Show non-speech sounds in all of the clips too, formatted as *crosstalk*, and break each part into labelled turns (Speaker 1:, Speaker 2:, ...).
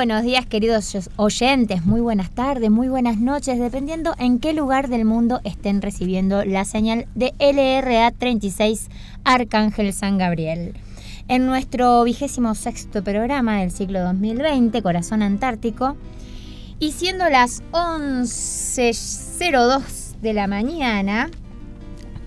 Speaker 1: Buenos días queridos oyentes, muy buenas tardes, muy buenas noches, dependiendo en qué lugar del mundo estén recibiendo la señal de LRA 36 Arcángel San Gabriel. En nuestro vigésimo sexto programa del ciclo 2020, Corazón Antártico, y siendo las 11.02 de la mañana,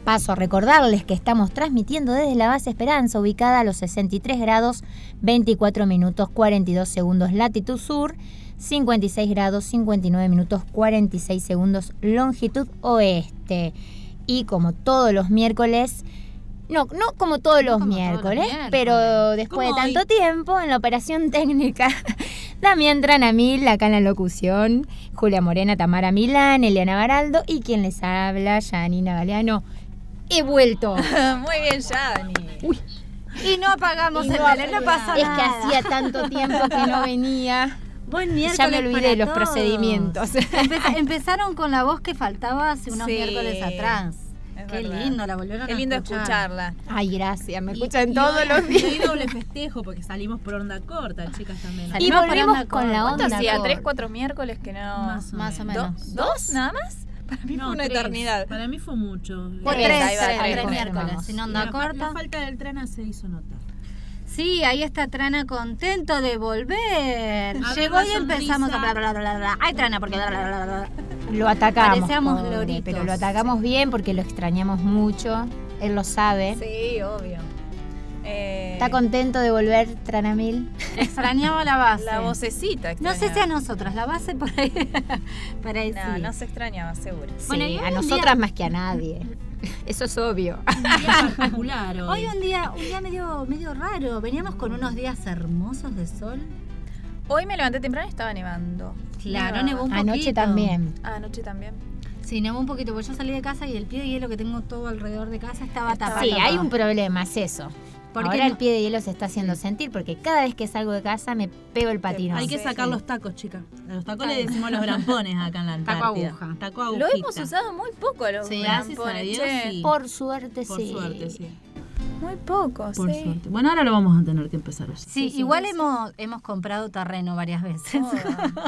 Speaker 1: Paso a recordarles que estamos transmitiendo desde la base Esperanza, ubicada a los 63 grados 24 minutos 42 segundos latitud sur, 56 grados 59 minutos 46 segundos longitud oeste. Y como todos los miércoles, no, no como todos los miércoles, pero después de tanto tiempo en la operación técnica, *laughs* Damián Tranamil, acá en la locución, Julia Morena, Tamara Milán, Eliana Baraldo y quien les habla, Janina Galeano. He vuelto. *laughs*
Speaker 2: Muy bien, Yani. Y no apagamos
Speaker 1: Y
Speaker 2: el
Speaker 1: no
Speaker 2: tele, no pasa
Speaker 1: es
Speaker 2: nada.
Speaker 1: que hacía tanto tiempo que no venía.
Speaker 2: Buen miércoles
Speaker 1: Ya me olvidé
Speaker 2: para
Speaker 1: los
Speaker 2: todos.
Speaker 1: procedimientos. *laughs*
Speaker 2: Empe- empezaron con la voz que faltaba hace unos
Speaker 3: Sí,
Speaker 2: miércoles atrás.
Speaker 3: es
Speaker 2: Qué
Speaker 3: verdad.
Speaker 2: lindo, la volvieron
Speaker 3: Qué
Speaker 2: a
Speaker 3: lindo
Speaker 2: escuchar.
Speaker 3: escucharla.
Speaker 1: Ay, gracias, me
Speaker 3: Y-
Speaker 1: escuchan
Speaker 3: y
Speaker 1: todos
Speaker 3: hoy-
Speaker 1: los
Speaker 3: y *laughs*
Speaker 1: días.
Speaker 3: doble festejo porque salimos por onda corta, chicas también.
Speaker 1: Y
Speaker 2: Salimos
Speaker 1: volvimos con la
Speaker 2: corta.
Speaker 1: onda.
Speaker 3: ¿Cuánto hacía? ¿Tres, cuatro miércoles que no...?
Speaker 2: Más o Más o
Speaker 3: ¿Do-
Speaker 2: menos.
Speaker 3: ¿Dos nada más? Para mí fue una
Speaker 4: tres.
Speaker 3: eternidad.
Speaker 4: Para mí fue mucho.
Speaker 2: Fue
Speaker 3: Tres,
Speaker 2: tres, tres,
Speaker 3: tres,
Speaker 2: miércoles,
Speaker 4: Y
Speaker 2: onda
Speaker 4: la,
Speaker 2: corta.
Speaker 4: la falta del tren se hizo notar.
Speaker 2: Sí, ahí está Trana contento de volver. Llegó y empezamos a bla bla bla bla. Ay, Trana, porque bla bla bla bla.
Speaker 1: Lo atacamos. Pobre, pero lo atacamos bien porque lo extrañamos mucho. Él lo sabe.
Speaker 3: Sí, obvio. Eh,
Speaker 1: ¿Está contento de volver, Tranamil?
Speaker 2: Extrañaba la base.
Speaker 3: La vocecita
Speaker 2: No sé si a
Speaker 3: extrañaba.
Speaker 2: nosotras, la base por ahí. *laughs* por ahí
Speaker 3: No,
Speaker 2: sí.
Speaker 3: no se extrañaba, seguro.
Speaker 2: Bueno,
Speaker 1: sí,
Speaker 2: y
Speaker 1: a nosotras
Speaker 2: día-
Speaker 1: más que a nadie. *laughs* Eso es obvio.
Speaker 4: Un día particular *laughs* hoy.
Speaker 2: Hoy un día, un día medio, medio raro. Veníamos con unos días hermosos de sol.
Speaker 3: Hoy me levanté temprano y estaba nevando.
Speaker 2: Claro, nevó un poquito.
Speaker 1: Anoche también.
Speaker 3: Ah, anoche también.
Speaker 2: Sí, nevó un poquito, porque yo salí de casa y el pie de hielo que tengo todo alrededor de casa estaba
Speaker 3: Estaba
Speaker 2: tapado.
Speaker 1: Sí, hay un problema, es eso.
Speaker 2: ¿Por qué
Speaker 1: Ahora
Speaker 2: no?
Speaker 1: el pie de hielo se está haciendo sentir porque cada vez que salgo de casa me pego el patino.
Speaker 4: Hay que sacar
Speaker 3: sí.
Speaker 4: los tacos, chicas. A los tacos le decimos los grampones acá en la
Speaker 2: Taco
Speaker 4: Antártida.
Speaker 2: aguja.
Speaker 4: Taco
Speaker 3: Lo
Speaker 4: agujita.
Speaker 3: hemos usado muy poco los
Speaker 4: Sí, gracias a
Speaker 3: grampones,
Speaker 4: Dios, sí.
Speaker 1: Por suerte,
Speaker 4: Por
Speaker 1: sí.
Speaker 4: suerte, sí.
Speaker 3: Muy poco,
Speaker 4: Por
Speaker 3: sí.
Speaker 4: suerte. Bueno, ahora lo vamos a tener que empezar así.
Speaker 2: Sí, igual hemos, hemos comprado terreno varias veces.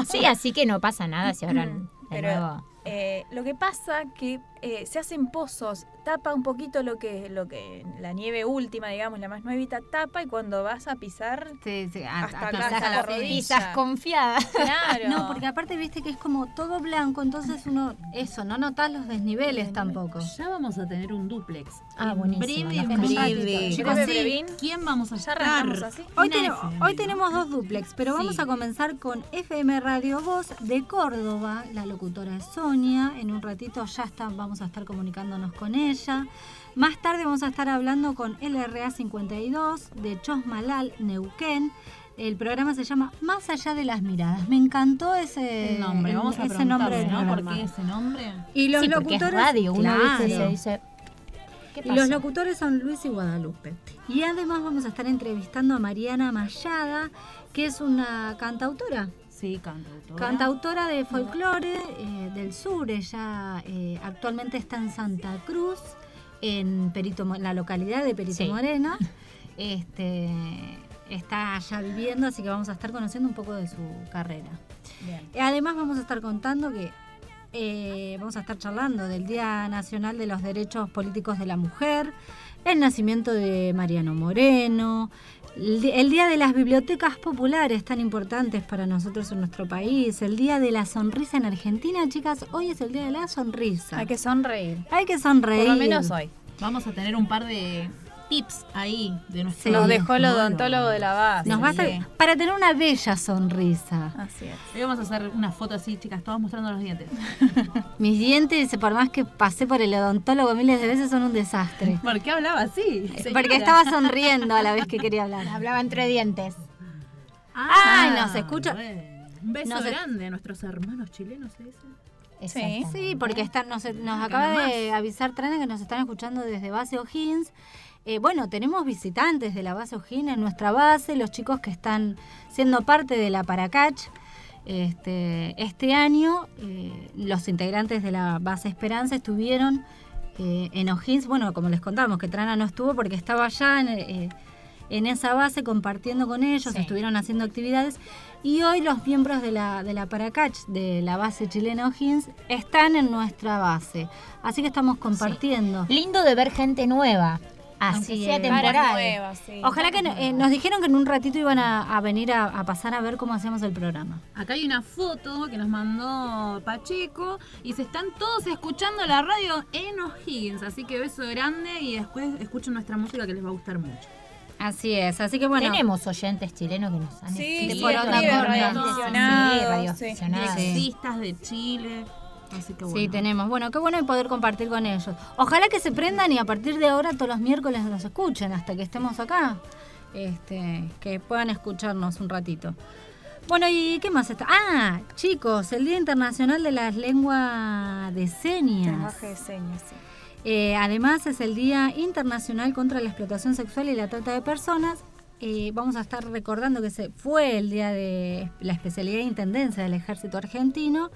Speaker 1: Sí, así que no pasa nada si ahora de
Speaker 3: Pero
Speaker 1: nuevo.
Speaker 3: Eh, lo que pasa que eh, se hacen pozos, tapa un poquito lo que lo que la nieve última, digamos, la más nuevita, tapa y cuando vas a pisar,
Speaker 2: Sí, sí, a-
Speaker 3: Hasta
Speaker 2: a-
Speaker 3: acá, hasta
Speaker 2: la.
Speaker 1: Pisas confiada.
Speaker 3: claro. *laughs*
Speaker 2: No, porque aparte viste que es como todo blanco, entonces uno, eso, no notas los desniveles tampoco.
Speaker 4: Ya vamos a tener un duplex.
Speaker 1: Ah,
Speaker 4: En
Speaker 1: buenísimo,
Speaker 4: Breve, breve.
Speaker 3: Chicos,
Speaker 2: sí.
Speaker 4: ¿Quién vamos a
Speaker 3: arrancamos así.
Speaker 2: Hoy, ten- hoy tenemos dos duplex, pero vamos a comenzar con FM Radio Voz de Córdoba. La locutora es Sonia. En un ratito ya está, vamos a estar comunicándonos con ella. Más tarde vamos a estar hablando con LRA 52 de Chosmalal, Neuquén. El programa se llama Más allá de las miradas. Me encantó ese
Speaker 4: El nombre, vamos a
Speaker 2: ese nombre del
Speaker 4: ¿no? ¿Por qué ese nombre?
Speaker 2: Y los
Speaker 1: sí, porque es
Speaker 2: locutores
Speaker 1: radio, uno se dice. ¿Qué
Speaker 2: Y los locutores son Luis y Guadalupe. Y además vamos a estar entrevistando a Mariana Mayada, que es una cantautora.
Speaker 4: Sí, cantautora.
Speaker 2: Cantautora de folclore eh, del sur. Ella eh, actualmente está en Santa Cruz, en Perito, la localidad de Perito
Speaker 1: Sí.
Speaker 2: Moreno. *laughs* Este, está allá viviendo, así que vamos a estar conociendo un poco de su carrera.
Speaker 3: Bien.
Speaker 2: Y Además vamos a estar contando que eh, vamos a estar charlando del Día Nacional de los Derechos Políticos de la Mujer, el nacimiento de Mariano Moreno, el Día de las Bibliotecas Populares tan importantes para nosotros en nuestro país, el Día de la Sonrisa en Argentina, chicas, hoy es el Día de la Sonrisa.
Speaker 3: Hay que sonreír.
Speaker 2: Hay que sonreír.
Speaker 3: Por lo menos hoy.
Speaker 4: Vamos a tener un par de tips ahí de nuestro
Speaker 2: Sí.
Speaker 3: Nos dejó el odontólogo de la base.
Speaker 2: Nos va a hacer- para tener una bella sonrisa.
Speaker 3: Así es.
Speaker 4: Hoy vamos a hacer una foto así, chicas, todas mostrando los dientes. *laughs*
Speaker 2: Mis dientes, por más que pasé por el odontólogo miles de veces, son un desastre. *laughs*
Speaker 4: ¿Por qué hablaba así?
Speaker 2: Porque estaba sonriendo a la vez que quería hablar.
Speaker 1: Hablaba entre dientes.
Speaker 2: Ay, nos escucha.
Speaker 4: bueno. Un beso grande a nuestros hermanos chilenos, ¿se dice?
Speaker 3: Sí.
Speaker 2: Sí, porque están, nos, nos acaba de avisar Trana que nos están escuchando desde base O'Higgins. Eh, bueno, tenemos visitantes de la base O'Higgins en nuestra base, los chicos que están siendo parte de la Paracach. Este, este año, eh, los integrantes de la base Esperanza estuvieron eh, en O'Higgins. Bueno, como les contamos, que Trana no estuvo porque estaba allá en, eh, en esa base compartiendo con ellos,
Speaker 1: Sí.
Speaker 2: estuvieron haciendo actividades. Y hoy los miembros de la, de la Paracach, de la base chilena O'Higgins, están en nuestra base. Así que estamos compartiendo.
Speaker 1: Lindo de ver gente nueva.
Speaker 2: Así
Speaker 1: sea
Speaker 2: es.
Speaker 1: temporal.
Speaker 3: Nuevas, sí.
Speaker 2: Ojalá que eh, nos dijeron que en un ratito iban a, a venir a, a pasar a ver cómo hacemos el programa.
Speaker 4: Acá hay una foto que nos mandó Pacheco y se están todos escuchando la radio en O'Higgins. Así que beso grande y después escuchen nuestra música que les va a gustar mucho.
Speaker 2: Así es, así que bueno.
Speaker 1: Tenemos oyentes chilenos que nos han
Speaker 3: Sí, sí,
Speaker 2: por otra forma.
Speaker 3: radioaficionados,
Speaker 1: Sí,
Speaker 4: de Chile. Así que bueno.
Speaker 2: Sí, tenemos. Bueno, qué bueno poder compartir con ellos. Ojalá que se prendan y a partir de ahora todos los miércoles nos escuchen hasta que estemos acá. Este, que puedan escucharnos un ratito. Bueno, ¿y qué más está? Ah, chicos, el Día Internacional de la Lengua de Señas.
Speaker 3: Lenguaje de señas, sí.
Speaker 2: Eh, además es el Día Internacional contra la Explotación Sexual y la Trata de Personas. Eh, vamos a estar recordando que se fue el Día de la Especialidad de Intendencia del Ejército Argentino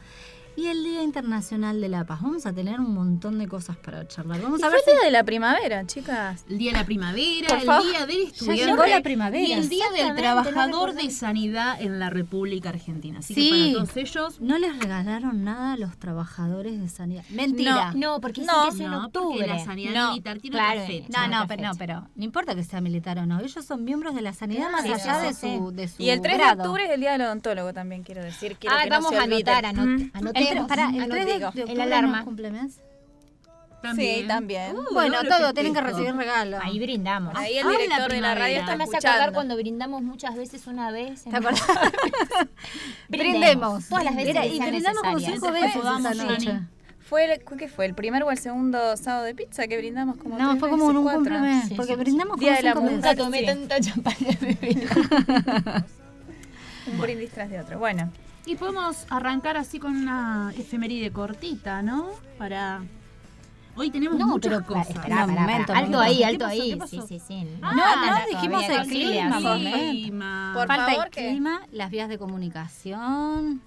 Speaker 2: y el Día Internacional de la Paz. Vamos a tener un montón de cosas para charlar. Vamos
Speaker 3: Y
Speaker 2: a
Speaker 3: fue
Speaker 2: ver
Speaker 3: el
Speaker 2: si...
Speaker 3: día de la primavera, chicas.
Speaker 4: El día de la primavera,
Speaker 3: Por
Speaker 4: el
Speaker 3: favor.
Speaker 4: día del estudiante.
Speaker 2: llegó la primavera.
Speaker 4: Y el día del trabajador
Speaker 1: no
Speaker 4: de sanidad en la República Argentina. Así
Speaker 2: Sí.
Speaker 4: que para todos ellos.
Speaker 2: No les regalaron nada a los trabajadores de sanidad. Mentira.
Speaker 1: No, porque
Speaker 3: No,
Speaker 1: es en
Speaker 4: no,
Speaker 1: octubre.
Speaker 4: porque la sanidad
Speaker 2: No,
Speaker 4: militar tiene
Speaker 1: claro,
Speaker 4: fecha.
Speaker 2: No, no, pero, no, pero no importa que sea militar o no. Ellos son miembros de la sanidad más allá
Speaker 1: sí,
Speaker 2: de,
Speaker 1: sí,
Speaker 2: su, de su
Speaker 3: Y el 3
Speaker 2: grado.
Speaker 3: de octubre es el día del odontólogo también, quiero decir. Quiero
Speaker 1: Ah,
Speaker 3: que no
Speaker 1: vamos
Speaker 3: se
Speaker 1: a anotar, anot-
Speaker 3: Mm.
Speaker 2: El,
Speaker 1: anotemos.
Speaker 2: pará, el 3 de, de
Speaker 1: El
Speaker 2: octubre
Speaker 1: alarma.
Speaker 2: no cumple mes.
Speaker 3: Sí, también.
Speaker 4: Uh,
Speaker 2: Bueno,
Speaker 4: doble
Speaker 2: todo, tienen que recibir regalos.
Speaker 1: Ahí brindamos.
Speaker 3: Ahí el
Speaker 4: Ah, la
Speaker 3: director de la radio está
Speaker 1: Esto me hace acordar cuando brindamos muchas veces una vez. en-
Speaker 2: ¿Te acordás?
Speaker 1: Brindemos. *laughs*
Speaker 2: Brindemos.
Speaker 1: Todas las veces
Speaker 2: y brindamos como cinco veces esa noche.
Speaker 3: ¿Fue el, ¿Qué fue? ¿El primer o el segundo sábado de pizza que brindamos como
Speaker 2: No, fue como
Speaker 3: veces,
Speaker 2: un
Speaker 3: cuatro?
Speaker 2: cumplemes,
Speaker 1: Sí,
Speaker 2: porque
Speaker 1: sí,
Speaker 2: brindamos
Speaker 3: Día
Speaker 2: como
Speaker 3: de la
Speaker 2: cinco
Speaker 3: mujer.
Speaker 2: veces.
Speaker 1: Nunca tomé
Speaker 3: Sí.
Speaker 1: tanta champaña
Speaker 3: Un brindis tras de otro. Bueno,
Speaker 4: Y podemos arrancar así con una efeméride cortita, ¿no? Para. Hoy tenemos
Speaker 1: No,
Speaker 4: muchas
Speaker 1: pero
Speaker 4: cosas.
Speaker 1: espera,
Speaker 2: No, momento.
Speaker 1: Alto
Speaker 2: momento.
Speaker 1: ahí,
Speaker 4: ¿Qué
Speaker 1: alto
Speaker 4: pasó?
Speaker 1: ahí.
Speaker 4: ¿Qué?
Speaker 1: Sí, sí, sí.
Speaker 4: Ah,
Speaker 2: no
Speaker 1: nada,
Speaker 2: dijimos el clima,
Speaker 4: clima.
Speaker 3: Por
Speaker 2: Falta
Speaker 3: favor,
Speaker 2: el
Speaker 3: que-
Speaker 2: clima, las vías de comunicación.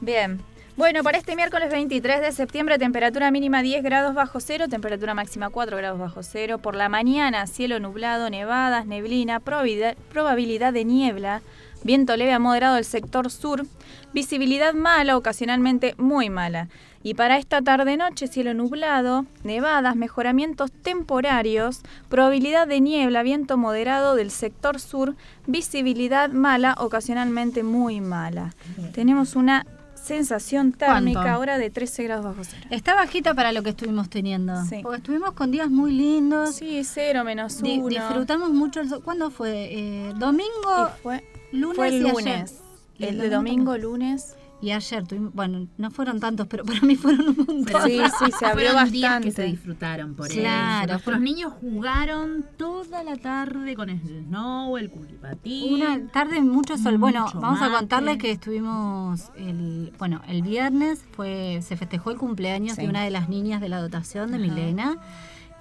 Speaker 3: bien. Bueno, para este miércoles 23 de septiembre, temperatura mínima 10 grados bajo cero, temperatura máxima 4 grados bajo cero. Por la mañana, cielo nublado, nevadas, neblina, probabilidad de niebla, viento leve a moderado del sector sur, visibilidad mala, ocasionalmente muy mala. Y para esta tarde-noche, cielo nublado, nevadas, mejoramientos temporarios, probabilidad de niebla, viento moderado del sector sur, visibilidad mala, ocasionalmente muy mala. Tenemos una sensación térmica
Speaker 2: ¿Cuánto?
Speaker 3: ahora de 13 grados bajo cero.
Speaker 2: Está bajita para lo que estuvimos teniendo.
Speaker 3: Sí.
Speaker 2: Porque estuvimos con días muy lindos.
Speaker 3: Sí, cero menos
Speaker 2: Di-
Speaker 3: uno.
Speaker 2: disfrutamos mucho el sol. ¿Cuándo fue? Eh, domingo,
Speaker 3: Y fue,
Speaker 2: lunes
Speaker 3: fue el
Speaker 2: y ayer.
Speaker 3: lunes. El
Speaker 2: el
Speaker 3: de
Speaker 2: domingo
Speaker 3: domingo, lunes.
Speaker 2: y ayer. Tuvimos, bueno, no fueron tantos, pero para mí fueron un montón.
Speaker 3: Sí, sí, se abrió
Speaker 4: Fueron días
Speaker 3: bastante.
Speaker 4: que se disfrutaron por
Speaker 2: Claro,
Speaker 4: eso.
Speaker 2: Fue-
Speaker 4: niños jugaron toda la tarde con el snow, el culipatín.
Speaker 2: Una tarde mucho sol. Bueno, vamos a contarles que estuvimos el, bueno, el viernes fue, se festejó el cumpleaños
Speaker 3: Sí.
Speaker 2: de una de las niñas de la dotación de Milena.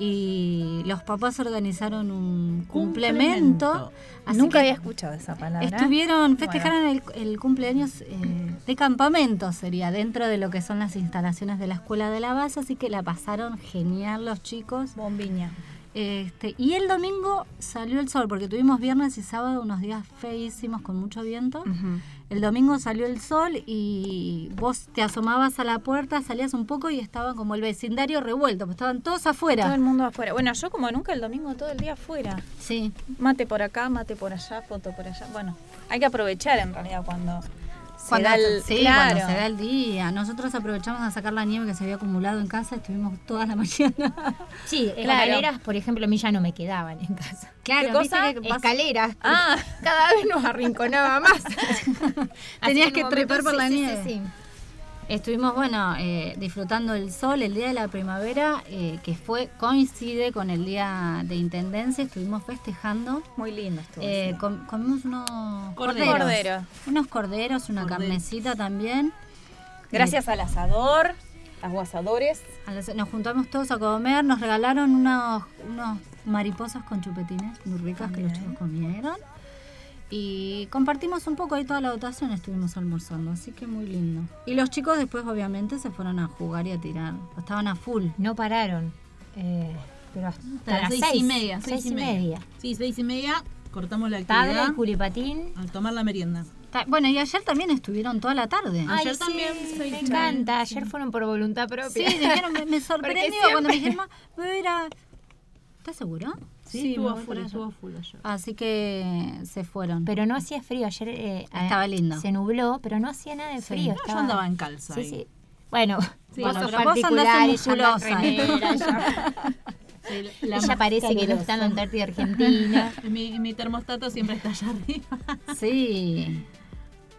Speaker 2: Y los papás organizaron un. Así
Speaker 3: Nunca había escuchado esa palabra.
Speaker 2: Estuvieron, festejaron el, el cumpleaños eh, de campamento, sería, dentro de lo que son las instalaciones de la escuela de la base, así que la pasaron genial los chicos.
Speaker 3: Bombiña.
Speaker 2: Este, y el domingo salió el sol, porque tuvimos viernes y sábado unos días feísimos con mucho viento.
Speaker 3: Ujú.
Speaker 2: El domingo salió el sol y vos te asomabas a la puerta, salías un poco y estaba como el vecindario revuelto, pues estaban todos afuera.
Speaker 3: Todo el mundo afuera. Bueno, yo como nunca el domingo todo el día afuera.
Speaker 2: Sí.
Speaker 3: Mate por acá, mate por allá, foto por allá. Bueno, hay que aprovechar en realidad cuando
Speaker 2: Cuando,
Speaker 3: da el,
Speaker 2: sí,
Speaker 3: claro.
Speaker 2: cuando se da el día. Nosotros aprovechamos a sacar la nieve que se había acumulado en casa, estuvimos toda la *laughs* mañana.
Speaker 1: Sí,
Speaker 2: Claro.
Speaker 1: escaleras, por ejemplo, a mí ya no me quedaban en casa.
Speaker 2: Claro, ¿viste que vas-
Speaker 1: escaleras.
Speaker 3: Ah.
Speaker 1: Cada vez nos arrinconaba más. *laughs*
Speaker 2: Tenías
Speaker 1: en
Speaker 2: que trepar por la
Speaker 1: sí, sí,
Speaker 2: nieve.
Speaker 1: sí, sí.
Speaker 2: Estuvimos, bueno, eh, disfrutando el sol, el día de la primavera, eh, que fue coincide con el día de intendencia. Estuvimos festejando.
Speaker 3: Muy lindo estuvo.
Speaker 2: Eh, com- comimos unos
Speaker 3: Cordero.
Speaker 2: corderos.
Speaker 3: Cordero.
Speaker 2: Unos corderos, una
Speaker 3: Cordero.
Speaker 2: carnecita también.
Speaker 3: Gracias al asador, a los asadores.
Speaker 2: Nos juntamos todos a comer, nos regalaron unos, unos mariposas con chupetines muy ricas que los chicos comieron. Y compartimos un poco ahí toda la dotación, estuvimos almorzando, así que muy lindo. Y los chicos después obviamente se fueron a jugar y a tirar, estaban a full.
Speaker 1: No pararon. eh, pero hasta
Speaker 4: Hasta las seis, y media.
Speaker 1: Seis, y media.
Speaker 4: Sí, seis y media. Cortamos la actividad.
Speaker 1: Tabla culipatín.
Speaker 4: Al tomar la merienda.
Speaker 2: Bueno, y ayer también estuvieron toda la tarde.
Speaker 1: Ay,
Speaker 4: Ayer
Speaker 1: sí,
Speaker 4: también,
Speaker 1: me encanta. Ayer fueron por voluntad propia.
Speaker 2: Sí, dijeron, me, me *laughs* sorprendió cuando me dijeron, "Ma, voy a ir a-". ¿Estás seguro?
Speaker 4: Sí, estuvo
Speaker 2: me voy
Speaker 4: full, estuvo full ayer.
Speaker 2: Así que se fueron.
Speaker 1: Pero no hacía frío. Ayer eh,
Speaker 2: Estaba
Speaker 1: eh,
Speaker 2: lindo.
Speaker 1: Se nubló, pero no hacía nada de
Speaker 4: Sí,
Speaker 1: frío.
Speaker 4: no, yo
Speaker 1: estaba-
Speaker 4: andaba en calza
Speaker 1: Sí,
Speaker 4: ahí.
Speaker 1: sí. Bueno,
Speaker 4: Sí,
Speaker 1: vos
Speaker 4: bueno,
Speaker 1: sos
Speaker 2: pero vos andás musculosa.
Speaker 4: Sí, la
Speaker 1: ella parece que no
Speaker 4: calurosa.
Speaker 1: está en la Antártida Argentina. *laughs*
Speaker 4: mi, mi termostato siempre está allá arriba. *laughs*
Speaker 2: Sí.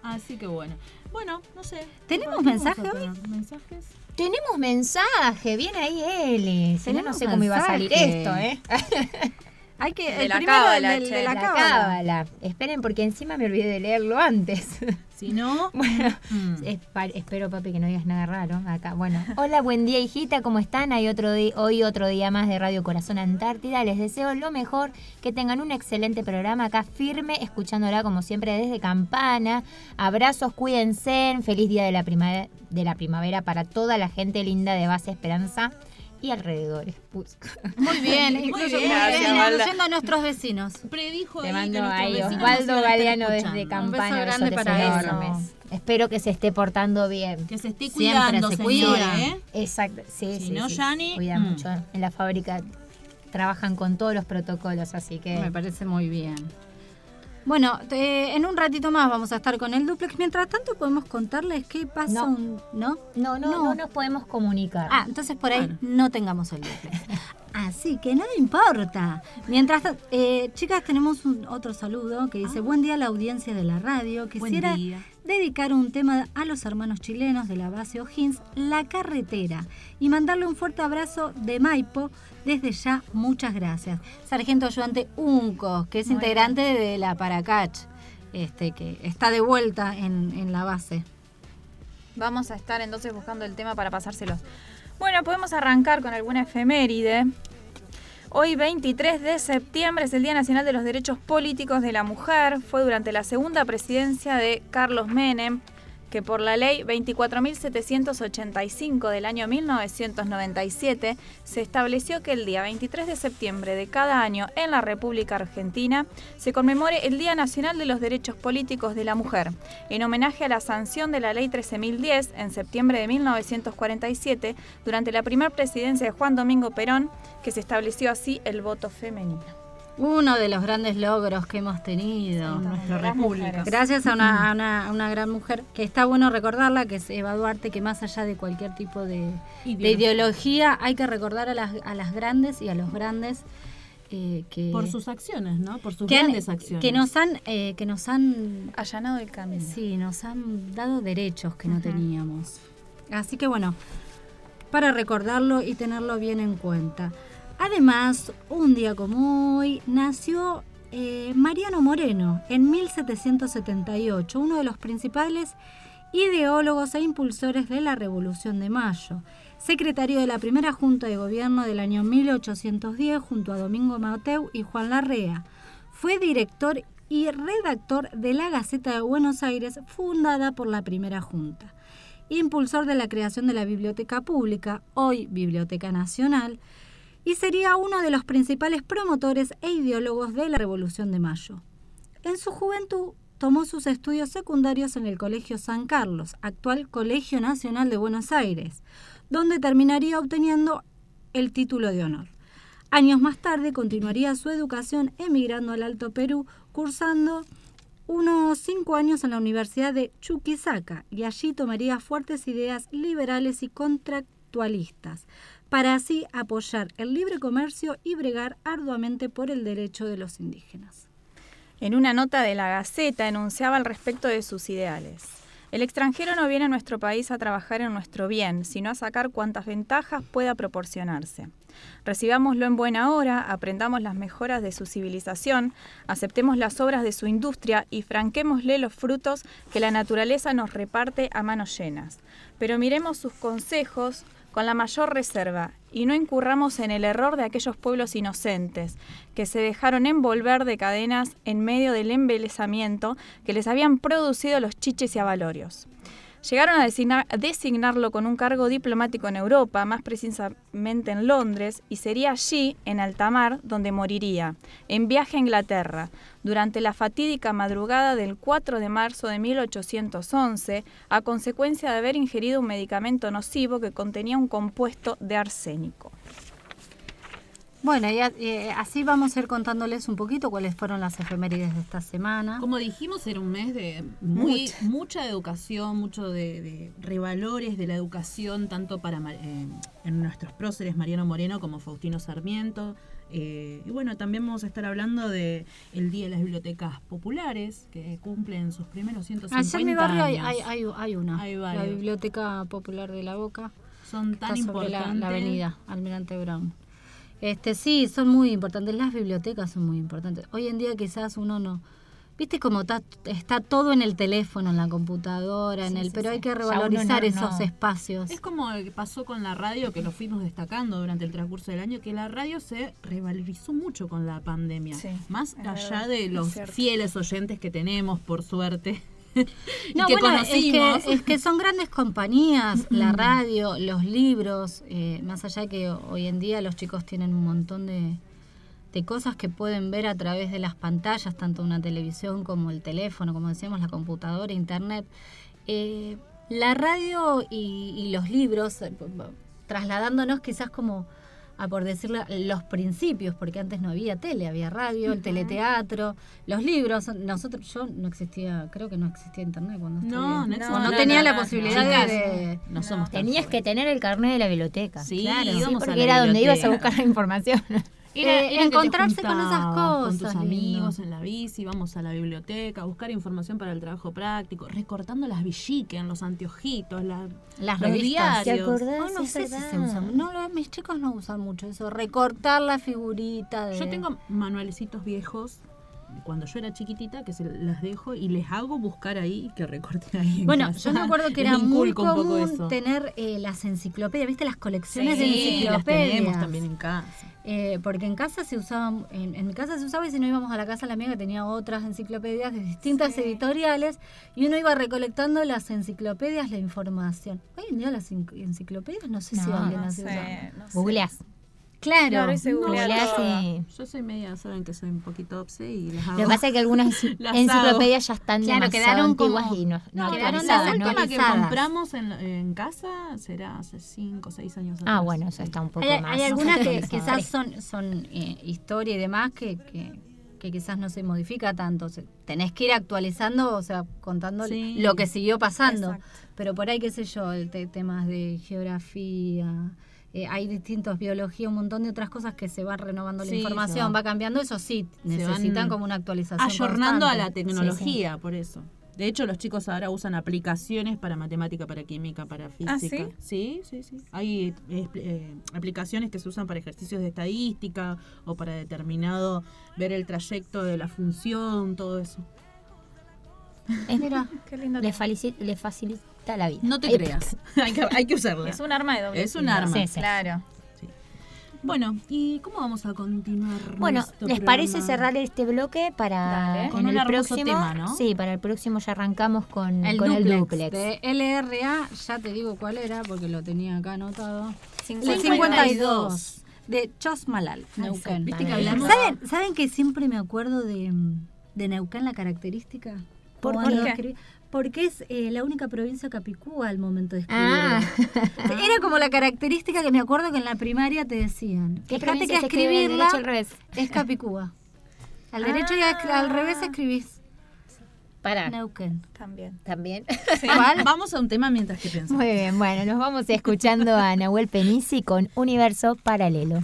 Speaker 4: Así que bueno. Bueno, no sé.
Speaker 2: ¿Tenemos
Speaker 4: ¿Qué vamos a
Speaker 2: mensaje hoy?
Speaker 4: ¿Mensajes?
Speaker 1: Tenemos mensaje, bien ahí Eli. No, sé cómo iba a salir esto, ¿eh? *laughs*
Speaker 2: Hay que,
Speaker 3: De
Speaker 2: el
Speaker 3: la
Speaker 2: primero,
Speaker 3: cábala,
Speaker 2: del- de la,
Speaker 1: La
Speaker 2: cábala.
Speaker 1: Esperen porque encima me olvidé de leerlo antes. *laughs*
Speaker 4: Si no, *laughs*
Speaker 1: Bueno,
Speaker 4: mm.
Speaker 1: es pa- espero, papi, que no digas nada raro acá. Bueno, hola, buen día, hijita, ¿cómo están? Hay otro di- hoy otro día más de Radio Corazón Antártida. Les deseo lo mejor, que tengan un excelente programa acá firme, escuchándola como siempre desde Campana. Abrazos, cuídense. Feliz día de la primavera, de la primavera para toda la gente linda de Base Esperanza y alrededores. *laughs*
Speaker 2: Muy bien,
Speaker 4: Muy
Speaker 2: incluso
Speaker 4: bien,
Speaker 2: muy
Speaker 3: gracias,
Speaker 2: bien, incluyendo a nuestros vecinos.
Speaker 4: predijo
Speaker 1: Te mando ahí
Speaker 4: se
Speaker 1: Osvaldo Galeano desde
Speaker 2: Un
Speaker 1: Campana.
Speaker 2: beso grande para
Speaker 1: enormes. Espero que se esté portando bien.
Speaker 4: Que se esté
Speaker 2: Siempre
Speaker 4: cuidando,
Speaker 2: se
Speaker 4: señora,
Speaker 2: cuida.
Speaker 4: ¿eh?
Speaker 1: Exacto, sí,
Speaker 4: Si
Speaker 1: sí.
Speaker 4: no,
Speaker 1: sí.
Speaker 4: Yani,
Speaker 1: Cuidan
Speaker 4: mm.
Speaker 1: mucho en la fábrica. Trabajan con todos los protocolos, así que.
Speaker 2: Me parece muy bien. Bueno, te- en un ratito más vamos a estar con el duplex. Mientras tanto podemos contarles qué pasa.
Speaker 1: No.
Speaker 2: un- ¿No?
Speaker 1: No, no, no, nos podemos comunicar.
Speaker 2: Ah, entonces por ahí no tengamos el duplex. *laughs* Así que no importa. Mientras tanto, eh, chicas, tenemos un, otro saludo que dice, buen día a la audiencia de la radio. Quisiera
Speaker 4: día.
Speaker 2: Dedicar un tema a los hermanos chilenos de la base O'Higgins, La Carretera, y mandarle un fuerte abrazo de Maipo. Desde ya, muchas gracias. Sargento ayudante Unco, que es
Speaker 1: Muy
Speaker 2: integrante de la Paracach, este, que está de vuelta en, en la base.
Speaker 3: Vamos a estar entonces buscando el tema para pasárselos. Bueno, podemos arrancar con alguna efeméride. Hoy 23 de septiembre es el Día Nacional de los Derechos Políticos de la Mujer. Fue durante la segunda presidencia de Carlos Menem que por la ley 24.785 del año 1997 se estableció que el día 23 de septiembre de cada año en la República Argentina se conmemore el Día Nacional de los Derechos Políticos de la Mujer, en homenaje a la sanción de la ley 13.010 en septiembre de 1947 durante la primera presidencia de Juan Domingo Perón, que se estableció así el voto femenino.
Speaker 2: Uno de los grandes logros que hemos tenido.
Speaker 4: En nuestra república.
Speaker 2: Gracias a una, a una- a una gran mujer, que está bueno recordarla, que es Eva Duarte, que más allá de cualquier tipo de, de
Speaker 4: Ideología.
Speaker 2: hay que recordar a las, a las grandes y a los grandes eh, que,
Speaker 4: Por sus acciones, ¿no? Por sus
Speaker 2: que, han-
Speaker 4: grandes acciones.
Speaker 2: que nos han, eh, que nos han,
Speaker 3: Allanado el camino.
Speaker 2: sí, nos han dado derechos que no teníamos. Así que bueno, para recordarlo y tenerlo bien en cuenta. Además, un día como hoy nació eh, Mariano Moreno en 1778, uno de los principales ideólogos e impulsores de la Revolución de Mayo, secretario de la primera Junta de Gobierno del año 1810 junto a Domingo Mateu y Juan Larrea. Fue director y redactor de la Gaceta de Buenos Aires, fundada por la primera Junta. Impulsor de la creación de la Biblioteca Pública, hoy Biblioteca Nacional, y sería uno de los principales promotores e ideólogos de la Revolución de Mayo. En su juventud tomó sus estudios secundarios en el Colegio San Carlos, actual Colegio Nacional de Buenos Aires, donde terminaría obteniendo el título de honor. Años más tarde continuaría su educación emigrando al Alto Perú, cursando unos cinco años en la Universidad de Chuquisaca y allí tomaría fuertes ideas liberales y contractualistas para así apoyar el libre comercio y bregar arduamente por el derecho de los indígenas.
Speaker 3: En una nota de la Gaceta enunciaba al respecto de sus ideales. El extranjero no viene a nuestro país a trabajar en nuestro bien, sino a sacar cuantas ventajas pueda proporcionarse. Recibámoslo en buena hora, aprendamos las mejoras de su civilización, aceptemos las obras de su industria y franquémosle los frutos que la naturaleza nos reparte a manos llenas. Pero miremos sus consejos con la mayor reserva y no incurramos en el error de aquellos pueblos inocentes que se dejaron envolver de cadenas en medio del embelezamiento que les habían producido los chiches y avalorios. Llegaron a designar- designarlo con un cargo diplomático en Europa, más precisamente en Londres, y sería allí, en alta mar, donde moriría, en viaje a Inglaterra, durante la fatídica madrugada del 4 de marzo de 1811, a consecuencia de haber ingerido un medicamento nocivo que contenía un compuesto de arsénico.
Speaker 2: Bueno, y a- eh, así vamos a ir contándoles un poquito cuáles fueron las efemérides de esta semana.
Speaker 4: Como dijimos, era un mes de muy,
Speaker 2: Mucha.
Speaker 4: mucha educación, mucho de, de revalores de la educación, tanto para eh, en nuestros próceres Mariano Moreno como Faustino Sarmiento. Eh, y bueno, también vamos a estar hablando de el Día de las Bibliotecas Populares, que cumplen sus primeros 150
Speaker 2: Allá en mi barrio hay,
Speaker 4: años.
Speaker 2: hay, hay, hay una,
Speaker 4: Hay
Speaker 2: la. Biblioteca Popular de la Boca.
Speaker 4: Son tan
Speaker 2: la,
Speaker 4: importantes.
Speaker 2: la avenida Almirante Brown. Este, sí, son muy importantes. Las bibliotecas son muy importantes. Hoy en día quizás uno no... Viste cómo está, está todo en el teléfono, en la computadora, en el,
Speaker 4: sí,
Speaker 2: pero
Speaker 4: sí.
Speaker 2: hay que revalorizar
Speaker 4: no-
Speaker 2: esos
Speaker 4: no.
Speaker 2: espacios.
Speaker 4: Es como lo que pasó con la radio, que lo fuimos destacando durante el transcurso del año, que la radio se revalorizó mucho con la pandemia.
Speaker 3: Sí,
Speaker 4: Más allá
Speaker 3: verdad,
Speaker 4: de los fieles oyentes que tenemos, por suerte. *laughs*
Speaker 2: No,
Speaker 4: que
Speaker 2: bueno, es que, es que son grandes compañías, *laughs* la radio, los libros, eh, más allá que hoy en día los chicos tienen un montón de, de cosas que pueden ver a través de las pantallas, tanto una televisión como el teléfono, como decíamos, la computadora, internet. Eh, la radio y, y los libros, eh, trasladándonos quizás como a por decirlo los principios, porque antes no había tele, había radio, el teleteatro, los libros, nosotros yo no existía, creo que no existía internet cuando
Speaker 4: No,
Speaker 2: estudié.
Speaker 4: no
Speaker 2: O no
Speaker 4: existía.
Speaker 2: tenía
Speaker 4: No,
Speaker 2: la
Speaker 4: no,
Speaker 2: posibilidad de, de-
Speaker 4: no somos
Speaker 1: Tenías que tener el carnet de la biblioteca.
Speaker 4: Sí,
Speaker 1: claro,
Speaker 4: a
Speaker 1: porque
Speaker 4: la
Speaker 1: era donde ibas a buscar la información.
Speaker 2: Eh,
Speaker 4: te
Speaker 2: encontrarse con esas cosas,
Speaker 4: Con tus
Speaker 2: lindo.
Speaker 4: amigos en la bici, vamos a la biblioteca, buscar información para el trabajo práctico, recortando las villiquen, los anteojitos, la-
Speaker 2: las
Speaker 4: los
Speaker 2: revistas.
Speaker 4: diarios.
Speaker 2: Ay, no sé si se usan. No, lo- mis chicos no usan mucho eso. Recortar la figurita. De...
Speaker 4: Yo tengo manualecitos viejos cuando yo era chiquitita que se las dejo y les hago buscar ahí que recorten ahí. en
Speaker 2: Bueno,
Speaker 4: casa.
Speaker 2: yo me acuerdo que era muy común tener eh, las enciclopedias, ¿viste? Las colecciones de
Speaker 4: Sí, las
Speaker 2: enciclopedias.
Speaker 4: tenemos también en casa.
Speaker 2: Eh, porque en casa se usaban, en, en mi casa se usaba y si no íbamos a la casa de la amiga que tenía otras enciclopedias de distintas editoriales y uno iba recolectando las enciclopedias, la información. Hoy en día las en- enciclopedias no sé si
Speaker 1: No,
Speaker 2: valen
Speaker 1: no
Speaker 2: así
Speaker 1: sé, no sé. Googleás.
Speaker 2: Claro,
Speaker 3: Claro, y se
Speaker 2: no,
Speaker 3: googlea
Speaker 1: Googleás
Speaker 3: todo.
Speaker 1: y-
Speaker 4: Yo soy media, saben que soy un poquito obse y las hago.
Speaker 1: Lo que pasa es que algunas *laughs* enciclopedias ya están
Speaker 2: Claro,
Speaker 1: demasiado
Speaker 2: quedaron como-
Speaker 1: antiguas y no, no
Speaker 4: No,
Speaker 2: quedaron
Speaker 4: la
Speaker 1: actualizadas, ¿no?
Speaker 4: última que compramos en, en casa será hace 5 o 6 años
Speaker 1: Ah,
Speaker 4: atrás.
Speaker 1: bueno, eso está un poco
Speaker 2: Hay,
Speaker 1: más.
Speaker 2: hay algunas que quizás son, son eh, historia y demás que, que, que quizás no se modifica tanto. O sea, tenés que ir actualizando, o sea, contando
Speaker 4: Sí.
Speaker 2: lo que siguió pasando.
Speaker 3: Exacto.
Speaker 2: Pero por ahí, qué sé yo, el te- temas de geografía, eh, hay distintos, biología, un montón de otras cosas que se va renovando
Speaker 4: Sí,
Speaker 2: la información,
Speaker 4: va.
Speaker 2: va cambiando. Eso sí,
Speaker 4: Se
Speaker 2: necesitan
Speaker 4: van
Speaker 2: como una actualización.
Speaker 4: Ayornando a la tecnología, por eso. De hecho, los chicos ahora usan aplicaciones para matemática, para química, para física.
Speaker 3: ¿Ah, sí?
Speaker 4: Sí, sí, sí. Hay eh, eh, aplicaciones que se usan para ejercicios de estadística o para determinado ver el trayecto de la función, todo eso.
Speaker 1: Es-
Speaker 2: Mira,
Speaker 3: Qué lindo.
Speaker 1: le, facilita la vida.
Speaker 4: No te
Speaker 1: Ay,
Speaker 4: creas. *laughs* hay, que, hay que usarla.
Speaker 3: Es un arma de doble
Speaker 4: Es un arma.
Speaker 1: Sí, sí.
Speaker 3: Claro.
Speaker 4: Bueno, ¿y cómo vamos a continuar?
Speaker 1: Bueno, ¿les parece cerrar este bloque para
Speaker 3: Dale.
Speaker 4: Con un
Speaker 1: el próximo?
Speaker 4: tema, ¿no?
Speaker 1: Sí, para el próximo ya arrancamos con
Speaker 2: el
Speaker 1: con
Speaker 2: duplex,
Speaker 1: el duplex.
Speaker 2: de LRA, ya te digo cuál era porque lo tenía acá anotado. El
Speaker 3: 52.
Speaker 2: 52 de Chosmalal, Neuquén.
Speaker 4: ¿Viste que?
Speaker 2: ¿Saben, ¿Saben que siempre me acuerdo de, de Neuquén la característica?
Speaker 1: ¿Por qué?
Speaker 2: Porque es eh, la única provincia capicúa al momento de escribir.
Speaker 1: Ah. *laughs*
Speaker 2: Era como la característica que me acuerdo que en la primaria te decían.
Speaker 1: ¿Qué
Speaker 2: Fíjate que escribirla
Speaker 1: derecho al revés?
Speaker 2: es capicúa. *laughs* Al derecho y al- al revés escribís.
Speaker 1: Para.
Speaker 2: Neuquén.
Speaker 3: También.
Speaker 1: También. *laughs*
Speaker 4: ¿Cuál? Vamos a un tema mientras que pensamos.
Speaker 1: Muy bien, bueno, nos vamos escuchando a Nahuel Penisi con Universo Paralelo.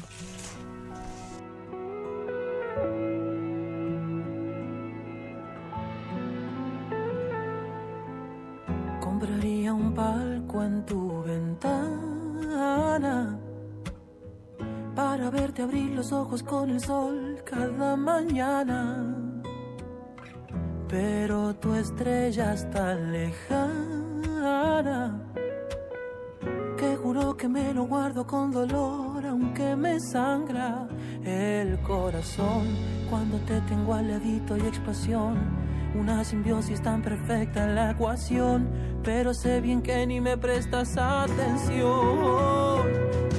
Speaker 5: Compraría un palco en tu ventana para verte abrir los ojos con el sol cada mañana. Pero tu estrella está lejana que juro que me lo guardo con dolor aunque me sangra el corazón cuando te tengo al ladito y expansión una simbiosis tan perfecta en la ecuación pero sé bien que ni me prestas atención.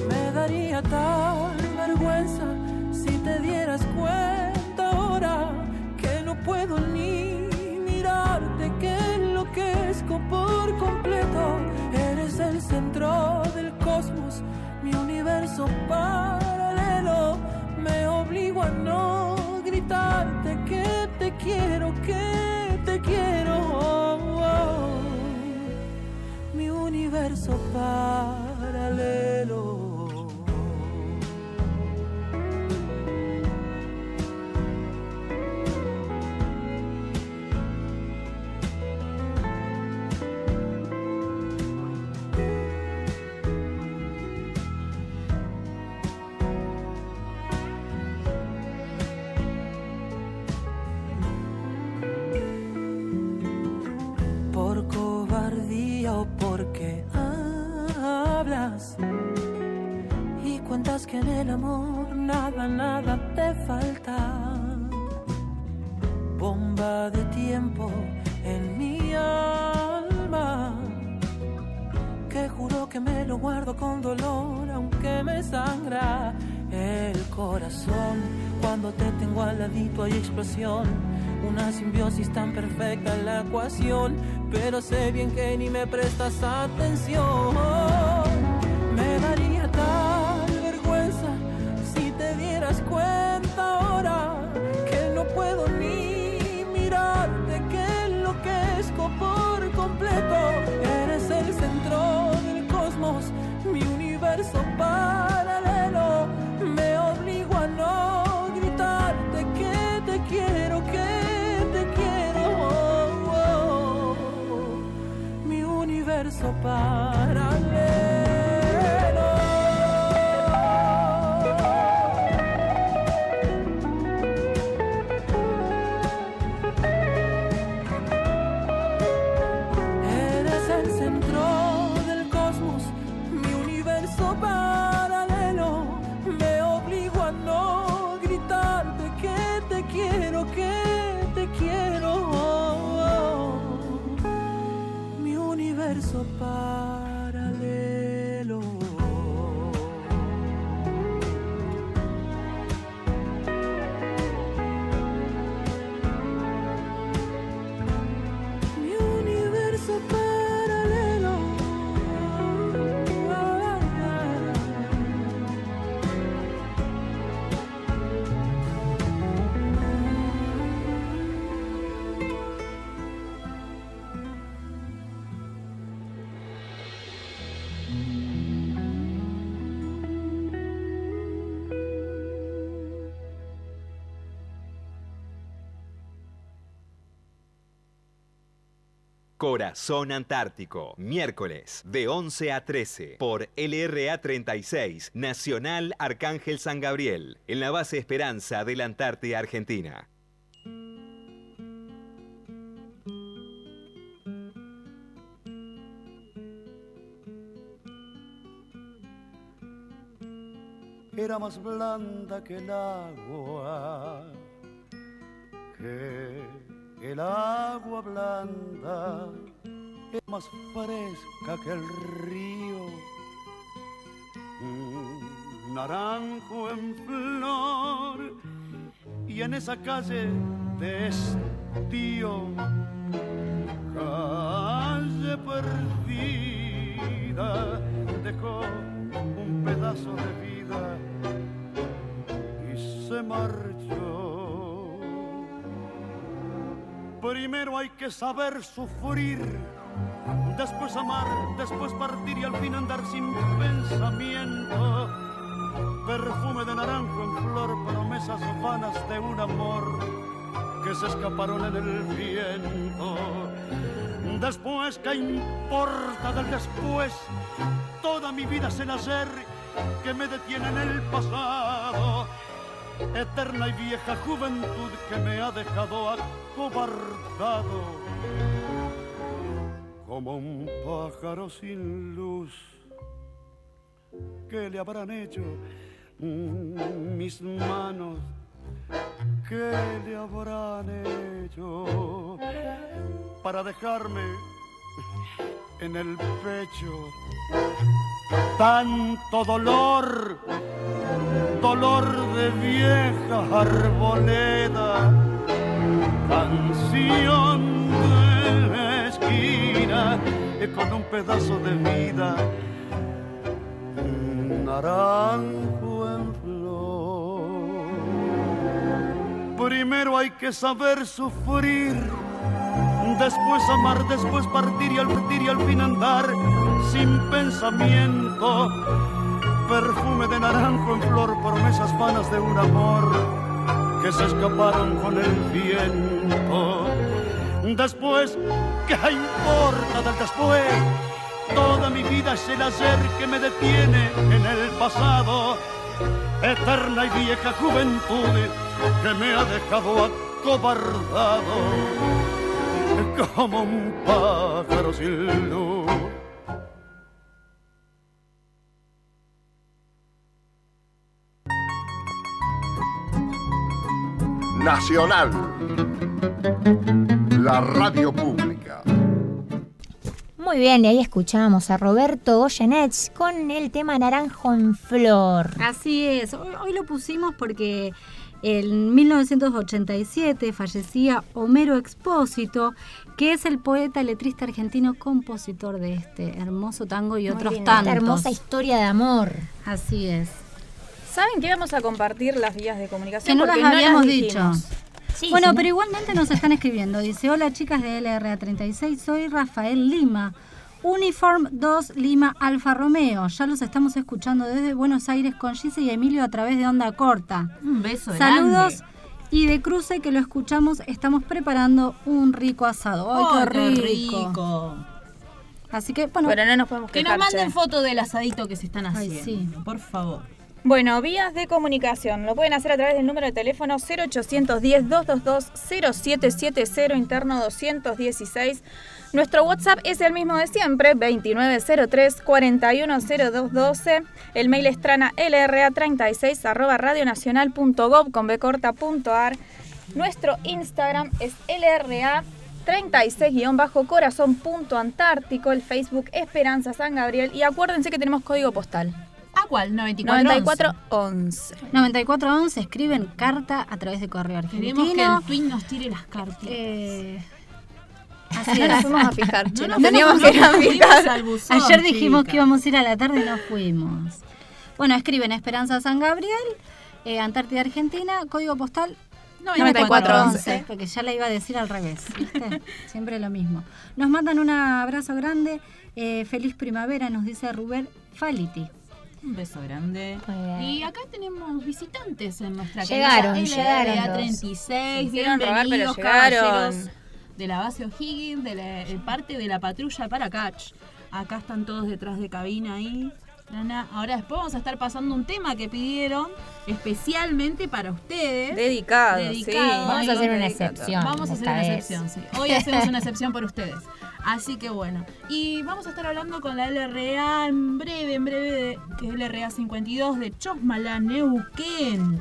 Speaker 5: Me daría tal vergüenza si te dieras cuenta ahora que no puedo ni mirarte que enloquezco por completo. Eres el centro del cosmos mi universo paralelo. Me obligo a no gritarte que te quiero que te quiero universo paralelo que ni me prestas atención. Universo paralelo.
Speaker 6: Corazón Antártico, miércoles de 11 a 13 por LRA 36, Nacional Arcángel San Gabriel, en la base Esperanza de la Antártida Argentina.
Speaker 7: era más blanda que el agua, que el agua blanda era más fresca que el río. Un naranjo en flor y en esa calle de estío calle perdida dejó un pedazo de vida y se marchó. Primero hay que saber sufrir, después amar, después partir y al fin andar sin pensamiento. Perfume de naranjo en flor, promesas vanas de un amor que se escaparon en el viento. Después, ¿qué importa del después? Toda mi vida es el hacer que me detiene en el pasado. Eterna y vieja juventud que me ha dejado acobardado. Como un pájaro sin luz. ¿Qué le habrán hecho mm, mis manos? ¿Qué le habrán hecho para dejarme en el pecho tanto dolor? Dolor de vieja arboleda, canción esquina con un pedazo de vida, naranjo en flor. Primero hay que saber sufrir, después amar, después partir y al partir y al fin andar sin pensamiento. Perfume de naranjo en flor, promesas vanas de un amor que se escaparon con el viento. Después, ¿qué importa del después? Toda mi vida es el hacer que me detiene en el pasado. Eterna y vieja juventud que me ha dejado acobardado como un pájaro sin luz.
Speaker 8: Nacional. La radio pública.
Speaker 1: Muy bien, y ahí escuchamos a Roberto Goyeneche con el tema Naranjo en Flor.
Speaker 2: Así es, hoy, hoy lo pusimos porque en 1987 fallecía Homero Expósito, que es el poeta, letrista argentino, compositor de este hermoso tango y
Speaker 1: Muy
Speaker 2: otros
Speaker 1: bien,
Speaker 2: tantos.
Speaker 1: esta hermosa historia de amor.
Speaker 2: Así es.
Speaker 3: ¿Saben que vamos a compartir las vías de
Speaker 2: Que
Speaker 3: comunicación?
Speaker 2: no las habíamos dicho.
Speaker 1: Sí,
Speaker 2: bueno,
Speaker 1: sí,
Speaker 2: pero
Speaker 1: ¿no?
Speaker 2: igualmente nos están escribiendo. Dice, hola chicas de LRA36, soy Rafael Lima. Uniform 2 Lima Alfa Romeo. Ya los estamos escuchando desde Buenos Aires con Gise y Emilio a través de Onda Corta.
Speaker 4: Un beso
Speaker 2: Saludos.
Speaker 4: grande.
Speaker 2: Y de cruce que lo escuchamos, estamos preparando un rico asado. ¡Ay,
Speaker 4: ¡Ay,
Speaker 2: qué
Speaker 4: qué
Speaker 2: rico!
Speaker 4: rico!
Speaker 2: Así que, bueno,
Speaker 3: Pero no nos podemos
Speaker 4: Que nos manden
Speaker 3: che.
Speaker 4: foto del asadito que se están
Speaker 2: Ay,
Speaker 4: haciendo, por favor.
Speaker 3: Bueno, vías de comunicación. Lo pueden hacer a través del número de teléfono 0810-222-0770, interno 216. Nuestro WhatsApp es el mismo de siempre, 2903-410212. El mail es trana lra36 arroba radionacional.gov con bcorta.ar. Nuestro Instagram es lra 36-corazón.antártico, el Facebook Esperanza San Gabriel y acuérdense que tenemos código postal.
Speaker 4: ¿A cuál? 94.
Speaker 3: 9411.
Speaker 2: 9411 escriben carta a través de correo argentino.
Speaker 4: Queremos que el Twin nos tire las cartas.
Speaker 2: Eh,
Speaker 3: Así no nos fuimos a fijar, *laughs* che,
Speaker 4: No
Speaker 3: teníamos que ir a fijar.
Speaker 4: al buzón,
Speaker 2: Ayer dijimos
Speaker 4: chica.
Speaker 2: que íbamos a ir a la tarde y no fuimos. Bueno, escriben Esperanza San Gabriel, eh, Antártida Argentina, código postal
Speaker 3: 9411.
Speaker 2: porque ya le iba a decir al revés, ¿viste? *laughs* Siempre lo mismo. Nos mandan un abrazo grande, eh, feliz primavera, nos dice Rubén Faliti.
Speaker 4: Un beso grande. Y acá tenemos visitantes en nuestra
Speaker 1: Llegaron,
Speaker 4: querida
Speaker 1: llegaron
Speaker 4: LRA
Speaker 1: dos.
Speaker 4: 36.
Speaker 3: Hicieron rogar, pero
Speaker 4: Bienvenidos,
Speaker 3: llegaron.
Speaker 4: caballeros de la base O'Higgins, de la de parte de la patrulla para Catch. Acá están todos detrás de cabina ahí. Ahora después vamos a estar pasando un tema que pidieron especialmente para ustedes.
Speaker 3: Dedicado,
Speaker 4: Dedicado.
Speaker 3: sí.
Speaker 1: Vamos a hacer una
Speaker 3: Dedicado.
Speaker 1: excepción.
Speaker 4: Vamos a hacer una
Speaker 1: vez.
Speaker 4: excepción, sí. Hoy hacemos una excepción por ustedes. *laughs* Así que bueno. Y vamos a estar hablando con la LRA en breve, en breve, de, que es LRA 52 de Chosmalá, Neuquén.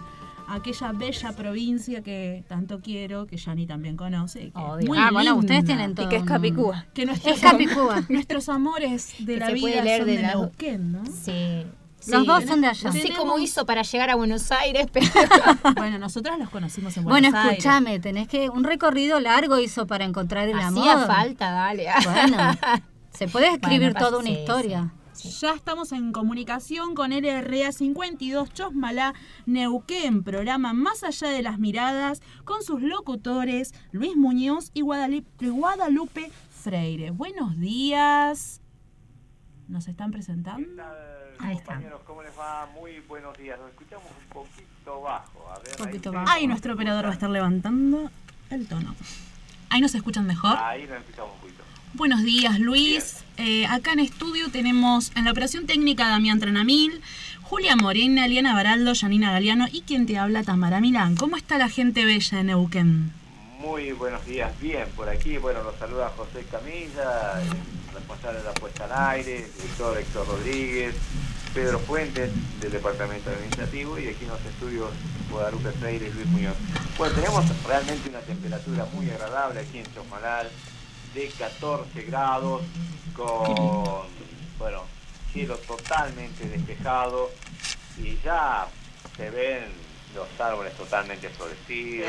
Speaker 4: Aquella bella provincia que tanto quiero, que Yani también conoce. y que es
Speaker 1: Obvio.
Speaker 4: muy
Speaker 2: ah, bueno, ustedes tienen todo.
Speaker 3: Y que es Capicúa.
Speaker 4: Que nuestros,
Speaker 2: Es Capicúa.
Speaker 4: nuestros amores de
Speaker 1: Que
Speaker 4: la vida
Speaker 1: leer
Speaker 4: son
Speaker 1: de
Speaker 4: Neuquén, ¿no?
Speaker 1: Sí.
Speaker 2: Los dos son de allá.
Speaker 1: No sé cómo hizo para llegar a Buenos Aires, pero... *laughs*
Speaker 4: bueno, nosotras los conocimos en
Speaker 2: Bueno,
Speaker 4: Buenos Aires.
Speaker 2: escúchame, tenés que un recorrido largo hizo para encontrar el
Speaker 1: Hacía
Speaker 2: amor.
Speaker 1: falta, dale.
Speaker 2: Bueno, *laughs* se puede escribir
Speaker 4: Bueno,
Speaker 2: toda una
Speaker 4: sí,
Speaker 2: historia.
Speaker 4: Ya estamos en comunicación con LRA 52 Chosmalá Neuquén, programa Más allá de las miradas, con sus locutores Luis Muñoz y Guadalupe, Guadalupe Freire. Buenos días. ¿Nos están presentando?
Speaker 1: Ahí está.
Speaker 9: Compañeros, ¿cómo les va? Muy buenos días. Nos escuchamos un poquito bajo. A ver,
Speaker 4: poquito
Speaker 9: ahí,
Speaker 4: bajo. Ahí nuestro operador va a estar levantando el tono. Ahí nos escuchan mejor.
Speaker 9: Ahí nos escuchamos un poquito.
Speaker 4: Buenos días, Luis. Eh, acá en estudio tenemos en la operación técnica Damián Trenamil, Julia Morena, Liana Baraldo, Janina Galeano y quien te habla, Tamara Milán. ¿Cómo está la gente bella de Neuquén?
Speaker 9: Muy buenos días. Bien, por aquí. Bueno, nos saluda José Camilla, responsable de la puesta al aire, director Héctor Rodríguez, Pedro Fuentes, del Departamento Administrativo, y aquí en los estudios Guadalupe Freire y Luis Muñoz. Bueno, tenemos realmente una temperatura muy agradable aquí en Chosmalal, de 14 grados, con, bueno, cielo totalmente despejado, y ya se ven los árboles totalmente florecidos.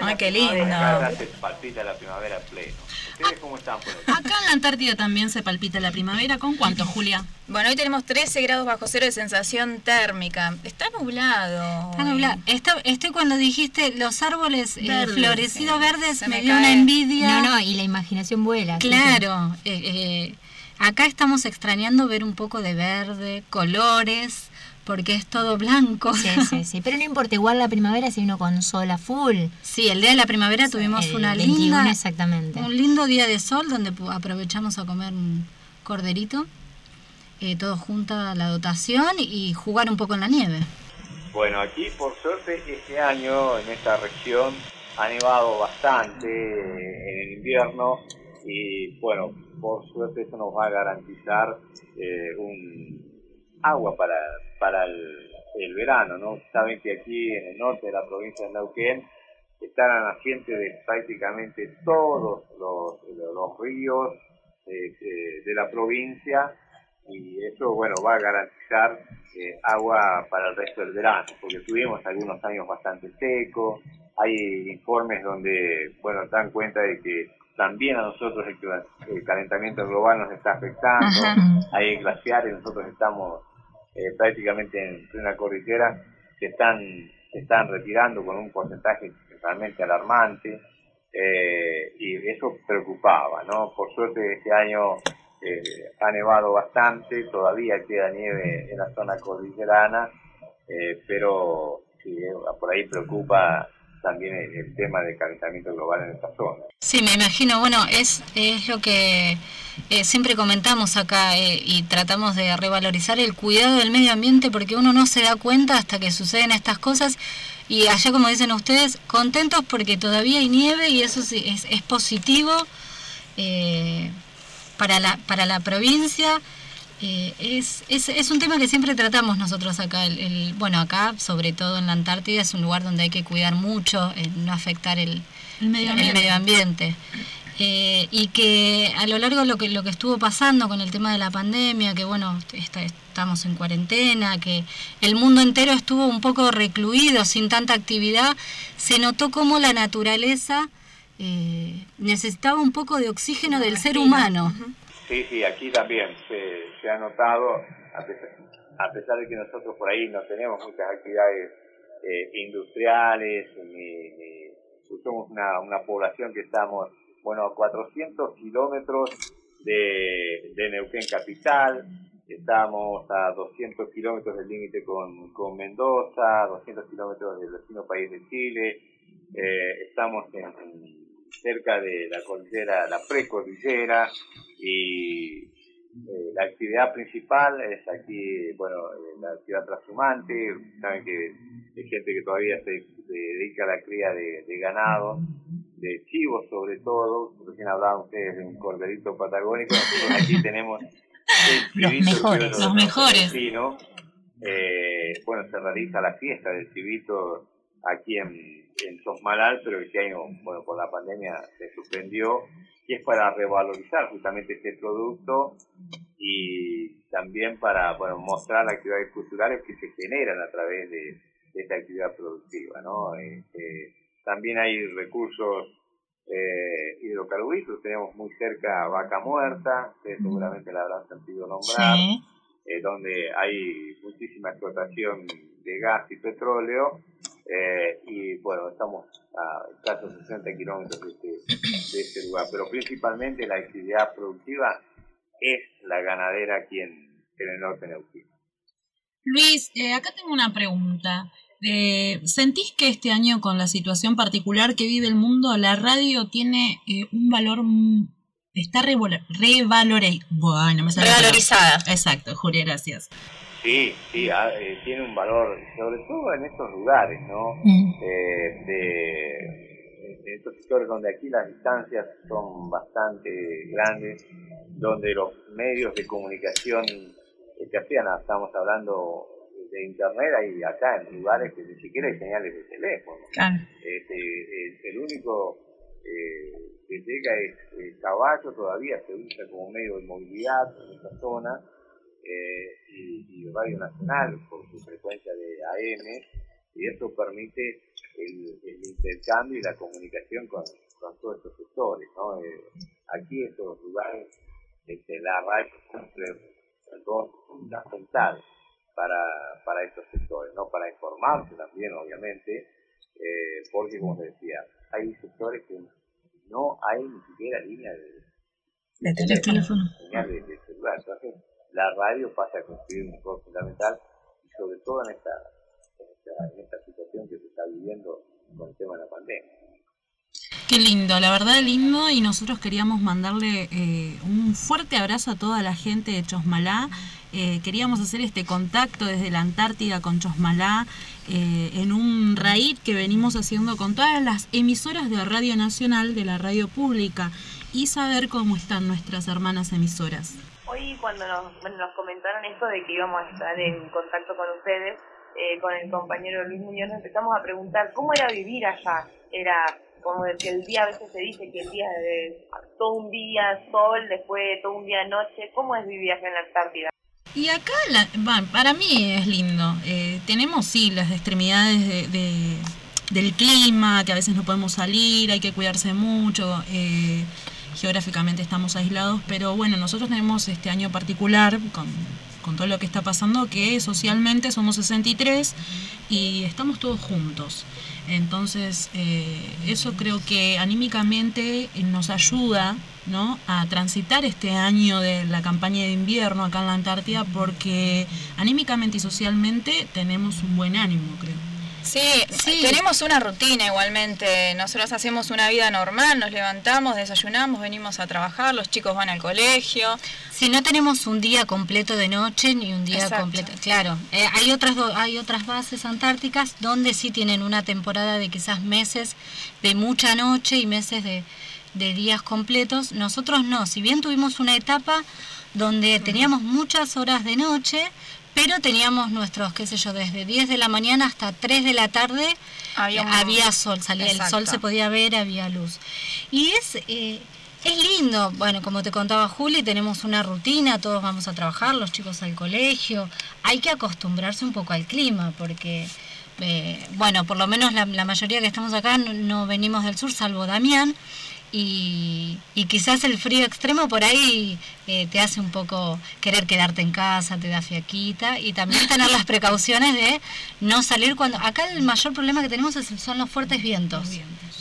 Speaker 4: Ay, qué lindo.
Speaker 9: Acá se palpita la primavera pleno. ¿Ustedes cómo están por aquí?
Speaker 4: Acá en la Antártida también se palpita la primavera. ¿Con cuánto, Julia?
Speaker 3: Bueno, hoy tenemos 13 grados bajo cero de sensación térmica. Está nublado.
Speaker 2: Está nublado. Esto, esto cuando dijiste los árboles eh,
Speaker 1: Verdes,
Speaker 2: florecidos
Speaker 1: sí.
Speaker 2: verdes
Speaker 1: Se
Speaker 2: me
Speaker 1: me
Speaker 2: dio
Speaker 1: cae.
Speaker 2: una envidia.
Speaker 1: No, no, y la imaginación vuela.
Speaker 2: Claro. eh, eh, acá estamos extrañando ver un poco de verde, colores, porque es todo blanco.
Speaker 1: Sí, sí, sí. Pero no importa, igual la primavera se vino con sol a full.
Speaker 2: Sí, el día de la primavera tuvimos
Speaker 1: El
Speaker 2: una
Speaker 1: 21
Speaker 2: linda,
Speaker 1: exactamente.
Speaker 2: un lindo día de sol donde pu- aprovechamos a comer un corderito, eh, todos juntos a la dotación y jugar un poco en la nieve.
Speaker 9: Bueno, aquí por suerte este año en esta región ha nevado bastante en el invierno y bueno, por suerte eso nos va a garantizar eh, un agua para, para el, verano, ¿no? Saben que aquí en el norte de la provincia de Neuquén están a naciente de prácticamente todos los, ríos eh, eh, de la provincia y eso bueno va a garantizar eh, agua para el resto del verano porque tuvimos algunos años bastante secos hay informes donde bueno dan cuenta de que también a nosotros el, calentamiento global nos está afectando
Speaker 10: Ajá.
Speaker 9: hay glaciares nosotros estamos eh, prácticamente en plena cordillera que están se están retirando con un porcentaje realmente alarmante eh, y eso preocupaba, ¿no? Por suerte este año eh, ha nevado bastante, todavía queda nieve en la zona cordillerana, pero sí, por ahí preocupa también el, tema del calentamiento global en esta zona.
Speaker 2: Sí, me imagino, bueno, es, es lo que eh, siempre comentamos acá eh, y tratamos de revalorizar el cuidado del medio ambiente porque uno no se da cuenta hasta que suceden estas cosas y allá, como dicen ustedes, contentos porque todavía hay nieve y eso sí es, es positivo eh, para, la, para la provincia. Eh, es, es, es un tema que siempre tratamos nosotros acá. El, el- bueno, acá, sobre todo en la Antártida, es un lugar donde hay que cuidar mucho, eh, no afectar el,
Speaker 4: El medio ambiente.
Speaker 2: medio ambiente. Eh, y que a lo largo de lo que, lo que estuvo pasando con el tema de la pandemia, que bueno, está- estamos en cuarentena, que el mundo entero estuvo un poco recluido, sin tanta actividad, se notó como la naturaleza eh, necesitaba un poco de oxígeno del ser humano.
Speaker 9: Sí, sí, aquí también se, ha notado, a pesar, de que nosotros por ahí no tenemos muchas actividades eh, industriales, ni, ni- somos una, población que estamos, bueno, a 400 kilómetros de, Neuquén Capital, estamos a 200 kilómetros del límite con, con Mendoza, 200 kilómetros del vecino país de Chile, eh, estamos en- cerca de la cordillera, la precordillera, y eh, la actividad principal es aquí, bueno, la actividad transhumante, saben que hay gente que todavía se, se dedica a la cría de, de ganado, de chivos sobre todo, recién hablaban ustedes de un corderito patagónico, nosotros aquí *laughs* tenemos el
Speaker 2: Los
Speaker 9: chivito
Speaker 2: mejores.
Speaker 9: criollo
Speaker 2: Los mejores.
Speaker 9: Eh, bueno, se realiza la fiesta del chivito aquí en, en Sosmalal, pero este año, bueno, por la pandemia se suspendió, y es para revalorizar justamente este producto y también para bueno, mostrar las actividades culturales que se generan a través de, de esta actividad productiva. ¿no? Este, también hay recursos eh, hidrocarburíferos, tenemos muy cerca Vaca Muerta, ustedes seguramente la habrán sentido nombrar, eh, donde hay muchísima explotación de gas y petróleo, eh, y bueno, estamos a casi 60 kilómetros de este, de este lugar, pero principalmente la actividad productiva es la ganadera aquí en, el norte neuquino.
Speaker 4: Luis, eh, acá tengo una pregunta. Eh, ¿Sentís que este año, con la situación particular que vive el mundo, la radio tiene eh, un valor, está revalorizada? Exacto, Julia, gracias.
Speaker 9: Sí, sí, ah, tiene un valor, sobre todo en estos lugares, ¿no? Mm. de en estos sectores donde aquí las distancias son bastante grandes, donde los medios de comunicación que hacían, estamos hablando de internet, hay acá en lugares que ni siquiera hay señales de teléfono. Este, el, único eh, que llega es el caballo, todavía se usa como medio de movilidad en esta zona, eh, y, y Radio Nacional por su frecuencia de AM, y esto permite el, intercambio y la comunicación con, todos estos sectores. ¿no? Eh, aquí estos lugares, este, la radio cumple dos fundamentales para, para estos sectores, ¿no? para informarse también, obviamente, eh, porque, como decía, hay sectores que no hay ni siquiera línea de,
Speaker 4: teléfono.
Speaker 9: de, celular. Entonces, la radio pasa a cumplir un rol fundamental y sobre todo en esta en esta situación que se está viviendo con el tema de la pandemia.
Speaker 4: Qué lindo, la verdad lindo y nosotros queríamos mandarle eh, un fuerte abrazo a toda la gente de Chosmalá. Eh, queríamos hacer este contacto desde la Antártida con Chosmalá eh, en un raíz que venimos haciendo con todas las emisoras de Radio Nacional, de la radio pública, y saber cómo están nuestras hermanas emisoras.
Speaker 11: Hoy cuando nos, nos comentaron esto de que íbamos a estar en contacto con ustedes, eh, con el compañero Luis Muñoz, empezamos a preguntar cómo era vivir allá. Era como que el día, a veces se dice que el día de todo un día sol, después todo un día noche. ¿Cómo es vivir allá en la Antártida?
Speaker 4: Y acá, para mí es lindo. Eh, tenemos, sí, las extremidades de, del clima, que a veces no podemos salir, hay que cuidarse mucho. Eh, geográficamente estamos aislados, pero bueno, nosotros tenemos este año particular con todo lo que está pasando, que socialmente somos 63 y estamos todos juntos. Entonces, eh, eso creo que anímicamente nos ayuda ¿no? a transitar este año de la campaña de invierno acá en la Antártida porque anímicamente y socialmente tenemos un buen ánimo, creo.
Speaker 3: Sí, sí, tenemos una rutina igualmente. Nosotros hacemos una vida normal, nos levantamos, desayunamos, venimos a trabajar, los chicos van al colegio.
Speaker 2: Si no tenemos un día completo de noche ni un día completo, claro. Eh, hay otras hay otras bases antárticas donde sí tienen una temporada de quizás meses de mucha noche y meses de, de días completos. Nosotros no. Si bien tuvimos una etapa donde teníamos muchas horas de noche pero teníamos nuestros, qué sé yo, desde 10 de la mañana hasta 3 de la tarde había, eh, sol, salía el sol, se podía ver, había luz. Y es, eh, es lindo, bueno, como te contaba Juli, tenemos una rutina, todos vamos a trabajar, los chicos al colegio, hay que acostumbrarse un poco al clima, porque... Eh, bueno, por lo menos la, mayoría que estamos acá no venimos del sur, salvo Damián, y, quizás el frío extremo por ahí eh, te hace un poco querer quedarte en casa, te da fiaquita y también *laughs* tener las precauciones de no salir cuando... Acá el mayor problema que tenemos son los fuertes vientos.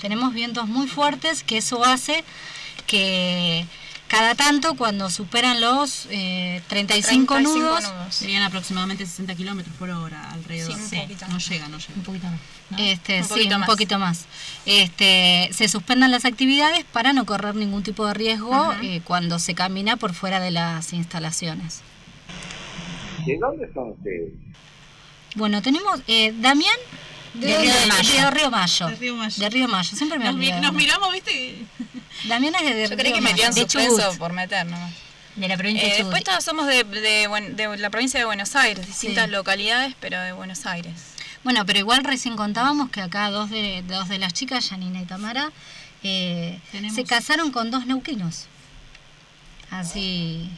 Speaker 2: Tenemos vientos muy fuertes que eso hace que cada tanto cuando superan los eh, 35, nudos,
Speaker 4: serían aproximadamente 60 kilómetros por hora alrededor. Sí, no llega, no llega.
Speaker 2: Un poquito más. Este, un sí, un poquito más. Este, se suspendan las actividades para no correr ningún tipo de riesgo eh, cuando se camina por fuera de las instalaciones.
Speaker 9: ¿De dónde son ustedes?
Speaker 2: Bueno, tenemos eh, Damián de, Río de, Mayo. Río Mayo. De Río Mayo. Siempre me
Speaker 4: nos, nos miramos, ¿viste?
Speaker 2: Damián es de,
Speaker 3: Yo creí que metían suspenso por meter nomás.
Speaker 2: De la provincia de
Speaker 3: eh, Después todos somos de, de, la provincia de Buenos Aires, distintas localidades, pero de Buenos Aires.
Speaker 2: Bueno, pero igual recién contábamos que acá dos de, dos de las chicas, Janina y Tamara, eh, se casaron con dos neuquinos. Así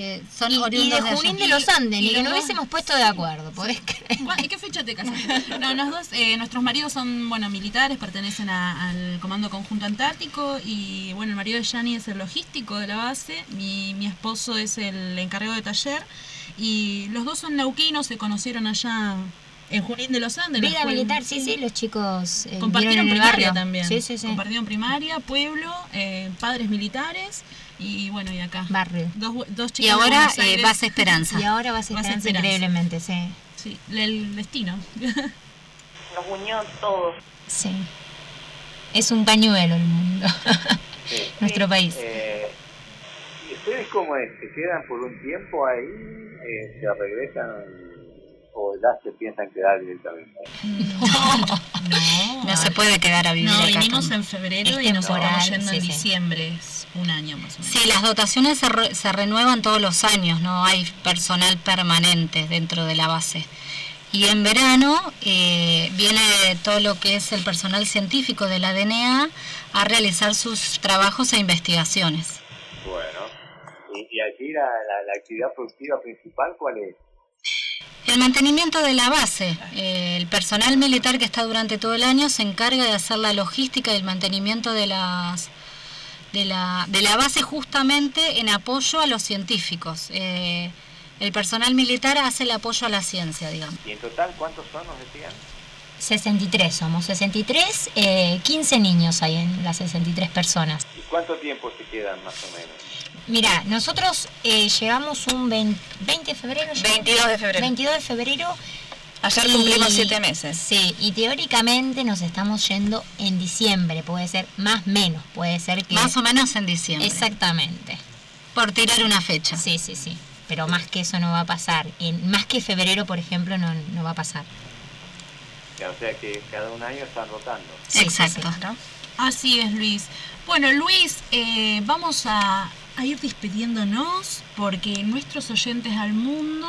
Speaker 2: que son
Speaker 1: Y, y
Speaker 2: oriundos
Speaker 1: de
Speaker 2: de
Speaker 1: Junín de los Andes, ni
Speaker 4: y
Speaker 1: que
Speaker 4: dos-
Speaker 1: hubiésemos puesto de acuerdo, ¿podés creer?
Speaker 4: ¿Y qué fecha te casaste? No, los dos, eh, nuestros maridos son, bueno, militares, pertenecen a- al Comando Conjunto Antártico y, bueno, el marido de Yani es el logístico de la base, mi, mi esposo es el encargado de taller y los dos son neuquinos, se conocieron allá en Junín de los Andes.
Speaker 1: Vida militar, sí, sí, los chicos eh,
Speaker 4: Compartieron
Speaker 1: vivieron en el
Speaker 4: primaria
Speaker 1: barrio.
Speaker 4: también.
Speaker 1: Sí, sí, sí.
Speaker 4: Compartieron primaria, pueblo, eh, padres militares y bueno, y acá.
Speaker 1: Barrio.
Speaker 4: Dos, dos
Speaker 2: Y ahora
Speaker 4: Buenos
Speaker 2: eh. Base Esperanza.
Speaker 1: Y ahora vas a
Speaker 4: Esperanza.
Speaker 1: increíblemente, sí.
Speaker 4: Sí, el destino. *laughs*
Speaker 11: Nos unió todos.
Speaker 1: Sí. Es un pañuelo el mundo. *laughs*
Speaker 9: Sí. *laughs*
Speaker 1: Nuestro país.
Speaker 9: Eh, ¿Y ustedes cómo es? ¿Se quedan por un tiempo ahí? Eh, ¿Se regresan? ¿O ya se piensan quedar directamente?
Speaker 2: No se puede quedar a vivir
Speaker 4: No,
Speaker 2: acá.
Speaker 4: vinimos en febrero
Speaker 2: Es
Speaker 4: y nos
Speaker 2: temporal,
Speaker 4: estamos yendo en
Speaker 2: sí,
Speaker 4: diciembre, es un año más o menos.
Speaker 2: Sí, las dotaciones se, re- se renuevan todos los años, no hay personal permanente dentro de la base. Y en verano eh, viene todo lo que es el personal científico de la DNA a realizar sus trabajos e investigaciones.
Speaker 9: Bueno. ¿Y, y allí la, la, la actividad productiva principal cuál es?
Speaker 2: El mantenimiento de la base. eh, el personal militar que está durante todo el año se encarga de hacer la logística y el mantenimiento de las de la, de la base justamente en apoyo a los científicos. Eh, el personal militar hace el apoyo a la ciencia, digamos.
Speaker 9: ¿Y en total cuántos son, nos decían?
Speaker 1: 63 somos, 63, eh, 15 niños hay en las 63 personas.
Speaker 9: ¿Y cuánto tiempo se quedan más o menos?
Speaker 1: Mira, nosotros eh, llegamos un 20, 20 de febrero. llegamos.
Speaker 3: 22 de febrero.
Speaker 1: 22 de febrero.
Speaker 3: Ayer
Speaker 1: y-
Speaker 3: cumplimos siete meses.
Speaker 1: Sí, y teóricamente nos estamos yendo en diciembre, puede ser más menos, puede ser que...
Speaker 2: Más o menos en diciembre.
Speaker 1: Exactamente.
Speaker 2: Por tirar una fecha.
Speaker 1: Sí, sí, sí. Pero más que eso no va a pasar. En, más que febrero, por ejemplo, no, no va a pasar.
Speaker 9: O sea que cada un año están rotando.
Speaker 2: Exacto.
Speaker 4: Así es, Luis. Bueno, Luis, eh, vamos a, a ir despidiéndonos porque nuestros oyentes al mundo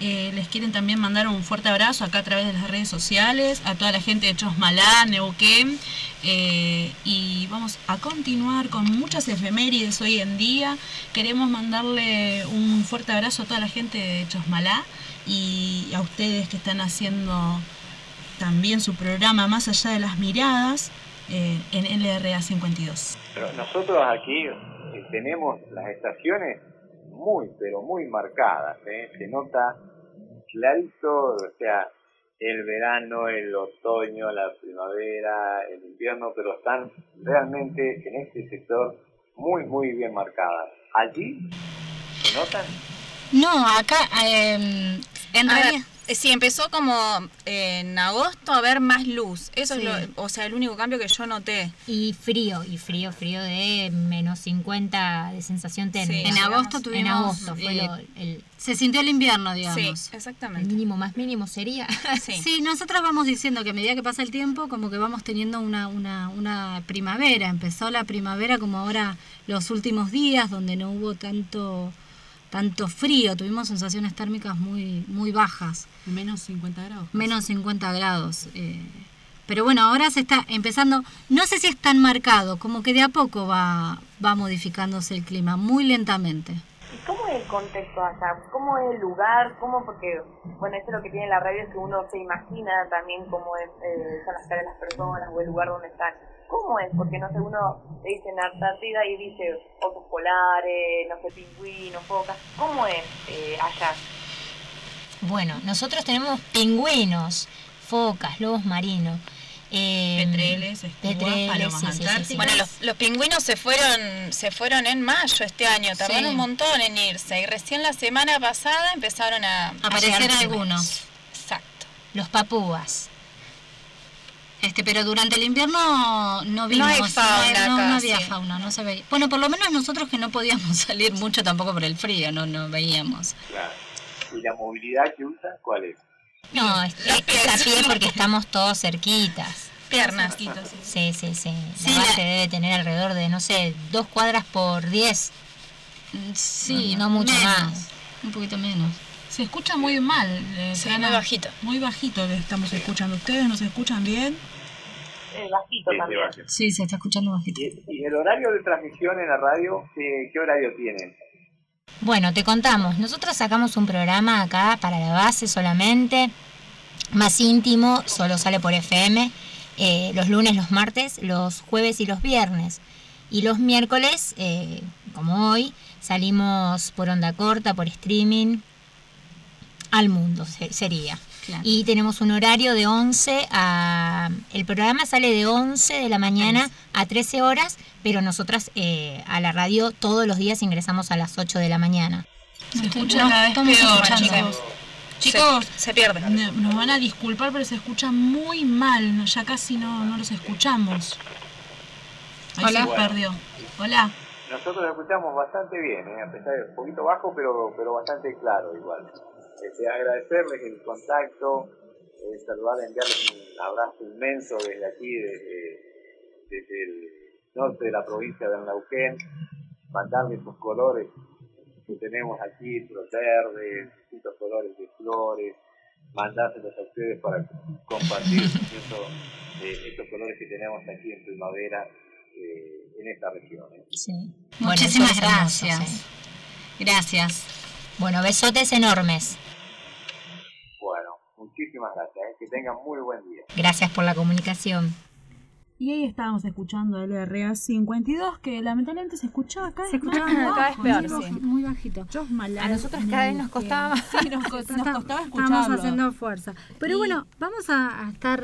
Speaker 4: eh, les quieren también mandar un fuerte abrazo acá a través de las redes sociales, a toda la gente de Chosmalá, Neuquén. eh, y vamos a continuar con muchas efemérides hoy en día. Queremos mandarle un fuerte abrazo a toda la gente de Chosmalá y a ustedes que están haciendo también su programa Más allá de las miradas eh, en LRA 52.
Speaker 9: Pero nosotros aquí eh, tenemos las estaciones muy, pero muy marcadas. ¿eh? Se nota clarito, o sea, el verano, el otoño, la primavera, el invierno, pero están realmente en este sector muy, muy bien marcadas. Allí se notan
Speaker 2: No, acá eh, en realidad...
Speaker 3: eh, sí, empezó como en agosto a ver más luz. Eso
Speaker 1: Sí.
Speaker 3: es lo, o sea, el único cambio que yo noté.
Speaker 1: Y frío, y frío, frío de menos 50 de sensación térmica.
Speaker 2: En agosto tuvimos...
Speaker 1: En agosto fue
Speaker 2: eh,
Speaker 1: lo- el,
Speaker 2: se sintió el invierno, digamos.
Speaker 3: Sí,
Speaker 1: el
Speaker 3: exactamente.
Speaker 1: mínimo más mínimo sería. *laughs*
Speaker 3: Sí.
Speaker 2: Sí, nosotros vamos diciendo que a medida que pasa el tiempo, como que vamos teniendo una, una, una primavera. Empezó la primavera como ahora los últimos días, donde no hubo tanto tanto frío, tuvimos sensaciones térmicas muy, muy bajas,
Speaker 4: Menos 50 grados.
Speaker 2: menos 50 grados. eh, pero bueno, ahora se está empezando, no sé si es tan marcado, como que de a poco va, va modificándose el clima, muy lentamente.
Speaker 11: ¿Y cómo es el contexto allá? ¿Cómo es el lugar? ¿Cómo? Porque, bueno, esto es lo que tiene la radio, es que uno se imagina también cómo es, eh, son las caras de las personas o el lugar donde están. ¿Cómo es? Porque, no sé, uno le dice en Antártida y dice osos polares, no sé, pingüinos, focas. ¿Cómo es eh, allá?
Speaker 1: Bueno, nosotros tenemos pingüinos, focas, lobos marinos. Eh,
Speaker 4: Petreles, escubas,
Speaker 1: petreles,
Speaker 4: palomas
Speaker 1: sí, sí, sí, sí.
Speaker 4: antárticas.
Speaker 3: Bueno, los, los pingüinos se fueron, se fueron en mayo este año, tardaron
Speaker 2: Sí.
Speaker 3: un montón en irse. Y recién la semana pasada empezaron a
Speaker 2: Aparecer algunos.
Speaker 3: Exacto.
Speaker 1: Los papúas.
Speaker 2: Este, pero durante el invierno no vimos,
Speaker 3: hay fauna
Speaker 2: no, no había
Speaker 3: sí.
Speaker 2: fauna, no se veía. Bueno, por lo menos nosotros que no podíamos *laughs* salir mucho tampoco por el frío, no, no veíamos.
Speaker 9: Claro. ¿Y la movilidad que usan cuál es?
Speaker 1: No, es, es a pie porque estamos todos cerquitas.
Speaker 3: Piernas.
Speaker 1: Sí, sí, sí.
Speaker 2: Sí,
Speaker 1: la base
Speaker 2: la-
Speaker 1: debe tener alrededor de, no sé, dos cuadras por diez.
Speaker 2: Sí,
Speaker 1: no mucho
Speaker 2: menos,
Speaker 1: más.
Speaker 2: Un poquito menos.
Speaker 4: Se escucha muy mal. eh,
Speaker 3: Sí, muy bajito.
Speaker 4: Muy bajito que estamos escuchando. ¿Ustedes nos escuchan bien?
Speaker 11: Eh, bajito
Speaker 9: Sí,
Speaker 11: también.
Speaker 9: sí,
Speaker 2: se está escuchando bajito.
Speaker 9: ¿Y, y el horario de transmisión en la radio, qué, qué horario tienen?
Speaker 1: Bueno, te contamos, nosotros sacamos un programa acá para la base solamente, más íntimo, solo sale por FM, eh, los lunes, los martes, los jueves y los viernes. Y los miércoles, eh, como hoy, salimos por onda corta, por streaming, al mundo se- Y tenemos un horario de 11 a... El programa sale de 11 de la mañana a 13 horas, pero nosotras eh, a la radio todos los días ingresamos a las 8 de la mañana.
Speaker 4: Se escucha
Speaker 1: No,
Speaker 4: cada vez peor, chicos.
Speaker 3: Se-
Speaker 4: Chicos,
Speaker 3: se pierde.
Speaker 4: ne- Nos van a disculpar, pero se escucha muy mal. Ya casi no, no los escuchamos. Ahí
Speaker 9: Hola.
Speaker 4: se perdió. Hola.
Speaker 9: Nosotros lo escuchamos bastante bien, ¿eh? a pesar de un poquito bajo, pero, pero bastante claro igual. Este, agradecerles el contacto, eh, saludarles, enviarles un abrazo inmenso desde aquí, desde, desde el norte de la provincia de Neuquén, mandarles esos colores que tenemos aquí, los verdes, distintos colores de flores, mandárselos a ustedes para compartir estos, eh, estos colores que tenemos aquí en primavera eh, en esta región. ¿eh?
Speaker 11: Muchísimas
Speaker 1: es hermoso,
Speaker 11: gracias.
Speaker 1: sí.
Speaker 11: Gracias.
Speaker 1: Bueno, besotes enormes.
Speaker 9: Bueno, muchísimas gracias. ¿eh? Que tengan muy buen día.
Speaker 1: Gracias por la comunicación.
Speaker 4: Y ahí estábamos escuchando el RA 52, que lamentablemente se escuchaba cada vez
Speaker 2: Se escuchaba
Speaker 4: más bajo,
Speaker 2: bajo,
Speaker 4: muy
Speaker 2: sí. muy bajito.
Speaker 4: A
Speaker 2: nosotras cada vez nos costaba más.
Speaker 4: Sí, nos, co- *laughs* nos costaba
Speaker 2: Estamos
Speaker 4: escucharlo.
Speaker 2: haciendo fuerza. Pero
Speaker 4: Y-
Speaker 2: bueno, vamos a, a estar...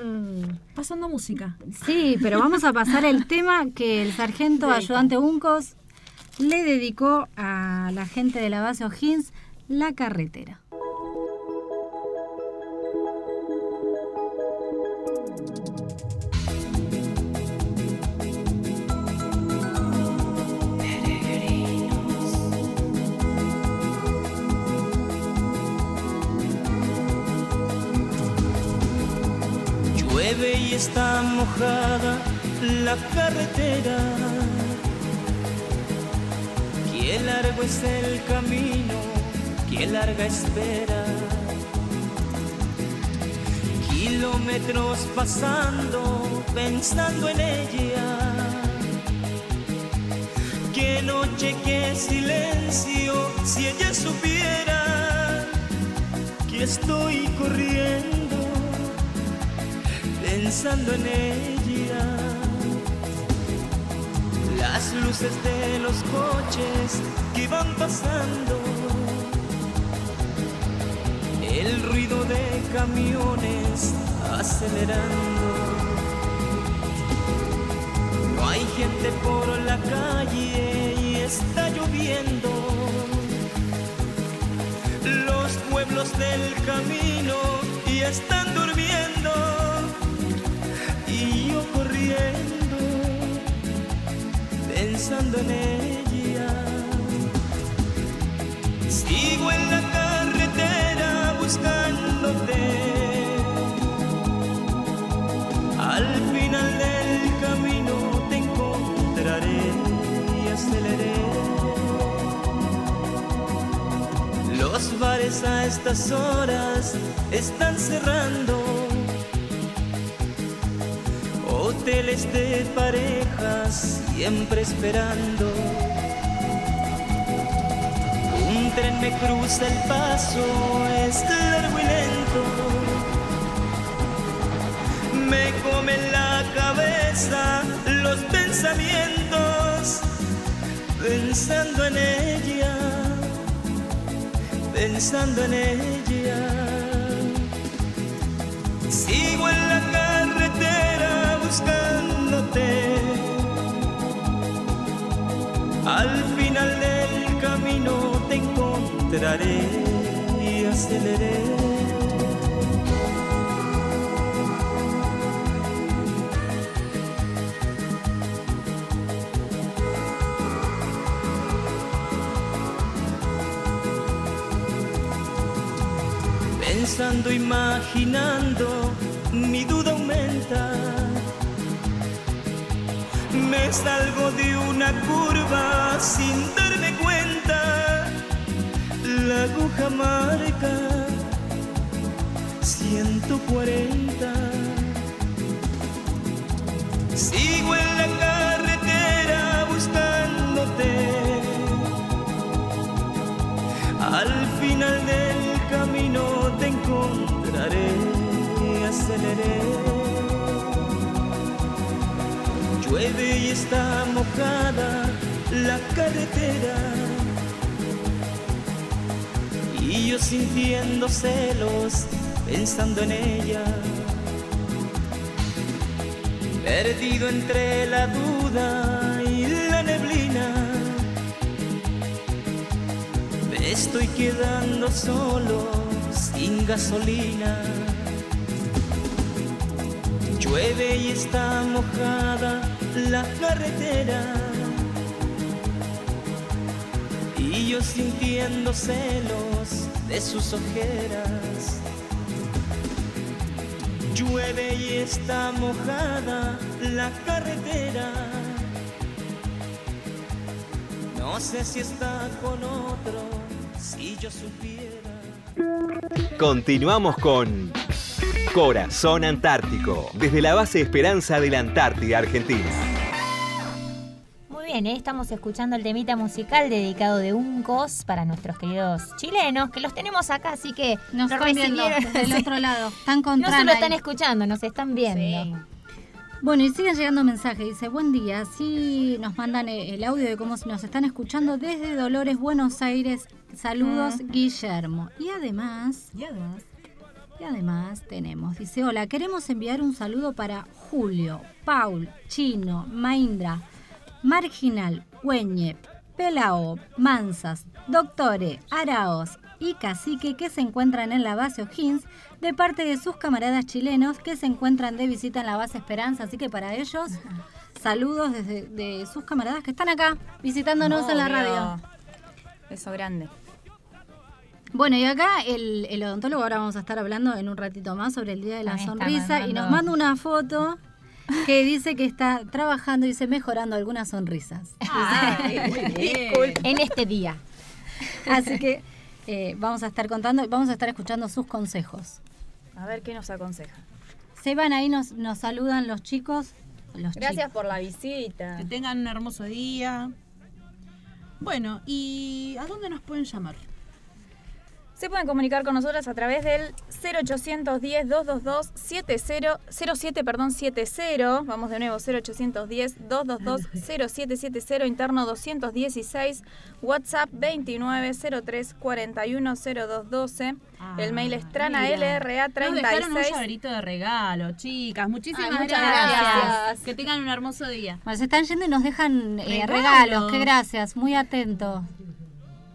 Speaker 4: Pasando música.
Speaker 2: Sí, pero vamos a pasar el tema que el sargento ayudante Uncos le dedicó a la gente de la base O'Higgins, la carretera.
Speaker 12: Llueve y está mojada la carretera. Qué largo es el camino, qué larga espera. Kilómetros pasando, pensando en ella. Qué noche, qué silencio, si ella supiera que estoy corriendo pensando en ella. Las luces de los coches que van pasando, el ruido de camiones acelerando. No hay gente por la calle y está lloviendo. Los pueblos del camino y están durmiendo y yo corriendo pensando en ella. Sigo en la carretera buscándote. Al final del camino te encontraré y aceleré. Los bares a estas horas están cerrando. Hoteles de parejas siempre esperando. Me cruza el paso, es largo y lento. Me come la cabeza los pensamientos, pensando en ella, pensando en ella. Sigo en la carretera buscándote. Al final del camino te y aceleré. Pensando, imaginando, mi duda aumenta. Me salgo de una curva sin cuenta la aguja marca 140. Sigo en la carretera buscándote. Al final del camino te encontraré, aceleré. Llueve y está mojada la carretera y yo sintiendo celos, pensando en ella. Perdido entre la duda y la neblina. Me estoy quedando solo, sin gasolina. Llueve y está mojada la carretera. Y yo sintiendo celos de sus ojeras. Llueve y está mojada la carretera. No sé si está con otro, si yo supiera.
Speaker 6: Continuamos con Corazón Antártico, desde la base Esperanza de la Antártida Argentina.
Speaker 1: Bien, ¿eh? estamos escuchando el temita musical dedicado de Uncos para nuestros queridos chilenos, que los tenemos acá, así que
Speaker 2: Nos viendo
Speaker 1: recibieron.
Speaker 2: del *laughs* otro lado. Están
Speaker 1: No solo
Speaker 2: ahí.
Speaker 1: están escuchando, nos están viendo.
Speaker 2: Bueno, y siguen llegando mensajes. Dice, buen día. Sí, nos mandan eh, el audio de cómo nos están escuchando desde Dolores, Buenos Aires. Saludos, Guillermo. Y además...
Speaker 4: Y además...
Speaker 2: Y además tenemos, dice, hola, queremos enviar un saludo para Julio, Paul, Chino, Maindra, Marginal, Hueñe, Pelao, Mansas, Doctore, Araos y Cacique que se encuentran en la base O'Higgins de parte de sus camaradas chilenos que se encuentran de visita en la base Esperanza. Así que para ellos, saludos desde de sus camaradas que están acá visitándonos en la radio.
Speaker 3: Beso grande.
Speaker 2: Bueno, y acá el, el odontólogo, ahora vamos a estar hablando en un ratito más sobre el Día de la
Speaker 1: Ahí
Speaker 2: Sonrisa y nos manda una foto que dice que está trabajando y dice mejorando algunas sonrisas. *laughs*
Speaker 1: En este día.
Speaker 2: Así que eh, vamos a estar contando vamos a estar escuchando sus consejos.
Speaker 3: A ver qué nos aconseja.
Speaker 2: Se van ahí, nos, nos saludan los chicos. Los
Speaker 3: Gracias por la visita.
Speaker 4: Que tengan un hermoso día. Bueno, ¿y a dónde nos pueden llamar?
Speaker 3: Se pueden comunicar con nosotros a través del 0810 222 70 07, perdón, 70. Vamos de nuevo, 0810 222 0770, interno 216, WhatsApp 2903 410212. El mail es
Speaker 4: Nos dejaron un
Speaker 3: tranalra36.
Speaker 4: llaverito de regalo, chicas. Muchísimas
Speaker 2: Ay, muchas
Speaker 4: gracias.
Speaker 2: gracias.
Speaker 4: Que tengan un hermoso día.
Speaker 2: Bueno, se están yendo y nos dejan eh,
Speaker 4: Regalos.
Speaker 2: regalos. Qué gracias, muy atento.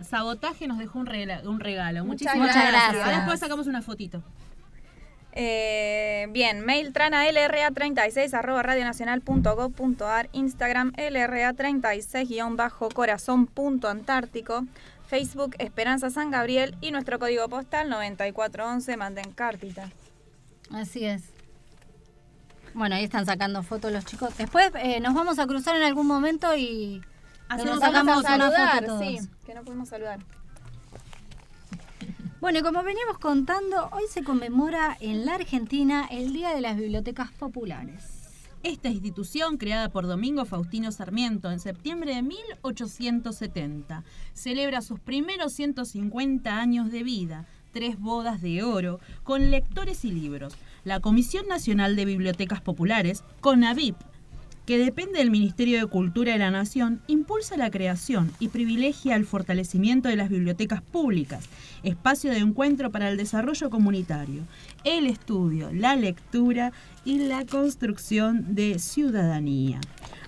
Speaker 4: Sabotaje nos dejó un regalo. Un regalo.
Speaker 3: Muchas
Speaker 4: Muchísimas
Speaker 3: gracias.
Speaker 4: gracias. Ahora después sacamos una fotito.
Speaker 3: Eh, bien, mail tranalra36 arroba radionacional.gov.ar, Instagram lra36-corazón.antártico, Facebook Esperanza San Gabriel y nuestro código postal 9411, manden cartita.
Speaker 2: Así es. Bueno, ahí están sacando fotos los chicos. Después eh, nos vamos a cruzar en algún momento y
Speaker 3: Hacemos
Speaker 2: nos sacamos
Speaker 3: a
Speaker 2: una foto todos.
Speaker 3: sí, que no podemos saludar.
Speaker 2: Bueno, y como veníamos contando, hoy se conmemora en la Argentina el Día de las Bibliotecas Populares.
Speaker 4: Esta institución, creada por Domingo Faustino Sarmiento en septiembre de 1870, celebra sus primeros 150 años de vida, tres bodas de oro, con lectores y libros. La Comisión Nacional de Bibliotecas Populares, CONAVIP, que depende del Ministerio de Cultura de la Nación, impulsa la creación y privilegia el fortalecimiento de las bibliotecas públicas, espacio de encuentro para el desarrollo comunitario, el estudio, la lectura y la construcción de ciudadanía.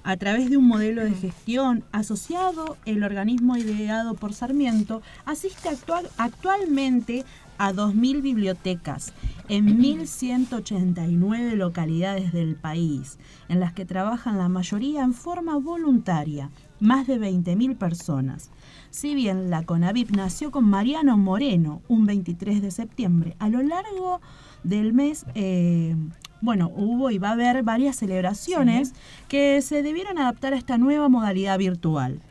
Speaker 4: A través de un modelo de gestión asociado, el organismo ideado por Sarmiento asiste actual- actualmente a 2.000 bibliotecas en 1.189 localidades del país, en las que trabajan la mayoría en forma voluntaria, más de 20.000 personas. Si bien la CONAVIP nació con Mariano Moreno un 23 de septiembre, a lo largo del mes, eh, bueno, hubo y va a haber varias celebraciones que se debieron adaptar a esta nueva modalidad virtual.